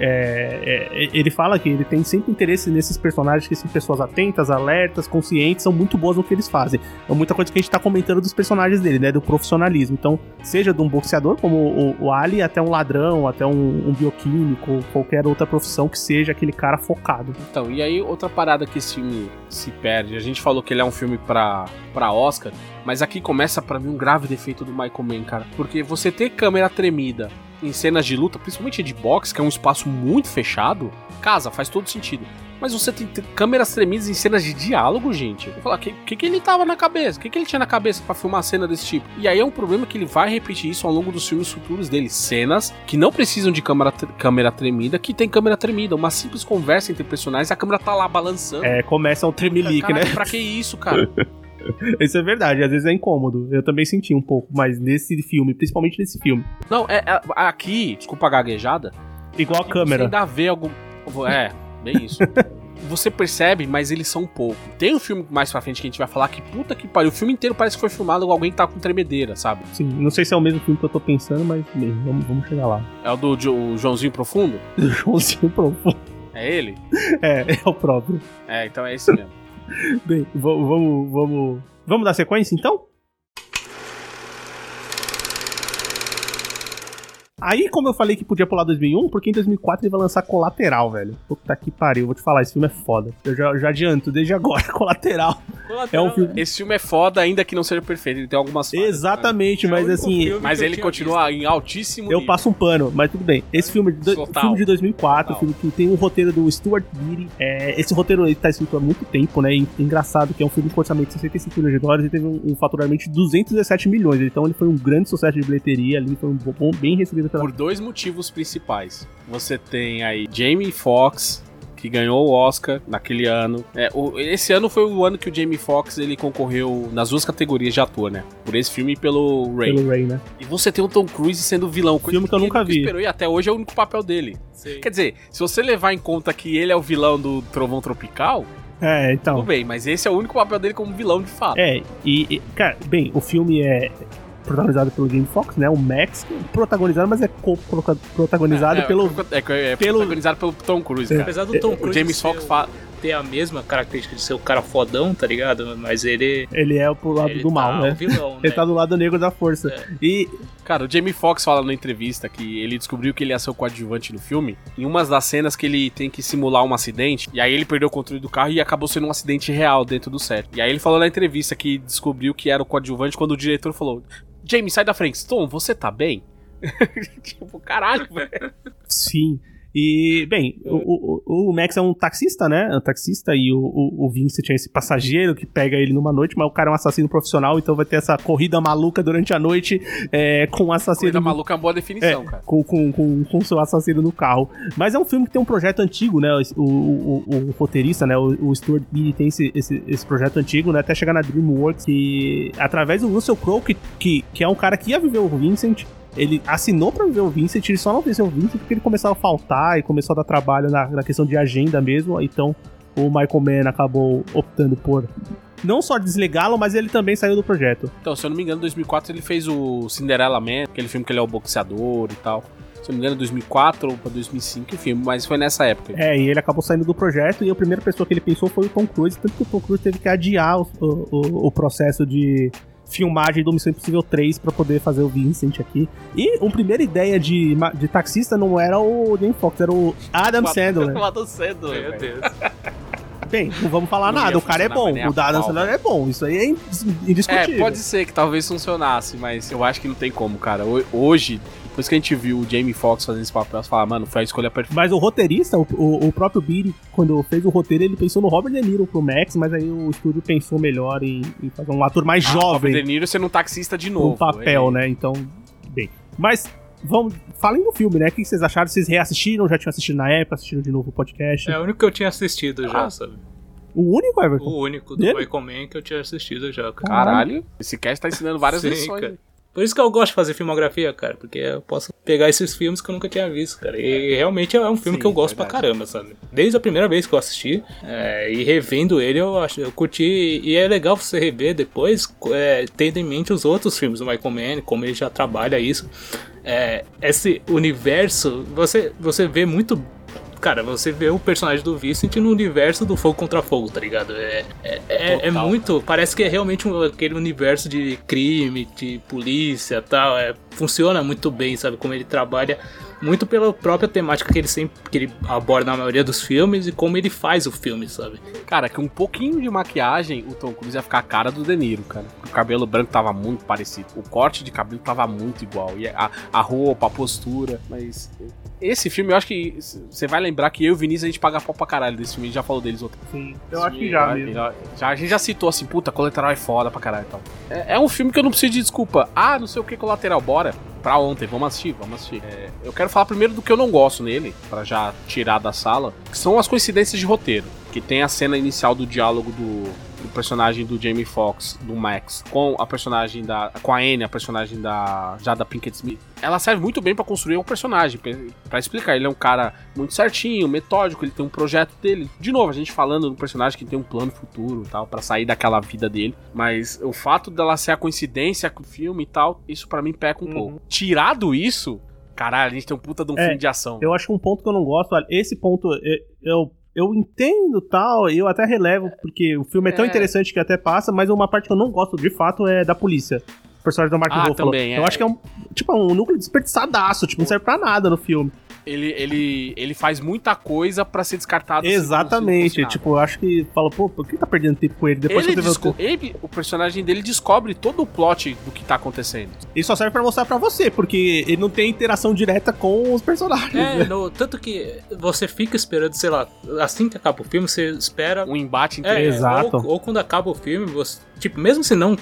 é, é, ele fala que ele tem sempre interesse nesses personagens que são pessoas atentas, alertas, conscientes, são muito boas no que eles fazem. É muita coisa que a gente tá comentando dos personagens dele, né? Do profissionalismo. Então, seja de um boxeador como o, o Ali, até um ladrão, até um, um bioquímico, qualquer outra profissão que seja aquele cara focado. Então, e aí outra parada que esse filme se perde. A gente falou que ele é um filme pra, pra Oscar, mas aqui começa pra mim um grave defeito do Michael Mann, cara. Porque você ter câmera tremida em cenas de luta, principalmente de boxe, que é um espaço muito fechado, casa, faz todo sentido. Mas você tem câmeras tremidas em cenas de diálogo, gente. Eu vou falar, o que, que, que ele tava na cabeça? O que, que ele tinha na cabeça pra filmar cena desse tipo? E aí é um problema que ele vai repetir isso ao longo dos filmes futuros dele. Cenas que não precisam de câmera, câmera tremida, que tem câmera tremida. Uma simples conversa entre personagens, a câmera tá lá balançando. É, começa o tremelique, né? Pra que isso, cara? (laughs) (laughs) Isso é verdade, às vezes é incômodo. Eu também senti um pouco, mas nesse filme, principalmente nesse filme. Não, é, é- aqui, desculpa a gaguejada. Igual a câmera. Você ainda vê algum. É, bem isso. (laughs) Você percebe, mas eles são pouco. Tem um filme mais pra frente que a gente vai falar que puta que pariu. O filme inteiro parece que foi filmado com alguém que tá com tremedeira, sabe? Sim, não sei se é o mesmo filme que eu tô pensando, mas bem, vamos, vamos chegar lá. É o do Jo- Joãozinho Profundo? (laughs) Joãozinho profundo. É ele? É, é o próprio. É, então é esse mesmo. Bem, va- vamos, vamos. Vamos dar sequência então? Aí, como eu falei que podia pular 2001, porque em 2004 ele vai lançar Colateral, velho. Puta que pariu, vou te falar, esse filme é foda. Eu já, já adianto desde agora, (laughs) Colateral. É um filme. Esse filme é foda, ainda que não seja perfeito. Ele tem algumas falhas, Exatamente, É o mas único assim, Mas ele continua em altíssimo Eu nível. passo um pano, mas tudo bem. Esse filme, de, Total. filme de 2004, Total. filme que tem um roteiro do Stuart Beatty. É, esse roteiro ele tá escrito há muito tempo, né? E engraçado que é um filme com orçamento de 65 milhões de dólares e teve um, um faturamento de 217 milhões. Então ele foi um grande sucesso de bilheteria ali, foi um bom, bem recebido. Por dois motivos principais. Você tem aí Jamie Foxx, que ganhou o Oscar naquele ano. É, o- esse ano foi o ano que o Jamie Foxx ele concorreu nas duas categorias de ator, né? Por esse filme e pelo Ray. Pelo Ray, né? E você tem o Tom Cruise sendo vilão. coisa Filme que eu ele nunca vi. Esperou, e até hoje é o único papel dele. Quer dizer, se você levar em conta que ele é o vilão do Trovão Tropical, É, tudo então. bem, mas esse é o único papel dele como vilão de fato. É, e, e, cara, bem, o filme é protagonizado pelo Jamie Foxx, né? O Max, protagonizado, mas é co-protagonizado é, pelo. é, é, é pelo- protagonizado pelo Tom Cruise, É. cara. Apesar do Tom O Cruise James ser Fox o- fala. ter a mesma característica de ser o cara fodão, tá ligado? Mas ele. Ele é pro lado ele do mal, tá né? o vilão, (laughs) né? Ele tá do lado negro da força. É. E Cara, o Jamie Foxx fala na entrevista que ele descobriu que ele ia ser o coadjuvante no filme. Em umas das cenas que ele tem que simular um acidente, e aí ele perdeu o controle do carro e acabou sendo um acidente real dentro do set. E aí ele falou na entrevista que descobriu que era o coadjuvante quando o diretor falou: Jamie, sai da frente. Tom, você tá bem? (laughs) tipo, caralho, velho. Sim. E, bem, o, o, o Max é um taxista, né? É um taxista e o, o, o Vincent é esse passageiro que pega ele numa noite, mas o cara é um assassino profissional, então vai ter essa corrida maluca durante a noite é, com o assassino. Corrida maluca é uma boa definição, cara. com, com, com, com seu assassino no carro. Mas é um filme que tem um projeto antigo, né? O, o, o, o roteirista, né? O, o Stuart Beatty tem esse, esse, esse projeto antigo, né? Até chegar na DreamWorks, que através do Russell Crowe, que, que, que é um cara que ia viver o Vincent, ele assinou pra viver o Vincent, ele só não venceu o Vincent porque ele começava a faltar e começou a dar trabalho na, na questão de agenda mesmo. Então o Michael Mann acabou optando por não só desligá-lo, mas ele também saiu do projeto. Então, se eu não me engano, em 2004 ele fez o Cinderella Man, aquele filme que ele é o boxeador e tal. Se eu não me engano, 2004 ou pra 2005, enfim, mas foi nessa época. É, e ele acabou saindo do projeto e a primeira pessoa que ele pensou foi o Tom Cruise, tanto que o Tom Cruise teve que adiar o, o, o processo de filmagem do Missão Impossível 3 para poder fazer o Vincent aqui. E uma primeira ideia de, de taxista não era o Jamie Foxx, era o Adam Sandler. O Adam Sandler, Meu Deus. Bem, não vamos falar Não nada, o cara é bom, o da Adam Sandler é bom, isso aí é indis- indiscutível. É, pode ser que talvez funcionasse, mas eu acho que não tem como, cara. Ho- Hoje, depois que a gente viu o Jamie Foxx fazendo esse papel, você fala, mano, foi a escolha perfeita. Mas o roteirista, o, o, o próprio Billy, quando fez o roteiro, ele pensou no Robert De Niro pro Max, mas aí o estúdio pensou melhor em, em fazer um ator mais Ah, Robert jovem De Niro sendo um taxista de no novo. papel, ele- né? Então, bem. Mas, vamos, falem do filme, né? O que vocês acharam? Vocês reassistiram? Já tinham assistido na época? Assistiram de novo o podcast? É o único que eu tinha assistido já, Ah. sabe? O único, Everton? O único do Dele? Michael Mann que eu tinha assistido já, cara. Caralho, esse cast tá ensinando várias Sim, lições. cara. Por isso que eu gosto de fazer filmografia, cara, porque eu posso pegar esses filmes que eu nunca tinha visto, cara. E realmente é um filme Sim, que eu gosto pra verdade. caramba, sabe? Desde a primeira vez que eu assisti, é, e revendo ele, eu, acho, eu curti. E é legal você rever depois, é, tendo em mente os outros filmes do Michael Mann, como ele já trabalha isso. É, esse universo, você, você vê muito. Cara, você vê o personagem do Vincent no universo do Fogo contra Fogo, tá ligado? É, é, é, é muito. Parece que é realmente um- aquele universo de crime, de polícia e tal. É, funciona muito bem, sabe? Como ele trabalha. Muito pela própria temática que ele sempre que ele aborda na maioria dos filmes e como ele faz o filme, sabe? Cara, com um pouquinho de maquiagem, o Tom Cruise ia ficar a cara do De Niro, cara. O cabelo branco tava muito parecido. O corte de cabelo tava muito igual. E a, a roupa, a postura. Mas esse filme, eu acho que você vai lembrar que eu e o Vinícius a gente paga pau pra caralho desse filme. A gente já falou deles outro Sim, Esse eu acho que filme, já já, mesmo. já- já- A gente já citou assim, puta, colateral é foda pra caralho e tal. É, é um filme que eu não preciso de desculpa. Ah, não sei o que, colateral, bora. Pra ontem, vamos assistir, vamos assistir. É, eu quero falar primeiro do que eu não gosto nele, pra já tirar da sala, que são as coincidências de roteiro. Que tem a cena inicial do diálogo do, do personagem do Jamie Foxx, do Max, com a personagem da. com a Anne, a personagem da. já da Pinkett Smith. Ela serve muito bem pra construir um personagem, pra- pra explicar. Ele é um cara muito certinho, metódico, ele tem um projeto dele. De novo, a gente falando do personagem que tem um plano futuro e tal, pra sair daquela vida dele. Mas o fato dela ser a coincidência com o filme e tal, isso pra mim peca um Uhum. pouco. Tirado isso, caralho, a gente tem um puta de um É, filme de ação. Eu acho que um ponto que eu não gosto, esse ponto eu, eu, entendo tal, eu até relevo, porque o filme é tão É. interessante que até passa, mas uma parte que eu não gosto de fato é da polícia. O personagem do Mark Ah, Ruffalo. também, é. Eu acho que é um, tipo, um núcleo desperdiçadaço, tipo, não serve pra nada no filme. Ele, ele, ele faz muita coisa pra ser descartado. Exatamente. nada. Tipo, eu acho que fala, pô, por que tá perdendo tempo com ele? Depois ele que eu desco- ele- o personagem dele descobre todo o plot do que tá acontecendo. Ele só serve pra mostrar pra você, porque ele não tem interação direta com os personagens. É, né? no- tanto que você fica esperando, sei lá, assim que acaba o filme, você espera Um embate É, entre Exato. Ou, ou quando acaba o filme, você, tipo, mesmo se não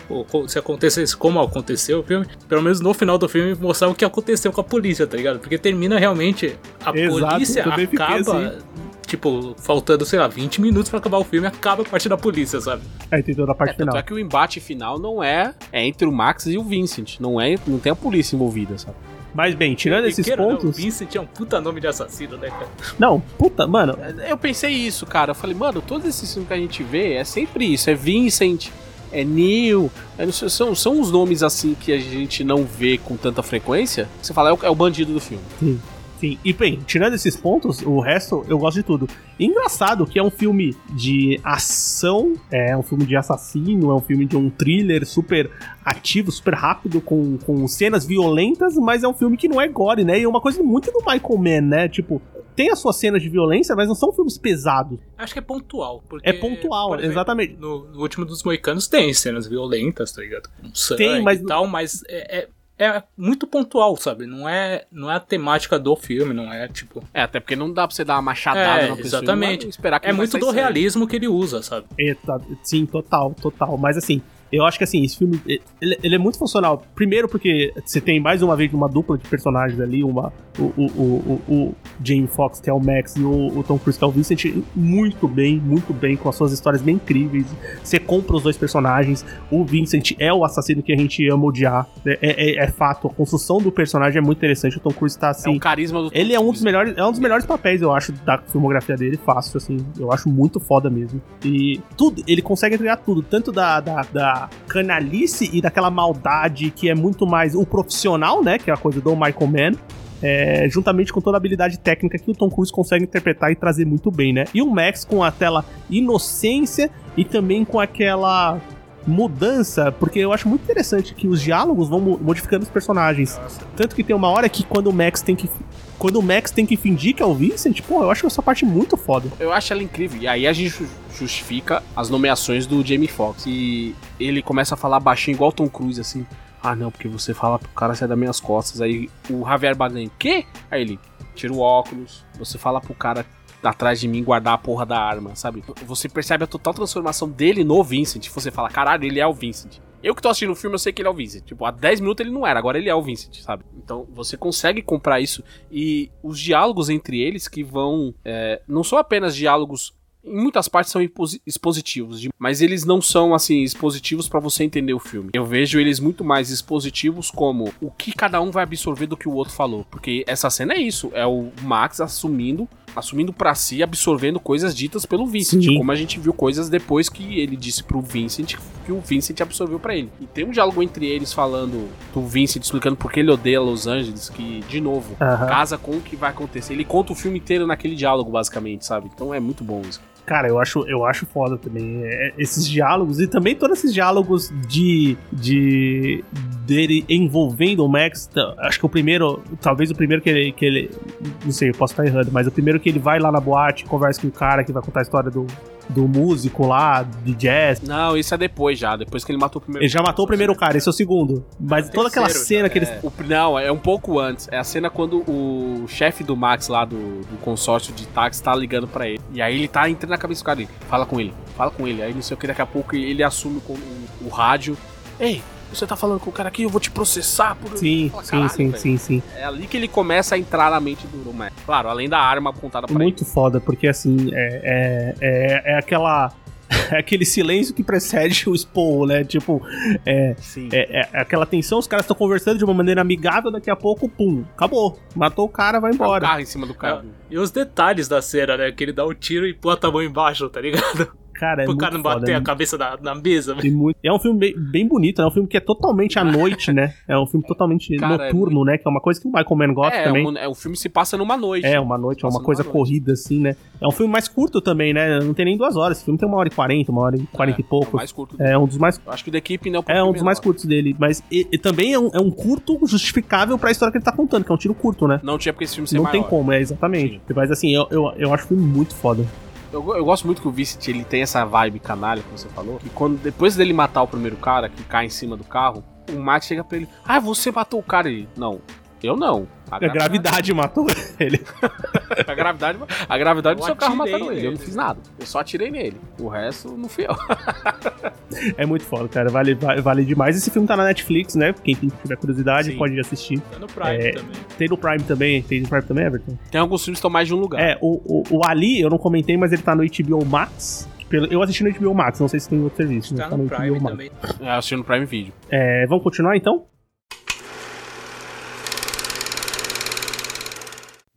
se acontecesse como aconteceu o filme, pelo menos no final do filme mostrar o que aconteceu com a polícia, tá ligado? Porque termina realmente a Exato, polícia acaba assim. tipo, faltando, sei lá, 20 minutos pra acabar o filme, acaba a parte da polícia, sabe? Aí tem toda a parte É, final. é que o embate final não é, é entre o Max e o Vincent. Não é, não tem a polícia envolvida, sabe? Mas bem, tirando E esses queira ou não, pontos. o Vincent é um puta nome de assassino, né, cara? Não, puta, mano, Eu pensei isso, cara. Eu falei, mano, todos esses filmes que a gente vê é sempre isso. É Vincent, é Neil. é são, são os nomes assim que a gente não vê com tanta frequência. Você fala, é o, é o bandido do filme. Sim, e bem, tirando esses pontos, o resto eu gosto de tudo. Engraçado que é um filme de ação, é um filme de assassino, é um filme de um thriller super ativo, super rápido, com, com cenas violentas, mas é um filme que não é gore, né? E é uma coisa muito do Michael Mann, né? Tipo, tem as suas cenas de violência, mas não são filmes pesados. Acho que é pontual. Porque, É pontual, por exemplo, exatamente. No, no último dos Moicanos tem cenas violentas, tá ligado? Com sangue Tem, mas- e tal, mas é, é, é muito pontual, sabe? Não é, não é a temática do filme, não é tipo. É, até porque não dá pra você dar uma machadada É, na pessoa. exatamente. e esperar que É muito do realismo que ele usa, sabe? É, tá- sim, total, total. Mas assim, Eu acho que assim, esse filme ele, ele é muito funcional. Primeiro, porque você tem mais uma vez uma dupla de personagens ali, uma, o, o, o, o Jamie Foxx, que é o Max, e o, o Tom Cruise, que é o Vincent, muito bem, muito bem, com as suas histórias bem incríveis. Você compra os dois personagens. O Vincent é o assassino que a gente ama odiar. É, é, é fato. A construção do personagem é muito interessante. O Tom Cruise tá assim. É o carisma do Ele é um dos melhores, é um dos melhores papéis, eu acho, da filmografia dele, fácil, assim. Eu acho muito foda mesmo. E tudo, ele consegue entregar tudo, tanto da, da, da canalice e daquela maldade que é muito mais o profissional, né? Que é a coisa do Michael Mann. É, juntamente com toda a habilidade técnica que o Tom Cruise consegue interpretar e trazer muito bem, né? E o Max com aquela inocência e também com aquela mudança, porque eu acho muito interessante que os diálogos vão modificando os personagens. Tanto que tem uma hora que quando o Max tem que quando o Max tem que fingir que é o Vincent, pô, eu acho essa parte muito foda. Eu acho ela incrível. E aí a gente justifica as nomeações do Jamie Foxx. E ele começa a falar baixinho igual Tom Cruise, assim. Ah, não, porque você fala pro cara sair das minhas costas. Aí o Javier Bardem, quê? Aí ele tira o óculos. Você fala pro cara atrás de mim guardar a porra da arma, sabe? Você percebe a total transformação dele no Vincent. Você fala, caralho, ele é o Vincent. Eu que tô assistindo o filme, eu sei que ele é o Vincent. Tipo, há 10 minutos ele não era, agora ele é o Vincent, sabe? Então você consegue comprar isso. E os diálogos entre eles que vão. É, não são apenas diálogos em muitas partes são expositivos, mas eles não são assim expositivos para você entender o filme. Eu vejo eles muito mais expositivos como o que cada um vai absorver do que o outro falou, porque essa cena é isso, é o Max assumindo assumindo para si, absorvendo coisas ditas pelo Vincent, Sim. como a gente viu coisas depois que ele disse pro Vincent que o Vincent absorveu para ele. E tem um diálogo entre eles falando do Vincent explicando por que ele odeia Los Angeles, que de novo, uh -huh. casa com o que vai acontecer. Ele conta o filme inteiro naquele diálogo basicamente, sabe? Então é muito bom isso. Cara, eu acho, eu acho foda também é, esses diálogos e também todos esses diálogos de, de dele envolvendo o Max. Acho que o primeiro, talvez o primeiro que ele, que ele não sei, eu posso estar errando, mas o primeiro que ele vai lá na boate, conversa com o cara que vai contar a história do, do músico lá, de jazz. Não, isso é depois já, depois que ele matou o primeiro. Ele já matou o primeiro cara, esse é o segundo. Mas é toda aquela cena já, que eles. É. O, não, é um pouco antes. É a cena quando o chefe do Max lá do, do consórcio de táxi tá ligando para ele. E aí ele tá entrando na cabeça do cara dele. Fala com ele, fala com ele. Aí não sei o que, daqui a pouco ele assume o, o, o rádio. Ei, você tá falando com o cara aqui, eu vou te processar por. Sim, Fala, sim, sim, sim, sim. É ali que ele começa a entrar na mente do Romero. Claro, além da arma apontada pra Muito ele. foda, porque assim, é, é, é, é aquela. É (laughs) aquele silêncio que precede o esporro, né? Tipo, é, é, é, aquela tensão, os caras estão conversando de uma maneira amigável, daqui a pouco, pum, acabou. Matou o cara, vai embora. É o carro em cima do carro. É, e os detalhes da cena, né? Que ele dá o um tiro e bota a mão embaixo, tá ligado? Cara, é Pro cara não bater foda, a cabeça na, na mesa. Muito... É um filme bem, bem, bonito, é um filme que é totalmente à noite, né? É um filme totalmente cara, é noturno, é muito... né? Que é uma coisa que o Michael Mann gosta é, também. É, um, filme se passa numa noite. É, uma noite, é uma coisa corrida, assim, né? É um filme mais curto também, né? Não tem nem duas horas. Esse filme tem uma hora e quarenta, uma hora e quarenta é, e pouco. É, mais curto é um dos mais. Acho que da equipe não É um dos mais curtos dele. Mas e, e também é um, é um curto justificável pra história que ele tá contando, que é um tiro curto, né? Não tinha porque esse filme ser Não maior. tem como, é exatamente. Sim. Mas assim, eu, eu, eu acho o filme muito foda. Eu, eu, gosto muito que o Vincent ele tem essa vibe canalha, como você falou. Que quando depois dele matar o primeiro cara, que cai em cima do carro, o Matt chega pra ele: Ah, você matou o cara. Ele: Não, eu não. A, a gravidade matou ele. (laughs) a gravidade, a gravidade do seu carro matou ele. Eu não fiz nada. Eu só atirei nele. O resto não fui eu. (laughs) é muito foda, cara. Vale, vale, vale, demais. Esse filme tá na Netflix, né? Quem tiver curiosidade Sim. pode assistir. Tá no Prime é, também. Tem no Prime também. Tem no Prime também, Everton? Tem alguns filmes que estão mais de um lugar. É, o, o, o Ali, eu não comentei, mas ele tá no HBO Max. Eu assisti no HBO Max, não sei se tem outro serviço. Tá, né? tá no, no Prime HBO também. Max. É, assisti no Prime Video. É, vamos continuar então?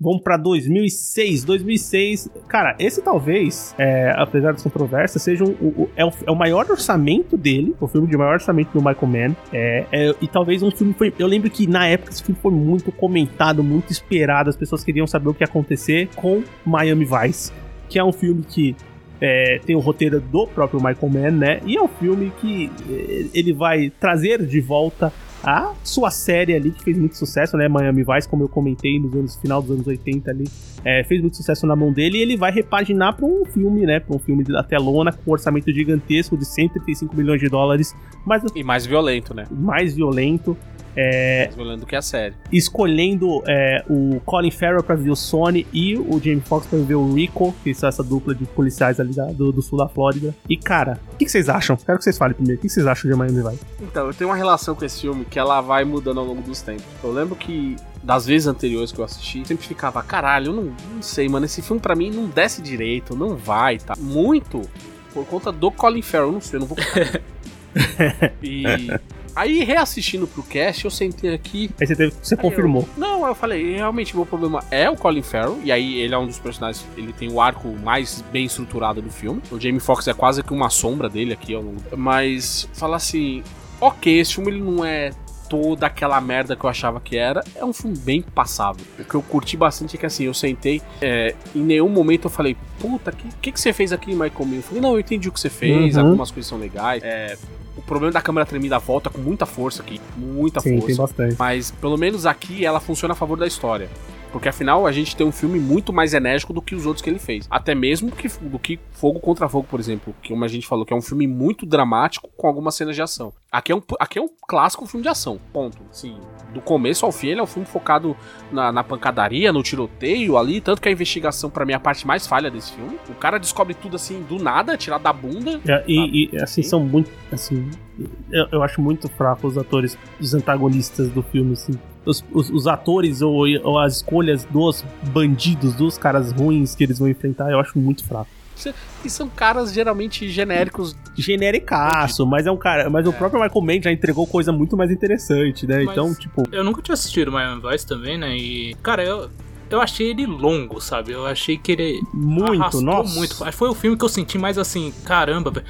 Vamos para 2006. 2006, cara, esse talvez, é, apesar das controvérsias, seja um, é, o, é, o, maior orçamento dele, o filme de maior orçamento do Michael Mann. É, é, e talvez um filme foi. Eu lembro que na época esse filme foi muito comentado, muito esperado. As pessoas queriam saber o que ia acontecer com Miami Vice, que é um filme que é, tem o roteiro do próprio Michael Mann, né? E é um filme que é, ele vai trazer de volta a sua série ali, que fez muito sucesso, né? Miami Vice, como eu comentei nos anos final dos anos 80 ali, é, fez muito sucesso na mão dele e ele vai repaginar para um filme, né? Para um filme da telona com um orçamento gigantesco de 135 milhões de dólares. Mas, e mais violento, né? Mais violento. É, Mais violento do que a série. escolhendo é, o Colin Farrell pra viver o Sony e o Jamie Foxx pra viver o Rico, que são essa dupla de policiais ali da- do, do sul da Flórida. E, cara, o que, que vocês acham? Quero que vocês falem primeiro. O que, que vocês acham de Miami Vice? Então, eu tenho uma relação com esse filme que ela vai mudando ao longo dos tempos. Eu lembro que das vezes anteriores que eu assisti, eu sempre ficava, caralho, eu não, não sei, mano, esse filme pra mim não desce direito, não vai, tá? Muito por conta do Colin Farrell, não sei, eu não vou. (laughs) E aí, reassistindo pro cast, eu sentei aqui Aí você, teve, você Aí confirmou. eu- não, eu falei, realmente meu problema é o Colin Farrell, e aí ele é um dos personagens, ele tem o arco mais bem estruturado do filme. O Jamie Foxx é quase que uma sombra dele aqui ao longo. Mas falar assim, ok, esse filme ele não é toda aquela merda que eu achava que era, é um filme bem passável. O que eu curti bastante é que assim, eu sentei, é, em nenhum momento eu falei, puta, o que, que, que você fez aqui, Michael Mann? Eu falei, não, eu entendi o que você fez, Uhum. algumas coisas são legais. É, o problema da câmera tremida volta com muita força aqui, muita Sim, força. tem bastante. Mas pelo menos aqui ela funciona a favor da história. Porque afinal a gente tem um filme muito mais enérgico do que os outros que ele fez. Até mesmo que, do que Fogo contra Fogo, por exemplo. Que como a gente falou, que é um filme muito dramático com algumas cenas de ação. Aqui é um, aqui é um clássico filme de ação. Ponto. Assim, do começo ao fim, ele é um filme focado na, na pancadaria, no tiroteio ali. Tanto que a investigação, pra mim, é a parte mais falha desse filme. O cara descobre tudo assim, do nada, tirado da bunda. É, E, e, assim, Sim. são muito. Assim, eu, eu acho muito fraco os atores, os antagonistas do filme, assim. Os, os, os atores ou, ou as escolhas dos bandidos, dos caras ruins que eles vão enfrentar, eu acho muito fraco. E são caras geralmente genéricos. Genericaço, mas é um cara. Mas o É. próprio Michael Mann já entregou coisa muito mais interessante, né? Mas- Então, tipo. Eu nunca tinha assistido Miami Vice também, né? E, cara, eu, eu achei ele longo, sabe? Eu achei que ele Muito, nossa. muito. Foi o filme que eu senti mais assim, caramba, velho.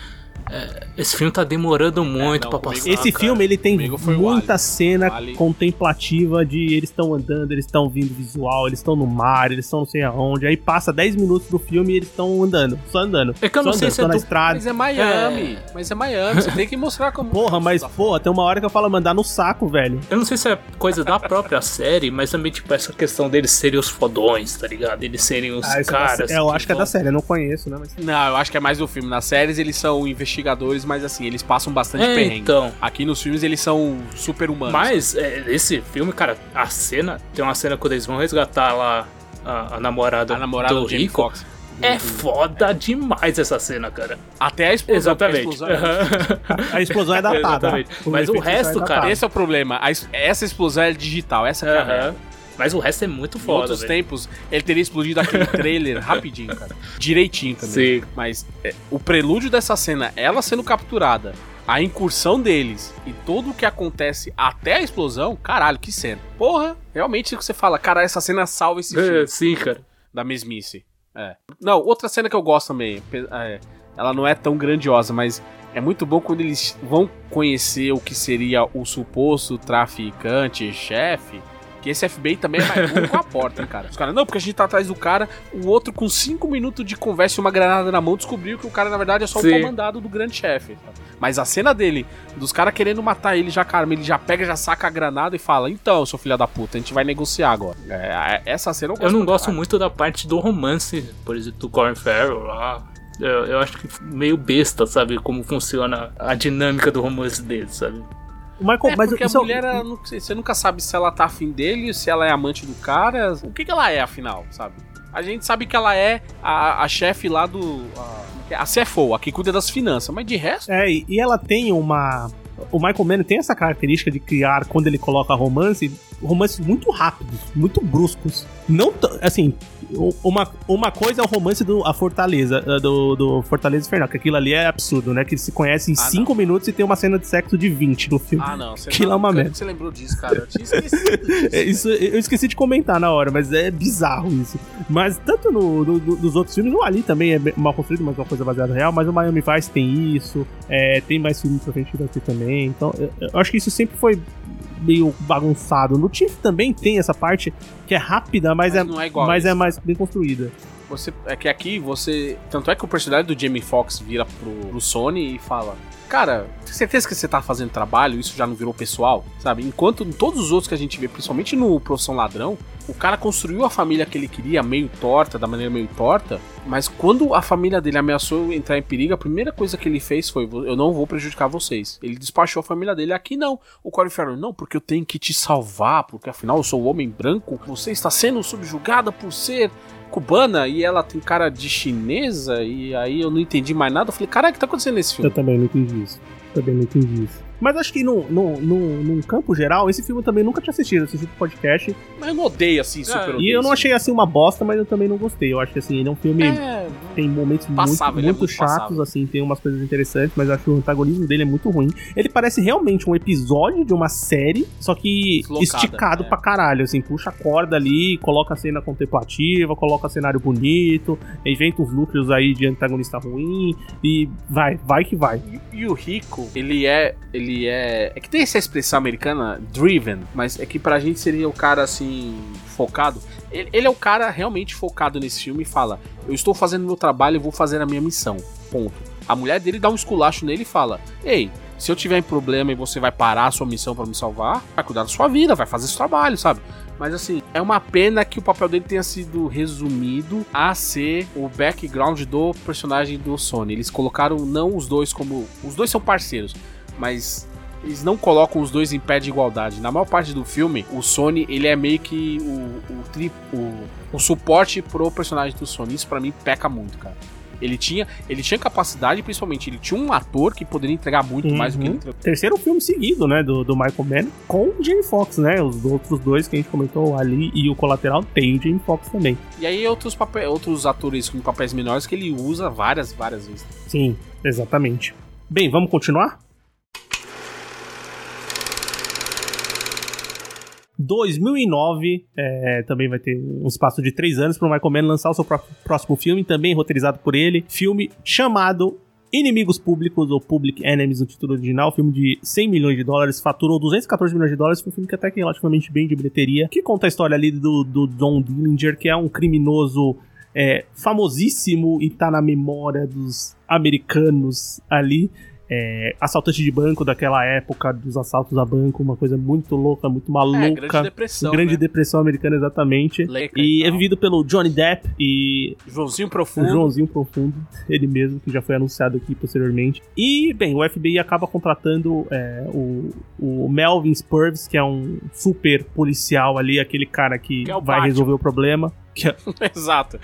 É, esse filme tá demorando muito não, pra comigo- passar. Esse cara. filme ele tem muita cena Ali. contemplativa de eles estão andando, eles estão vindo visual, eles estão no mar, eles estão não sei aonde. Aí passa 10 minutos do filme e eles estão andando, só andando. É que eu não sei andando, se é na do- estrada. Mas é Miami. Mas é Miami. Você tem que mostrar como. (laughs) Porra, mas porra, tem uma hora que eu falo mandar no saco, velho. Eu não sei se é coisa da própria (laughs) série, mas também, tipo, essa questão deles serem os fodões, tá ligado? Eles serem os Ah, é caras. é, eu acho que é da série, eu não conheço, né? Mas... Não, eu acho que é mais do filme. Nas séries eles são investigadores, mas assim, eles passam bastante É, perrengue. então. Aqui nos filmes eles são super humanos. Mas é, esse filme, cara, a cena. Tem uma cena quando eles vão resgatar lá a, a namorada, a namorada do do Rico. Foxx. É foda demais essa cena, cara. Até a explosão. Exatamente. explosão é- (laughs) A explosão é datada. Exatamente. Mas o efeito resto, é cara. Esse é o problema. A es- essa explosão é digital. Essa é a Aham. Mas o resto é muito Em foda. outros velho. tempos, ele teria explodido aquele (laughs) trailer rapidinho, cara. Direitinho também. Sim. Mas é, o prelúdio dessa cena, ela sendo capturada, a incursão deles e tudo o que acontece até a explosão, caralho, que cena. Porra, realmente você fala, cara, essa cena salva esse filme É, sim, cara. da mesmice. É. Não, outra cena que eu gosto também, é, ela não é tão grandiosa, mas é muito bom quando eles vão conhecer o que seria o suposto traficante, chefe. Que esse FBI também é mais burro com a (laughs) porta, hein, cara. Os caras, não, porque a gente tá atrás do cara, o outro com 5 minutos de conversa e uma granada na mão descobriu que o cara, na verdade, é só Sim. o comandado do grande chefe. sabe? Mas a cena dele, dos caras querendo matar ele, já, cara, ele já pega, já saca a granada e fala: Então, seu filho da puta, a gente vai negociar agora. É, essa cena eu gosto Eu não gosto muito da parte do romance, por exemplo, do Colin Farrell lá. Eu, eu acho que meio besta, sabe? Como funciona a dinâmica do romance dele, sabe? O Michael, É, mas porque a é- mulher, ela não- você nunca sabe se ela tá afim dele, se ela é amante do cara. O que, que ela é, afinal, sabe? A gente sabe que ela é a, a chefe lá do. A, a CFO, a que cuida das finanças, mas de resto. É, e ela tem uma. O Michael Mann tem essa característica de criar, quando ele coloca romance, romances muito rápidos, muito bruscos. Não assim, uma, uma coisa é o romance do a Fortaleza, eh, do, do Fortaleza Infernal, que aquilo ali é absurdo, né? Que se conhecem em Ah, 5 minutos e tem uma cena de sexo de 20 no filme. Ah, não. Você Que lá é uma merda. Você lembrou disso, cara? Eu tinha esquecido (laughs) disso. É, isso, eu esqueci de comentar na hora, mas é bizarro isso. Mas tanto no, no- no- nos outros filmes, o Ali também é mal construído, mas é uma coisa baseada real, mas o Miami Vice tem isso, é, tem mais filmes pra frente daqui também. Então, eu, eu acho que isso sempre foi meio bagunçado. No Tiff também tem essa parte que é rápida, mas, Mas é, não é igual mas é mais bem construída. Você, é que aqui você. Tanto é que o personagem do Jamie Foxx vira pro, pro Sony e fala: cara, tem certeza que você tá fazendo trabalho, isso já não virou pessoal, sabe? Enquanto em todos os outros que a gente vê, principalmente no Profissão Ladrão, o cara construiu a família que ele queria meio torta, da maneira meio torta, mas quando a família dele ameaçou entrar em perigo, a primeira coisa que ele fez foi: eu não vou prejudicar vocês. Ele despachou a família dele. Aqui não. O Corey Farrell, não, porque eu tenho que te salvar, porque afinal eu sou o homem branco, você está sendo subjugada por ser cubana e ela tem cara de chinesa, e aí eu não entendi mais nada. Eu falei, caralho, o que tá acontecendo nesse filme? Eu também não entendi isso. Também não entendi isso. Mas acho que no, no, no, num campo geral, esse filme eu também nunca tinha assistido. Assisti pro podcast. Mas eu não odeio assim, super E odeio eu não esse achei assim uma bosta, mas eu também não gostei. Eu acho que assim, ele é um filme. É, Tem momentos Passável, ele muito, é muito muito chatos, passável. assim, tem umas coisas interessantes, mas eu acho que o antagonismo dele é muito ruim. Ele parece realmente um episódio de uma série, só que Deslocada, esticado é. pra caralho, assim, puxa a corda ali, coloca a cena contemplativa, coloca cenário bonito, inventa os núcleos aí de antagonista ruim, e vai, vai que vai. E, e o Rico, ele é. Ele é. É que tem essa expressão americana, driven, mas é que pra gente seria o cara assim, focado. Ele, ele é o cara realmente focado nesse filme e fala: Eu estou fazendo meu trabalho e vou fazer a minha missão. Ponto. A mulher dele dá um esculacho nele e fala: Ei, se eu tiver em problema e você vai parar a sua missão pra me salvar, vai cuidar da sua vida, vai fazer esse trabalho, sabe? Mas assim, é uma pena que o papel dele tenha sido resumido a ser o background do personagem do Sony. Eles colocaram não os dois como. Os dois são parceiros, mas eles não colocam os dois em pé de igualdade. Na maior parte do filme, o Sony ele é meio que o, o, tri, o, o suporte pro personagem do Sony. Isso pra mim peca muito, cara. Ele tinha, ele tinha capacidade, principalmente, ele tinha um ator que poderia entregar muito mais do que ele Uhum. entregou. Terceiro filme seguido, né, do, do Michael Mann com o Jamie Foxx, né? Os outros dois que a gente comentou ali e o Colateral tem o Jamie Foxx também. E aí outros, papéis, outros atores com papéis menores que ele usa várias, várias vezes. Sim, exatamente. Bem, vamos continuar? 2009 é, também vai ter um espaço de três anos para o Michael Mann lançar o seu pró- próximo filme, também roteirizado por ele. Filme chamado Inimigos Públicos, ou Public Enemies no título original. Filme de 100 milhões de dólares, faturou 214 milhões de dólares. Foi um filme que até que é relativamente bem de bilheteria. Que conta a história ali do, do John Dillinger, que é um criminoso é, famosíssimo e tá na memória dos americanos ali. É, assaltante de banco daquela época, dos assaltos a banco, uma coisa muito louca, muito maluca. É, Grande Depressão, Grande né? Depressão americana, exatamente. Leca E é tal. vivido pelo Johnny Depp e Joãozinho Profundo. Joãozinho Profundo, ele mesmo, que já foi anunciado aqui posteriormente. E, bem, o FBI acaba contratando é, o, o Melvin Spurves, que é um super policial ali, aquele cara que, Que é vai Batman. resolver o problema. É, (laughs) Exato.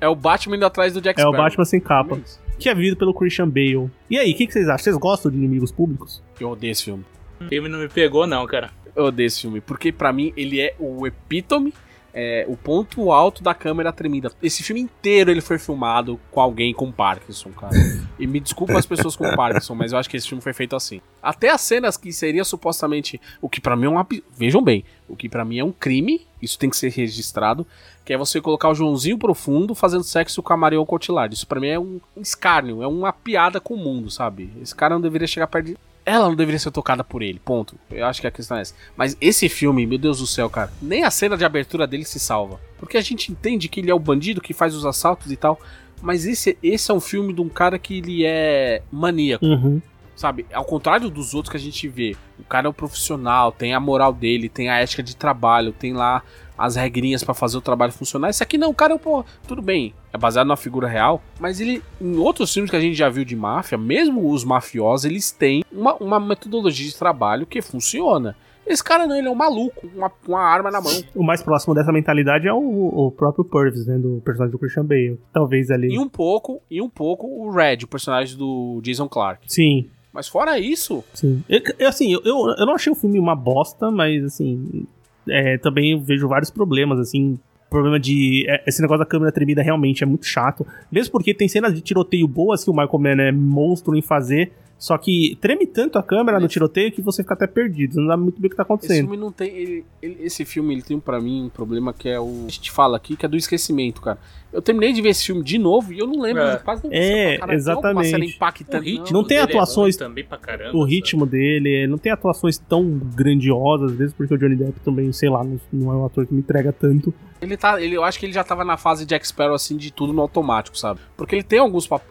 É o Batman indo atrás do Jack é o. Batman sem capa. Que é vivido pelo Christian Bale. E aí, o que, que vocês acham? Vocês gostam de inimigos públicos? Eu odeio esse filme. O filme não me pegou, não, cara. Eu odeio esse filme, porque pra mim ele é o epítome, é, o ponto alto da câmera tremida. Esse filme inteiro ele foi filmado com alguém com Parkinson, cara. E me desculpa as pessoas com Parkinson, mas eu acho que esse filme foi feito assim. Até as cenas que seria supostamente o que pra mim é um vejam bem, o que pra mim é um crime, isso tem que ser registrado, que é você colocar o Joãozinho Profundo fazendo sexo com a Marion Cotillard. Isso pra mim é um escárnio, é uma piada com o mundo, sabe? Esse cara não deveria chegar perto de ela não deveria ser tocada por ele, ponto. Eu acho que a questão é essa. Mas esse filme, meu Deus do céu, cara, nem a cena de abertura dele se salva. Porque a gente entende que ele é o bandido que faz os assaltos e tal. Mas esse, esse é um filme de um cara que ele é maníaco, Uhum. sabe? Ao contrário dos outros que a gente vê. O cara é um profissional, tem a moral dele, tem a ética de trabalho, tem lá as regrinhas pra fazer o trabalho funcionar. Esse aqui não, o cara, pô, tudo bem, é baseado numa figura real, mas ele, em outros filmes que a gente já viu de máfia, mesmo os mafiosos, eles têm uma, uma metodologia de trabalho que funciona. Esse cara não, ele é um maluco, com uma, uma arma na mão. O mais próximo dessa mentalidade é o, o próprio Purvis, né? Do personagem do Christian Bale. Talvez ali. E um pouco, e um pouco o Red, o personagem do Jason Clark. Sim, Mas fora isso, sim. Eu, eu, assim, eu, eu, eu não achei o filme uma bosta, mas assim. É, também vejo vários problemas, assim. Problema de. é, Esse negócio da câmera tremida realmente é muito chato. Mesmo porque tem cenas de tiroteio boas que o Michael Mann é monstro em fazer. Só que treme tanto a câmera no tiroteio que você fica até perdido. Você não sabe muito bem o que tá esse acontecendo. filme não tem. ele- ele- esse filme ele tem pra mim um problema que é o. A gente fala aqui, que é do esquecimento, cara. Eu terminei de ver esse filme de novo e eu não lembro É. de quase É, Tem alguma cena exatamente. impactante. Não tem dele é atuações- ruim também pra caramba, o sabe? ritmo dele, não tem atuações tão grandiosas, às vezes porque o Johnny Depp também, sei lá, não, não é um ator que me entrega tanto. Ele tá, ele, eu acho que ele já tava na fase Jack Sparrow assim de tudo no automático, sabe? Porque ele tem alguns pap-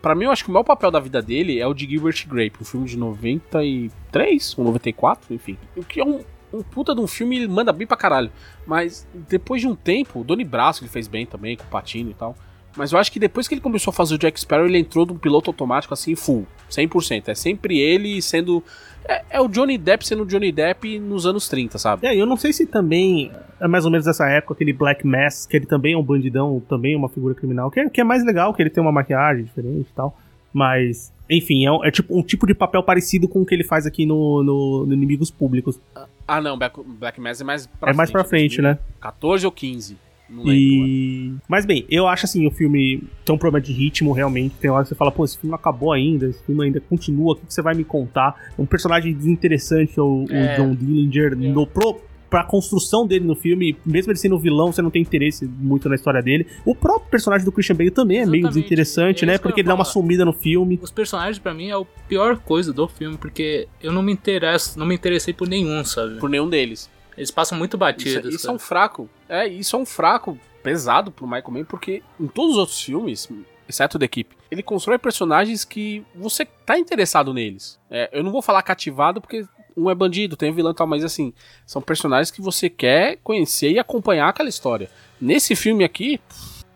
pra mim, eu acho que o maior papel da vida dele é o de Gilbert Grape, um filme de 93 ou 94, enfim. O que é um, um puta de um filme, ele manda bem pra caralho. Mas depois de um tempo, o Doni Braço ele fez bem também, com o Patino e tal. Mas eu acho que depois que ele começou a fazer o Jack Sparrow, ele entrou de um piloto automático assim, full, 100%. É sempre ele sendo. É, é, o Johnny Depp sendo o Johnny Depp nos anos 30, sabe? É, eu não sei se também é mais ou menos dessa época, aquele Black Mass, que ele também é um bandidão, também é uma figura criminal, que é, que é mais legal, que ele tem uma maquiagem diferente e tal. Mas, enfim, é, é, tipo um tipo de papel parecido com o que ele faz aqui no, no, no Inimigos Públicos. Ah, não, Black, Black Mass é mais pra é frente. mais pra frente, né? 14 ou 15. Não. E... Mas bem, eu acho assim, o filme tem um problema de ritmo, realmente. Tem hora que você fala, pô, esse filme não acabou ainda, esse filme ainda continua, o que você vai me contar? É um personagem desinteressante, o, É. o John Dillinger, no, pro, pra construção dele no filme, mesmo ele sendo vilão, você não tem interesse muito na história dele. O próprio personagem do Christian Bale também é meio Exatamente, desinteressante, é né? Porque ele dá uma sumida no filme. Os personagens, pra mim, é a pior coisa do filme, porque eu não me interesso, não me interessei por nenhum, sabe? Por nenhum deles. Eles passam muito Isso, batidos. isso é um fraco. É, isso é um fraco pesado pro Michael Mann, porque em todos os outros filmes, exceto o da equipe, ele constrói personagens que você tá interessado neles. É, eu não vou falar cativado, porque um é bandido, tem um vilão e tal, mas assim, são personagens que você quer conhecer e acompanhar aquela história. Nesse filme aqui,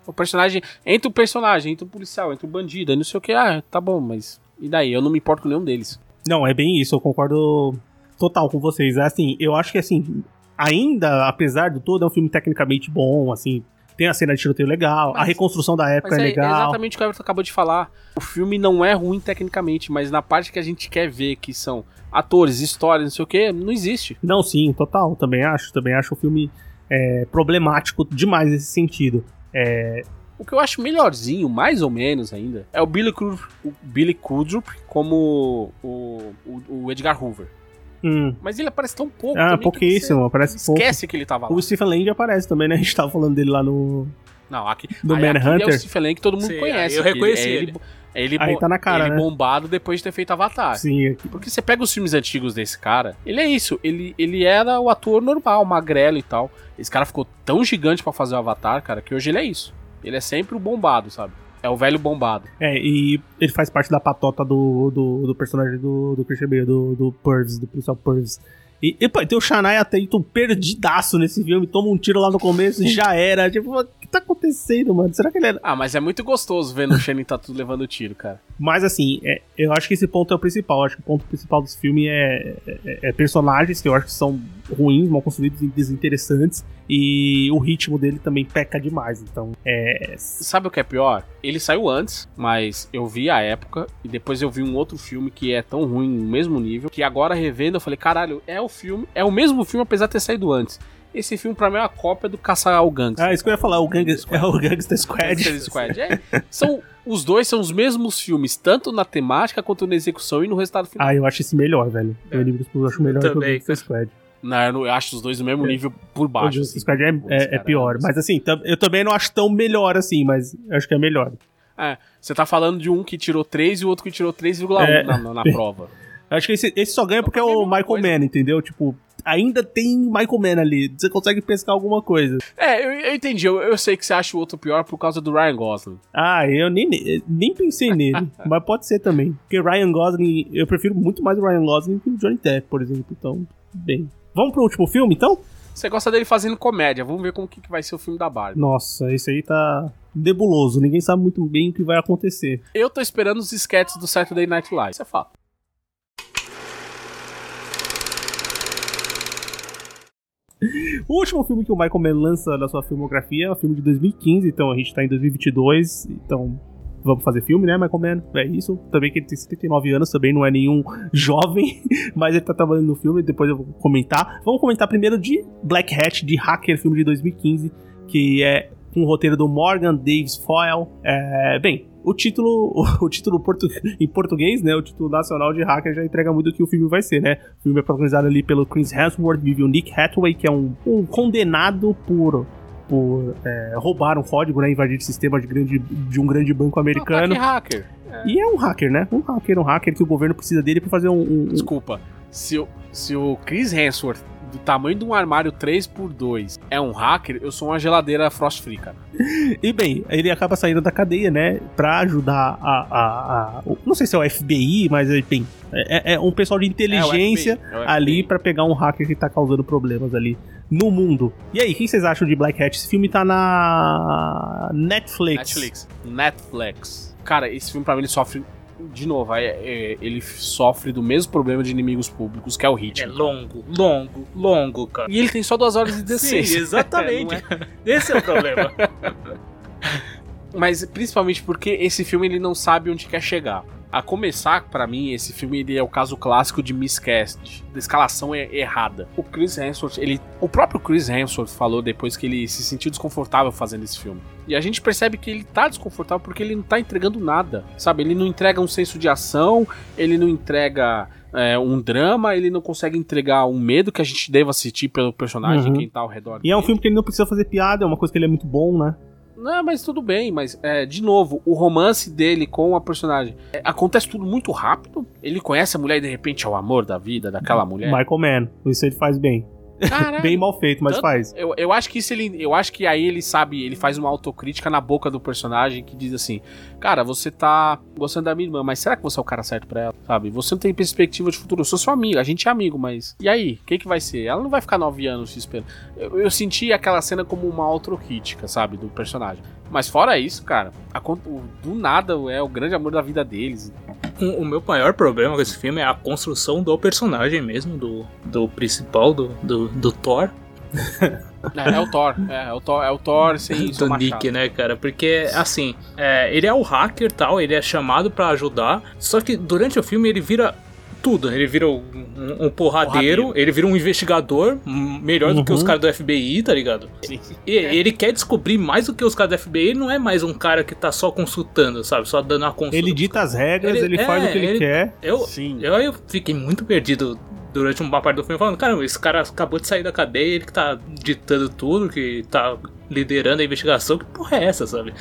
o personagem. Entra o personagem, entra o policial, entra o bandido, aí não sei o que, ah, tá bom, mas. E daí? Eu não me importo com nenhum deles. Não, é bem isso, eu concordo total com vocês. É assim, eu acho que assim, ainda, apesar de todo, é um filme tecnicamente bom, assim, tem a cena de tiroteio legal, a Mas- reconstrução da época é é, legal. exatamente o que o Everton acabou de falar. O filme não é ruim tecnicamente, mas na parte que a gente quer ver, que são atores, histórias, não sei o que, não existe. Não, sim, total, também acho. Também acho o filme é, problemático demais nesse sentido. É, O que eu acho melhorzinho, mais ou menos ainda, é o Billy, Cru o Billy Crudup como o, o, o Edgar Hoover. Hum, Mas ele aparece tão pouco ah, pouquíssimo, aparece você pouco. esquece que ele tava lá. O Stephen Lang aparece também, né? A gente tava falando dele lá no. Não, aqui, Do aí aqui é Manhunter. o Stephen Lang que todo mundo Sim, conhece. aí eu reconheci é ele. é ele, Aí bo- tá na cara, ele né? bombado depois de ter feito Avatar. Sim, Porque você pega os filmes antigos desse cara, ele é isso, ele, ele era o ator normal, magrelo e tal. Esse cara ficou tão gigante pra fazer o Avatar, cara, que hoje ele é isso. Ele é sempre o bombado, sabe? É o velho bombado. É, e ele faz parte da patota do, do, do personagem do, do Christian Bale, do, do Purvis, do policial Purvis. E, e pô, tem o Shania Tatum perdidaço nesse filme, toma um tiro lá no começo e (laughs) já era. Tipo, tá acontecendo, mano? Será que ele era. Ah, mas é muito gostoso vendo o Channing Tatum levando tiro, cara. Mas assim, é, eu acho que esse ponto é o principal. Eu acho que o ponto principal desse filme é, é- é personagens que eu acho que são ruins, mal construídos e desinteressantes. E o ritmo dele também peca demais. Então, é. Sabe o que é pior? Ele saiu antes, mas eu vi a época e depois eu vi um outro filme que é tão ruim, no mesmo nível, que agora revendo eu falei, caralho, é o filme, é o mesmo filme apesar de ter saído antes. Esse filme pra mim é uma cópia do Caçar ao Gangster. Ah, isso que eu ia falar, o, gang, é o Gangster Squad. Gangster Squad. É, são, os dois são os mesmos filmes, tanto na temática quanto na execução e no resultado final. Ah, eu acho esse melhor, velho. É. O Públicos eu acho melhor que o Também, Gangster Squad. Não, eu, eu acho os dois no mesmo É. nível por O baixo. Gangster assim. Squad é, Putz, é- é pior. Mas assim, eu também não acho tão melhor assim, mas eu acho que é melhor. É, você tá falando de um que tirou 3 e o outro que tirou 3,1 É. na, na, na (laughs) prova. Eu acho que esse, esse só ganha porque é o Michael coisa. Mann, entendeu? Tipo, ainda tem Michael Mann ali. Você consegue pescar alguma coisa. É, eu, eu entendi. Eu, eu sei que você acha o outro pior por causa do Ryan Gosling. Ah, eu nem, nem pensei (laughs) nele. mas pode ser também. Porque Ryan Gosling, eu prefiro muito mais o Ryan Gosling que o Johnny Depp, por exemplo. Então, bem. Vamos pro último filme, então? Você gosta dele fazendo comédia. Vamos ver como que, vai ser o filme da Barbie. Nossa, esse aí tá nebuloso. Ninguém sabe muito bem o que vai acontecer. Eu tô esperando os sketches do Saturday Night Live. Isso é fato. O último filme que o Michael Mann lança na sua filmografia é o filme de 2015, então a gente tá em 2022, então vamos fazer filme, né, Michael Mann? É isso. Também que ele tem 79 anos, também não é nenhum (laughs) jovem, mas ele tá trabalhando no filme, depois eu vou comentar. Vamos comentar primeiro de Black Hat, de Hacker, filme de 2015, que é o roteiro do Morgan Davis Foyle. É, bem, o título, (laughs) o título portu- em português, né, o título nacional de Hacker já entrega muito o que o filme vai ser, né? O filme é protagonizado ali pelo Chris Hemsworth, vive o Nick Hathaway, que é um, um condenado por por é, roubar um código, né, invadir o sistema de, grande, de um grande banco americano. Ataque hacker. E é um hacker, né? Um hacker, um hacker que o governo precisa dele pra fazer um. um- um- Desculpa. Se o, se o Chris Hemsworth do tamanho de um armário 3x2 é um hacker, eu sou uma geladeira frost free, cara. E bem, ele acaba saindo da cadeia, né? Pra ajudar a. a, a- não sei se é o FBI, mas bem. É, é um pessoal de inteligência É FBI, é ali pra pegar um hacker que tá causando problemas ali no mundo. E aí, o que vocês acham de Black Hat? Esse filme tá na Netflix. Netflix. Netflix. Cara, esse filme pra mim ele sofre. De novo, é- é- ele sofre do mesmo problema de inimigos públicos, que é o É ritmo. longo, longo, longo, cara. E ele tem só 2 horas e 16. (laughs) Sim, (laughs) exatamente. Não é? Esse é o problema. (laughs) Mas principalmente porque esse filme ele não sabe onde quer chegar. A começar, pra mim, esse filme ele é o caso clássico de miscast, da escalação é errada. O Chris Hemsworth, ele, o próprio Chris Hemsworth falou depois que ele se sentiu desconfortável fazendo esse filme. E a gente percebe que ele tá desconfortável porque ele não tá entregando nada, sabe? Ele não entrega um senso de ação, ele não entrega é, um drama, ele não consegue entregar um medo que a gente deva assistir pelo personagem, Uhum. quem tá ao redor. E é um dele. filme que ele não precisa fazer piada, é uma coisa que ele é muito bom, né? Não, mas tudo bem, mas é, de novo, o romance dele com a personagem é, acontece tudo muito rápido. Ele conhece a mulher e de repente é o amor da vida daquela mulher. Michael Mann. Isso ele faz bem. Caralho. Bem mal feito, mas Tanto- faz. Eu, eu acho que isso ele. Eu acho que aí ele sabe, ele faz uma autocrítica na boca do personagem que diz assim: Cara, você tá gostando da minha irmã, mas será que você é o cara certo pra ela? Sabe? Você não tem perspectiva de futuro. Eu sou seu amigo, a gente é amigo, mas. E aí? O que, que vai ser? Ela não vai ficar nove anos te esperando. Eu, eu senti aquela cena como uma autocrítica, sabe? Do personagem. Mas fora isso, cara, a do nada é o grande amor da vida deles. O, meu maior problema com esse filme é a construção do personagem mesmo, do, do principal, do, do, do Thor. (laughs) É, é o Thor. É, é o Thor, é o Thor sem do. Nick, né, cara? Porque, assim, é, ele é o hacker e tal, ele é chamado pra ajudar, só que durante o filme ele vira tudo. Ele vira um, um- porradeiro, Porradeiro. ele vira um investigador melhor do que Uhum. os caras do FBI, tá ligado? Sim. E ele quer descobrir mais do que os caras do FBI, ele não é mais um cara que tá só consultando, sabe? Só dando a consulta. Ele dita as regras, Ele- ele, faz é, o que ele, ele- quer. Eu, Sim. eu, eu fiquei muito perdido durante uma parte do filme, falando, caramba, esse cara acabou de sair da cadeia, ele que tá ditando tudo, que tá liderando a investigação, que porra é essa, sabe?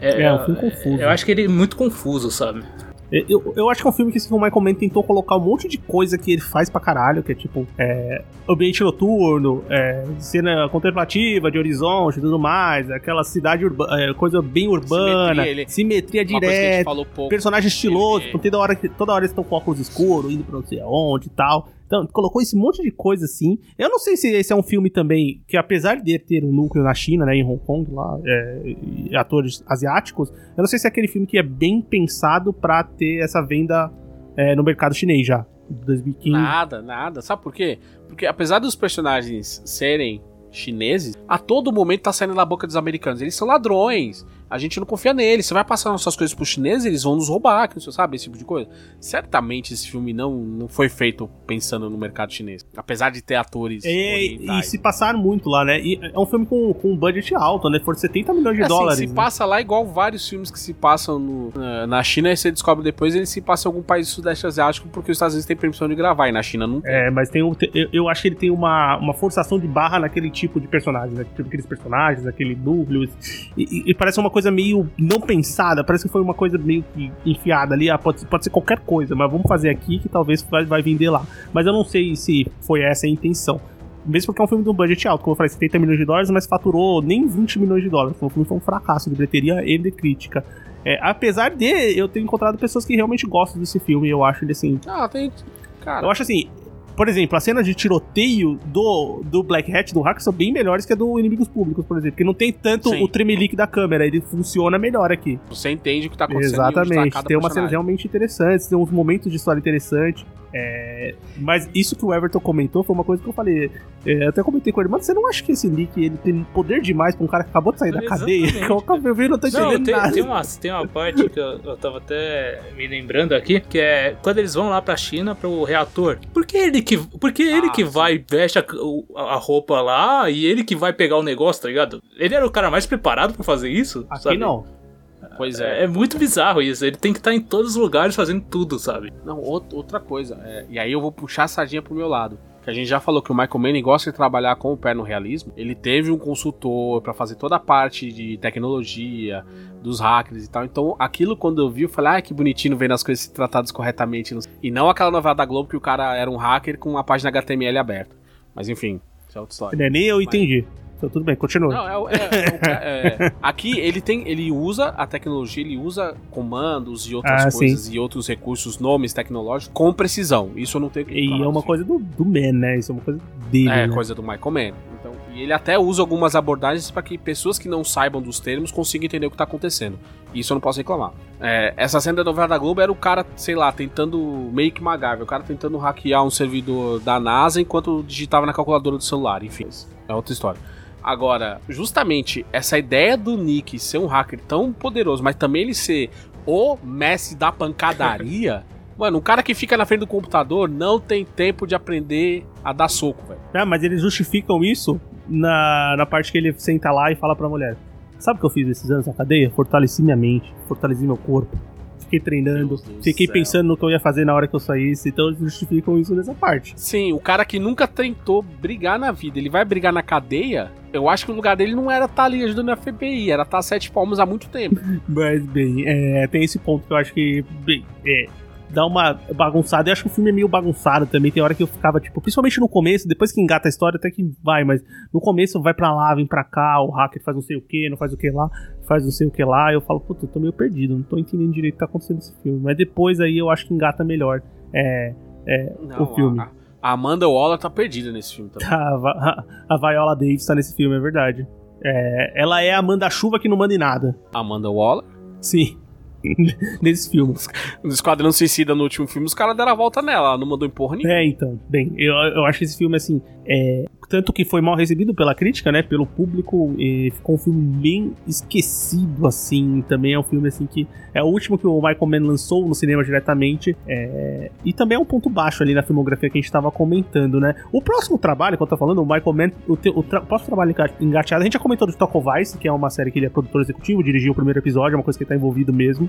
É, um filme confuso. Eu acho que ele é muito confuso, sabe? Eu, eu acho que é um filme que esse filme Michael Mann tentou colocar um monte de coisa que ele faz pra caralho, que é tipo é, ambiente noturno, é, cena contemplativa de horizonte e tudo mais, aquela cidade urbana, coisa bem urbana, Simetria, simetria, ele- Uma coisa que a gente direta, personagem estiloso, Ele- toda hora, que- toda hora eles estão com óculos escuros, indo pra não sei aonde e tal. Então, colocou esse monte de coisa assim. Eu não sei se esse é um filme também que, apesar de ter um núcleo na China, né, em Hong Kong, lá, é, atores asiáticos, eu não sei se é aquele filme que é bem pensado pra ter essa venda é, no mercado chinês já. de 2015. Nada, nada. Sabe por quê? Porque apesar dos personagens serem chineses, a todo momento tá saindo da boca dos americanos. Eles são ladrões. A gente não confia neles. Você vai passar nossas coisas pros chineses, eles vão nos roubar, que não sei, sabe? Esse tipo de coisa. Certamente esse filme não, não foi feito pensando no mercado chinês. Apesar de ter atores. É, e orientais. se passaram muito lá, né? E é um filme com, com um budget alto, né? Foram 70 milhões de É assim, dólares. se né? passa lá igual vários filmes que se passam no- na- na China, e você descobre depois eles se passam em algum país do sudeste asiático porque os Estados Unidos têm permissão de gravar e na China não tem. É, mas tem um, eu, eu acho que ele tem uma, uma forçação de barra naquele tipo de personagem, né? Tipo, aqueles personagens, aquele núcleo. E, e- e parece uma coisa meio não pensada, parece que foi uma coisa meio que enfiada ali. Ah, pode, pode ser qualquer coisa, mas vamos fazer aqui que talvez vai, vai vender lá. Mas eu não sei se foi essa a intenção. Mesmo porque é um filme de um budget alto, como eu falei, 70 milhões de dólares, mas faturou nem 20 milhões de dólares. O filme foi um fracasso de bilheteria e de crítica. É, apesar de eu ter encontrado pessoas que realmente gostam desse filme, eu acho ele assim, Ah, tem. Cara, eu acho assim, por exemplo, as cenas de tiroteio do, do Black Hat, do hacker, são bem melhores que a do Inimigos Públicos, por exemplo. Porque não tem tanto Sim. o tremelique da câmera, ele funciona melhor aqui. você entende o que tá acontecendo. tá Exatamente. cada Tem umas cenas personagem. realmente interessantes, tem uns momentos de história interessantes. É, mas isso que o Everton comentou foi uma coisa que eu falei. é, eu até comentei com ele, mano, você não acha que esse Nick ele tem poder demais pra um cara que acabou de sair da cadeia? Exatamente. (laughs) Eu vi, não tô entendendo Não, tem, nada. tem, uma, tem uma parte que eu, eu tava até me lembrando aqui, que é quando eles vão lá pra China pro reator. Por que ele que, por que, ele Ah, que sim. vai, veste a, a roupa lá e ele que vai pegar o negócio, tá ligado? Ele era o cara mais preparado pra fazer isso? Aqui sabe? não. Pois é. É, é muito bizarro isso. Ele tem que estar em todos os lugares fazendo tudo, sabe? Não, out- outra coisa. é, e aí eu vou puxar a sardinha pro meu lado. Que a gente já falou que o Michael Manning gosta de trabalhar com o pé no realismo. Ele teve um consultor pra fazer toda a parte de tecnologia, dos hackers e tal. Então, aquilo quando eu vi, eu falei, ah, que bonitinho vendo as coisas tratadas corretamente. E não aquela novela da Globo que o cara era um hacker com uma página HTML aberta. Mas enfim, isso é outra história. É, nem eu entendi. Então, tudo bem, continua. Não, é, é- é é- aqui ele tem, ele usa a tecnologia, ele usa comandos e outras Ah, coisas e outros recursos, nomes tecnológicos com precisão. Isso eu não tenho que E é uma do coisa do, do Man, né? Isso é uma coisa dele. É, né? coisa do Michael Mann. Então, e ele até usa algumas abordagens para que pessoas que não saibam dos termos consigam entender o que tá acontecendo. Isso eu não posso reclamar. É, essa cena da novela da Globo era o cara, sei lá, tentando meio que MacGyver, o cara tentando hackear um servidor da NASA enquanto digitava na calculadora do celular, enfim. É outra história. Agora, justamente essa ideia do Nick ser um hacker tão poderoso, mas também ele ser o mestre da pancadaria. (laughs) Mano, um cara que fica na frente do computador não tem tempo de aprender a dar soco, velho. Ah, mas eles justificam isso na, na parte que ele senta lá e fala pra mulher: Sabe o que eu fiz esses anos na cadeia? Fortaleci minha mente, fortaleci meu corpo. Fiquei treinando, Deus fiquei pensando no que eu ia fazer na hora que eu saísse. Então eles justificam isso nessa parte. Sim, o cara que nunca tentou brigar na vida, ele vai brigar na cadeia. Eu acho que o lugar dele não era estar ali ajudando a FBI, era estar sete palmos há muito tempo. (laughs) Mas, bem, é, tem esse ponto que eu acho que. Bem, é, dá uma bagunçada. Eu acho que o filme é meio bagunçado também. Tem hora que eu ficava, tipo, principalmente no começo, depois que engata a história, até que vai, mas no começo vai pra lá, vem pra cá, o hacker faz não sei o que, não faz o que lá, faz não sei o que lá. Eu falo, puta, eu tô meio perdido, não tô entendendo direito o que tá acontecendo nesse filme. Mas depois aí eu acho que engata melhor. É. É, Não, o filme. A, a Amanda Waller tá perdida nesse filme também. (laughs) A, Va- a Viola Davis tá nesse filme, é verdade. É, ela é a manda-chuva que não manda em nada. Amanda Waller. Sim. (laughs) nesse filme. No Esquadrão Suicida, no último filme, os caras deram a volta nela, ela não mandou em porra nenhuma. É, então. Bem, eu, eu acho que esse filme, assim, é, tanto que foi mal recebido pela crítica, né, pelo público, e ficou um filme bem esquecido, assim, também é um filme, assim, que é o último que o Michael Mann lançou no cinema diretamente, é, e também é um ponto baixo ali na filmografia que a gente tava comentando, né. O próximo trabalho, que eu tô falando, o Michael Mann, o, te- o, tra- o próximo trabalho enga- engateado, a gente já comentou do Stock of Vice, que é uma série que ele é produtor executivo, dirigiu o primeiro episódio, é uma coisa que ele tá envolvido mesmo,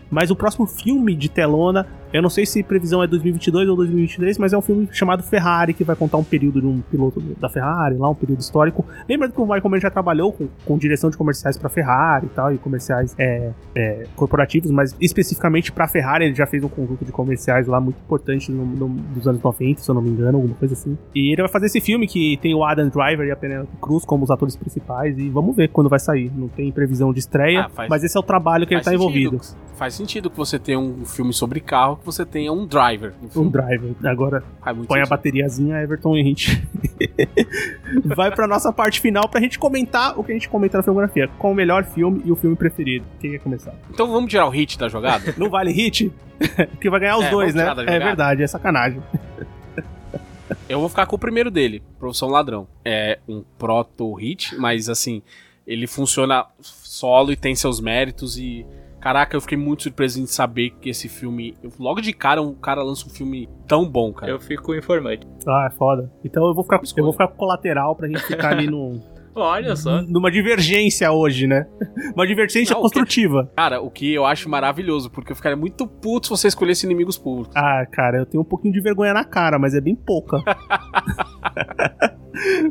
mas o próximo filme de telona, eu não sei se previsão é 2022 ou 2023, mas é um filme chamado Ferrari, que vai contar um período de um piloto da Ferrari, lá um período histórico. Lembrando que o Michael Mann já trabalhou com, com direção de comerciais pra Ferrari e tal, e comerciais é, é, corporativos, mas especificamente pra Ferrari ele já fez um conjunto de comerciais lá muito importante no, no- dos anos 90, se eu não me engano, alguma coisa assim. E ele vai fazer esse filme que tem o Adam Driver e a Penelope Cruz como os atores principais, e vamos ver quando vai sair. Não tem previsão de estreia, Ah, faz- mas esse é o trabalho que ele tá sentido. envolvido. Faz sentido que você tenha um filme sobre carro, que você tenha um driver. Um driver. Agora põe a sentido. bateriazinha, Everton, e a gente (laughs) vai pra nossa parte final pra gente comentar o que a gente comenta na filmografia. Qual o melhor filme e o filme preferido. Quem quer começar? Então vamos tirar o hit da jogada? Não vale hit? (laughs) Porque vai ganhar os É, dois, né? É verdade, é sacanagem. Eu vou ficar com o primeiro dele, Profissão Ladrão. É um proto-hit, mas assim, ele funciona solo e tem seus méritos e. Caraca, eu fiquei muito surpreso em saber que esse filme. Logo de cara, um cara lança um filme tão bom, cara. Eu fico informante. Ah, é foda. Então eu vou ficar, eu Escolha. vou ficar colateral pra gente ficar ali no, (laughs) Olha só. numa divergência hoje, né? (laughs) Uma divergência Não, o que- construtiva. Cara, o que eu acho maravilhoso, porque eu ficaria muito puto se você escolhesse inimigos públicos. Ah, cara, eu tenho um pouquinho de vergonha na cara, mas é bem pouca. (laughs)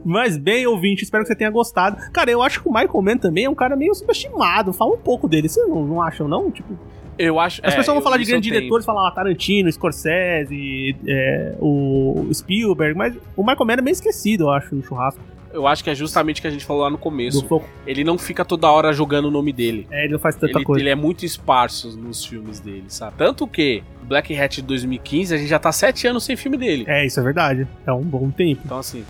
mas bem, ouvinte, espero que você tenha gostado. Cara, eu acho que o Michael Mann também é um cara meio subestimado. Fala um pouco dele. Vocês não, não acham, não? Tipo, Eu acho. as é, pessoas vão falar de grandes diretores, falar ah, Tarantino, Scorsese, é, o Spielberg, mas o Michael Mann é meio esquecido, eu acho, no churrasco. Eu acho que é justamente o que a gente falou lá no começo. Ele não fica toda hora jogando o nome dele. É, ele não faz tanta Ele, coisa. ele é muito esparso nos filmes dele, sabe? Tanto que Black Hat de 2015, a gente já tá sete anos sem filme dele. É, isso é verdade. É um bom tempo. Então, assim,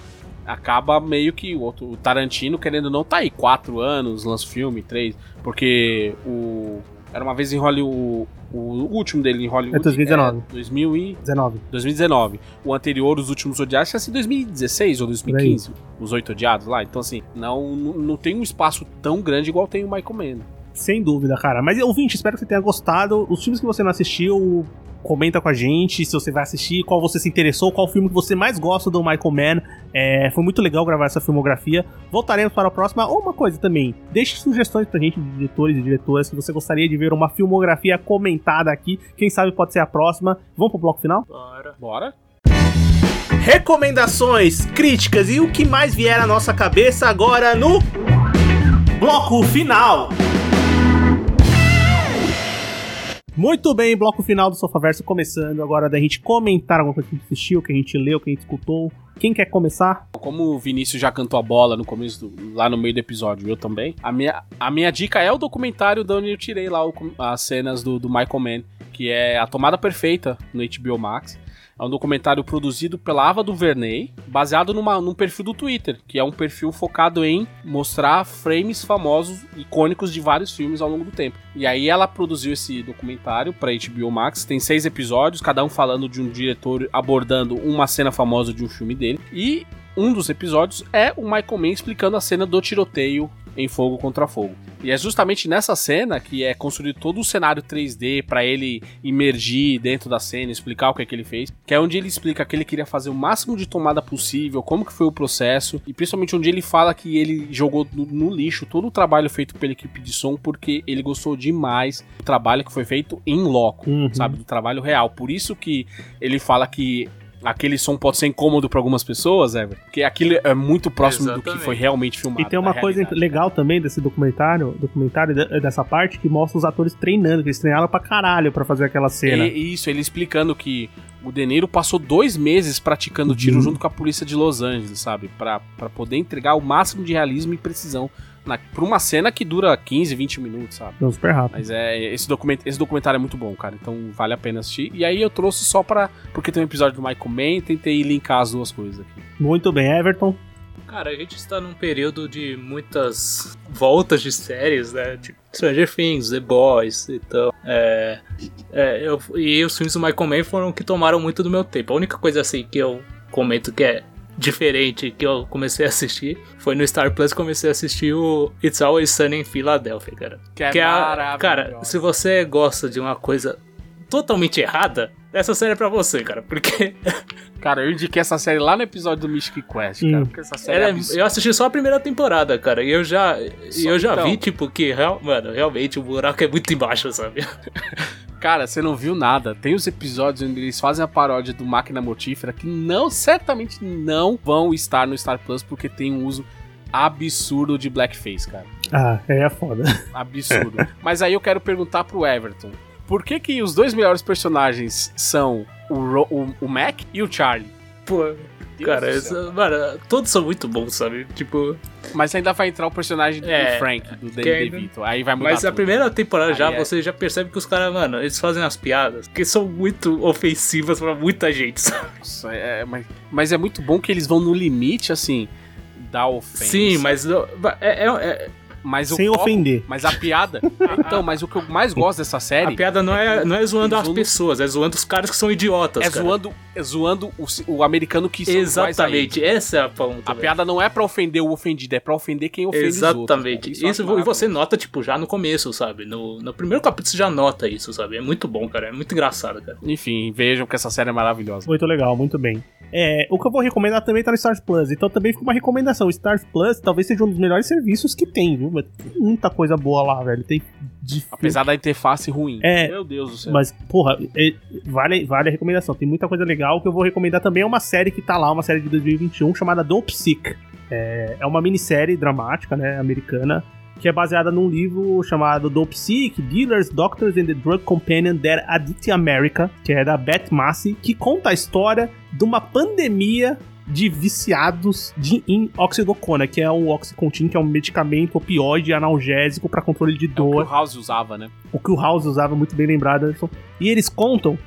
acaba meio que o outro. O Tarantino, querendo ou não, tá aí quatro anos, lança filme, três. Porque o. Era uma vez em Hollywood. O último dele em Hollywood. É 2019. É 2000 e 19. 2019. O anterior, Os Últimos Odiados, tinha sido 2016 ou 2015. Os Oito Odiados lá. Então, assim, não, não, não tem um espaço tão grande igual tem o Michael Mann. Sem dúvida, cara. Mas, ouvinte, espero que você tenha gostado. Os filmes que você não assistiu, comenta com a gente se você vai assistir, qual você se interessou, qual filme que você mais gosta do Michael Mann. É, foi muito legal gravar essa filmografia. Voltaremos para a próxima. Ou uma coisa também, deixe sugestões pra gente de diretores e diretoras se você gostaria de ver uma filmografia comentada aqui. Quem sabe pode ser a próxima. Vamos pro bloco final? Bora. Bora? recomendações, críticas e o que mais vier à nossa cabeça agora no bloco final. Muito bem, bloco final do Sofaverso começando. Agora da gente comentar alguma coisa que a gente assistiu, que a gente leu, que a gente escutou. Quem quer começar? Como o Vinícius já cantou a bola no começo, do, lá no meio do episódio, eu também. A minha, a minha dica é o documentário de onde eu tirei lá o- as cenas do, do Michael Mann, que é A Tomada Perfeita no HBO Max. É um documentário produzido pela Ava DuVernay, baseado numa, num perfil do Twitter, que é um perfil focado em mostrar frames famosos, icônicos de vários filmes ao longo do tempo. E aí ela produziu esse documentário para HBO Max, tem seis episódios, cada um falando de um diretor abordando uma cena famosa de um filme dele. E um dos episódios é o Michael Mann explicando a cena do tiroteio em Fogo contra Fogo. E é justamente nessa cena que é construído todo o cenário 3D para ele imergir dentro da cena, explicar o que é que ele fez, que é onde ele explica que ele queria fazer o máximo de tomada possível, como que foi o processo, e principalmente onde ele fala que ele jogou no, no lixo todo o trabalho feito pela equipe de som porque ele gostou demais do trabalho que foi feito em loco, Uhum. sabe, do trabalho real. Por isso que ele fala que aquele som pode ser incômodo para algumas pessoas, Ever, porque aquilo é muito próximo do que Exatamente. foi realmente filmado. E tem uma coisa realidade. legal também desse documentário, documentário de- dessa parte, que mostra os atores treinando, que eles treinaram pra caralho pra fazer aquela cena. E, isso, ele explicando que o De Niro passou dois meses praticando tiro Uhum. junto com a polícia de Los Angeles, sabe? Pra, pra poder entregar o máximo de realismo e precisão na, pra uma cena que dura 15, 20 minutos, sabe? Deu super rápido. Mas é, esse, document, esse documentário é muito bom, cara. Então vale a pena assistir. E aí eu trouxe só pra. Porque tem um episódio do Michael Mann, tentei linkar as duas coisas aqui. Muito bem, Everton. Cara, a gente está num período de muitas voltas de séries, né? Tipo Stranger Things, The Boys e tal. É, é, eu, e os filmes do Michael Mann foram que tomaram muito do meu tempo. A única coisa assim que eu comento que é diferente que eu comecei a assistir foi no Star Plus comecei a assistir o It's Always Sunny em Philadelphia, cara. Que é Que é a- maravilhoso. cara, se você gosta de uma coisa totalmente errada, essa série é pra você, cara, porque (laughs) Cara, eu indiquei essa série lá no episódio do Mystic Quest, cara. Hum. Porque essa série Ela é é- eu assisti só a primeira temporada, cara, e eu já, e Só- eu já então. vi, tipo, que, real, mano, realmente o buraco é muito embaixo, sabe? (laughs) Cara, você não viu nada. Tem os episódios onde eles fazem a paródia do Máquina Mortífera que não, certamente não vão estar no Star Plus porque tem um uso absurdo de blackface, cara. Ah, é foda. (laughs) Absurdo. Mas aí eu quero perguntar pro Everton. Por que que os dois melhores personagens são o, Ro- o, o Mac e o Charlie? Pô, Deus cara, do céu. essa- mano, todos são muito bons, sabe? Tipo, Mas ainda vai entrar o personagem do É, Frank, do Danny ainda- DeVito. Aí vai mudar mas a tudo. primeira temporada Aí já, é. você já percebe que os caras, mano, eles fazem as piadas que são muito ofensivas pra muita gente, sabe? Nossa, é- mas, mas é muito bom que eles vão no limite, assim, da ofensa. Sim, mas é, é- é- Mas o Sem foco- ofender. Mas a piada. (laughs) então, mas o que eu mais gosto dessa série a piada não é, não é zoando as pessoas, é zoando os caras que são idiotas, é cara. zoando, é zoando o, o americano que são. Exatamente, essa é a ponta. A velho. piada não é pra ofender o ofendido, é pra ofender quem ofende os outros. Exatamente. eu Isso, e você nota, tipo, já no começo, sabe? No, no primeiro capítulo você já nota isso, sabe? É muito bom, cara. É muito engraçado, cara. Enfim, vejam que essa série é maravilhosa. Muito legal, muito bem. É, o que eu vou recomendar também tá no Stars Plus. Então também fica uma recomendação. O Stars Plus talvez seja um dos melhores serviços que tem, viu? Tem muita coisa boa lá, velho. Tem de Apesar da interface ruim. É, Meu Deus do céu. Mas, porra, é- vale, vale a recomendação. Tem muita coisa legal. Que eu vou recomendar também é uma série que tá lá, uma série de 2021, chamada Dope Sick. É, é uma minissérie dramática, né, americana, que é baseada num livro chamado Dope Sick, Dealers, Doctors and the Drug Companion That Addict America, que é da Beth Massey, que conta a história de uma pandemia de viciados de, em oxidocona, que é o Oxycontin, que é um medicamento opioide analgésico para controle de É o que dor o House usava, né? o que o House usava muito bem lembrado, Anderson. E eles contam.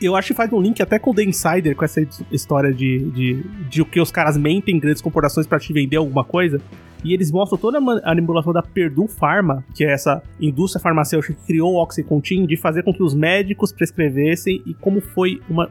Eu acho que faz um link até com o The Insider, com essa história de, de, de o que os caras mentem grandes corporações pra te vender alguma coisa. E eles mostram toda a manipulação da Purdue Pharma, que é essa indústria farmacêutica que criou o Oxycontin, de fazer com que os médicos prescrevessem e como foi uma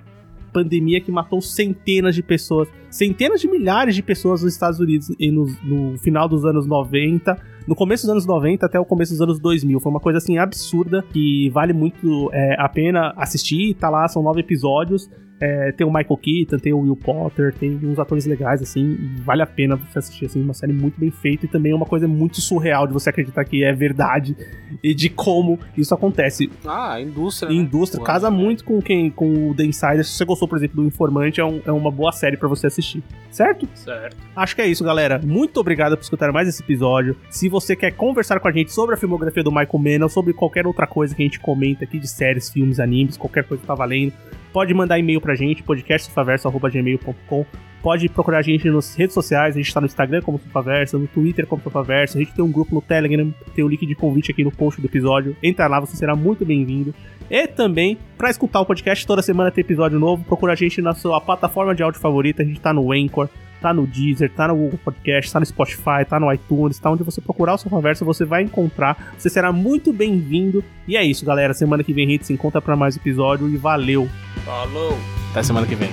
pandemia que matou centenas de pessoas, centenas de milhares de pessoas nos Estados Unidos e no, no final dos anos 90, no começo dos anos 90 até o começo dos anos 2000. Foi uma coisa assim absurda que vale muito é, a pena assistir. Tá lá, são nove episódios. É, tem o Michael Keaton, tem o Will Potter, tem uns atores legais, assim, e vale a pena você assistir, assim, uma série muito bem feita e também é uma coisa muito surreal de você acreditar que é verdade e de como isso acontece. Ah, a indústria. Né? indústria Pô, casa né? muito com quem com o The Insider. Se você gostou, por exemplo, do Informante, é, um- é uma boa série pra você assistir. Certo? Certo. Acho que é isso, galera. Muito obrigado por escutar mais esse episódio. Se você quer conversar com a gente sobre a filmografia do Michael Mann ou sobre qualquer outra coisa que a gente comenta aqui de séries, filmes, animes, qualquer coisa que tá valendo, pode mandar e-mail pra gente, podcastsufaverso.gmail.com Pode procurar a gente nas redes sociais, a gente tá no Instagram como Sufaversa, no Twitter como Sufaversa, a gente tem um grupo no Telegram, tem o link de convite aqui no post do episódio. Entra lá, você será muito bem-vindo. E também, para escutar o podcast, toda semana tem episódio novo, procura a gente na sua plataforma de áudio favorita, a gente tá no Anchor, tá no Deezer, tá no Google Podcast, tá no Spotify, tá no iTunes, tá onde você procurar o seu conversa, você vai encontrar. Você será muito bem-vindo. E é isso, galera. Semana que vem a gente se encontra para mais episódio e valeu. Falou! Até semana que vem.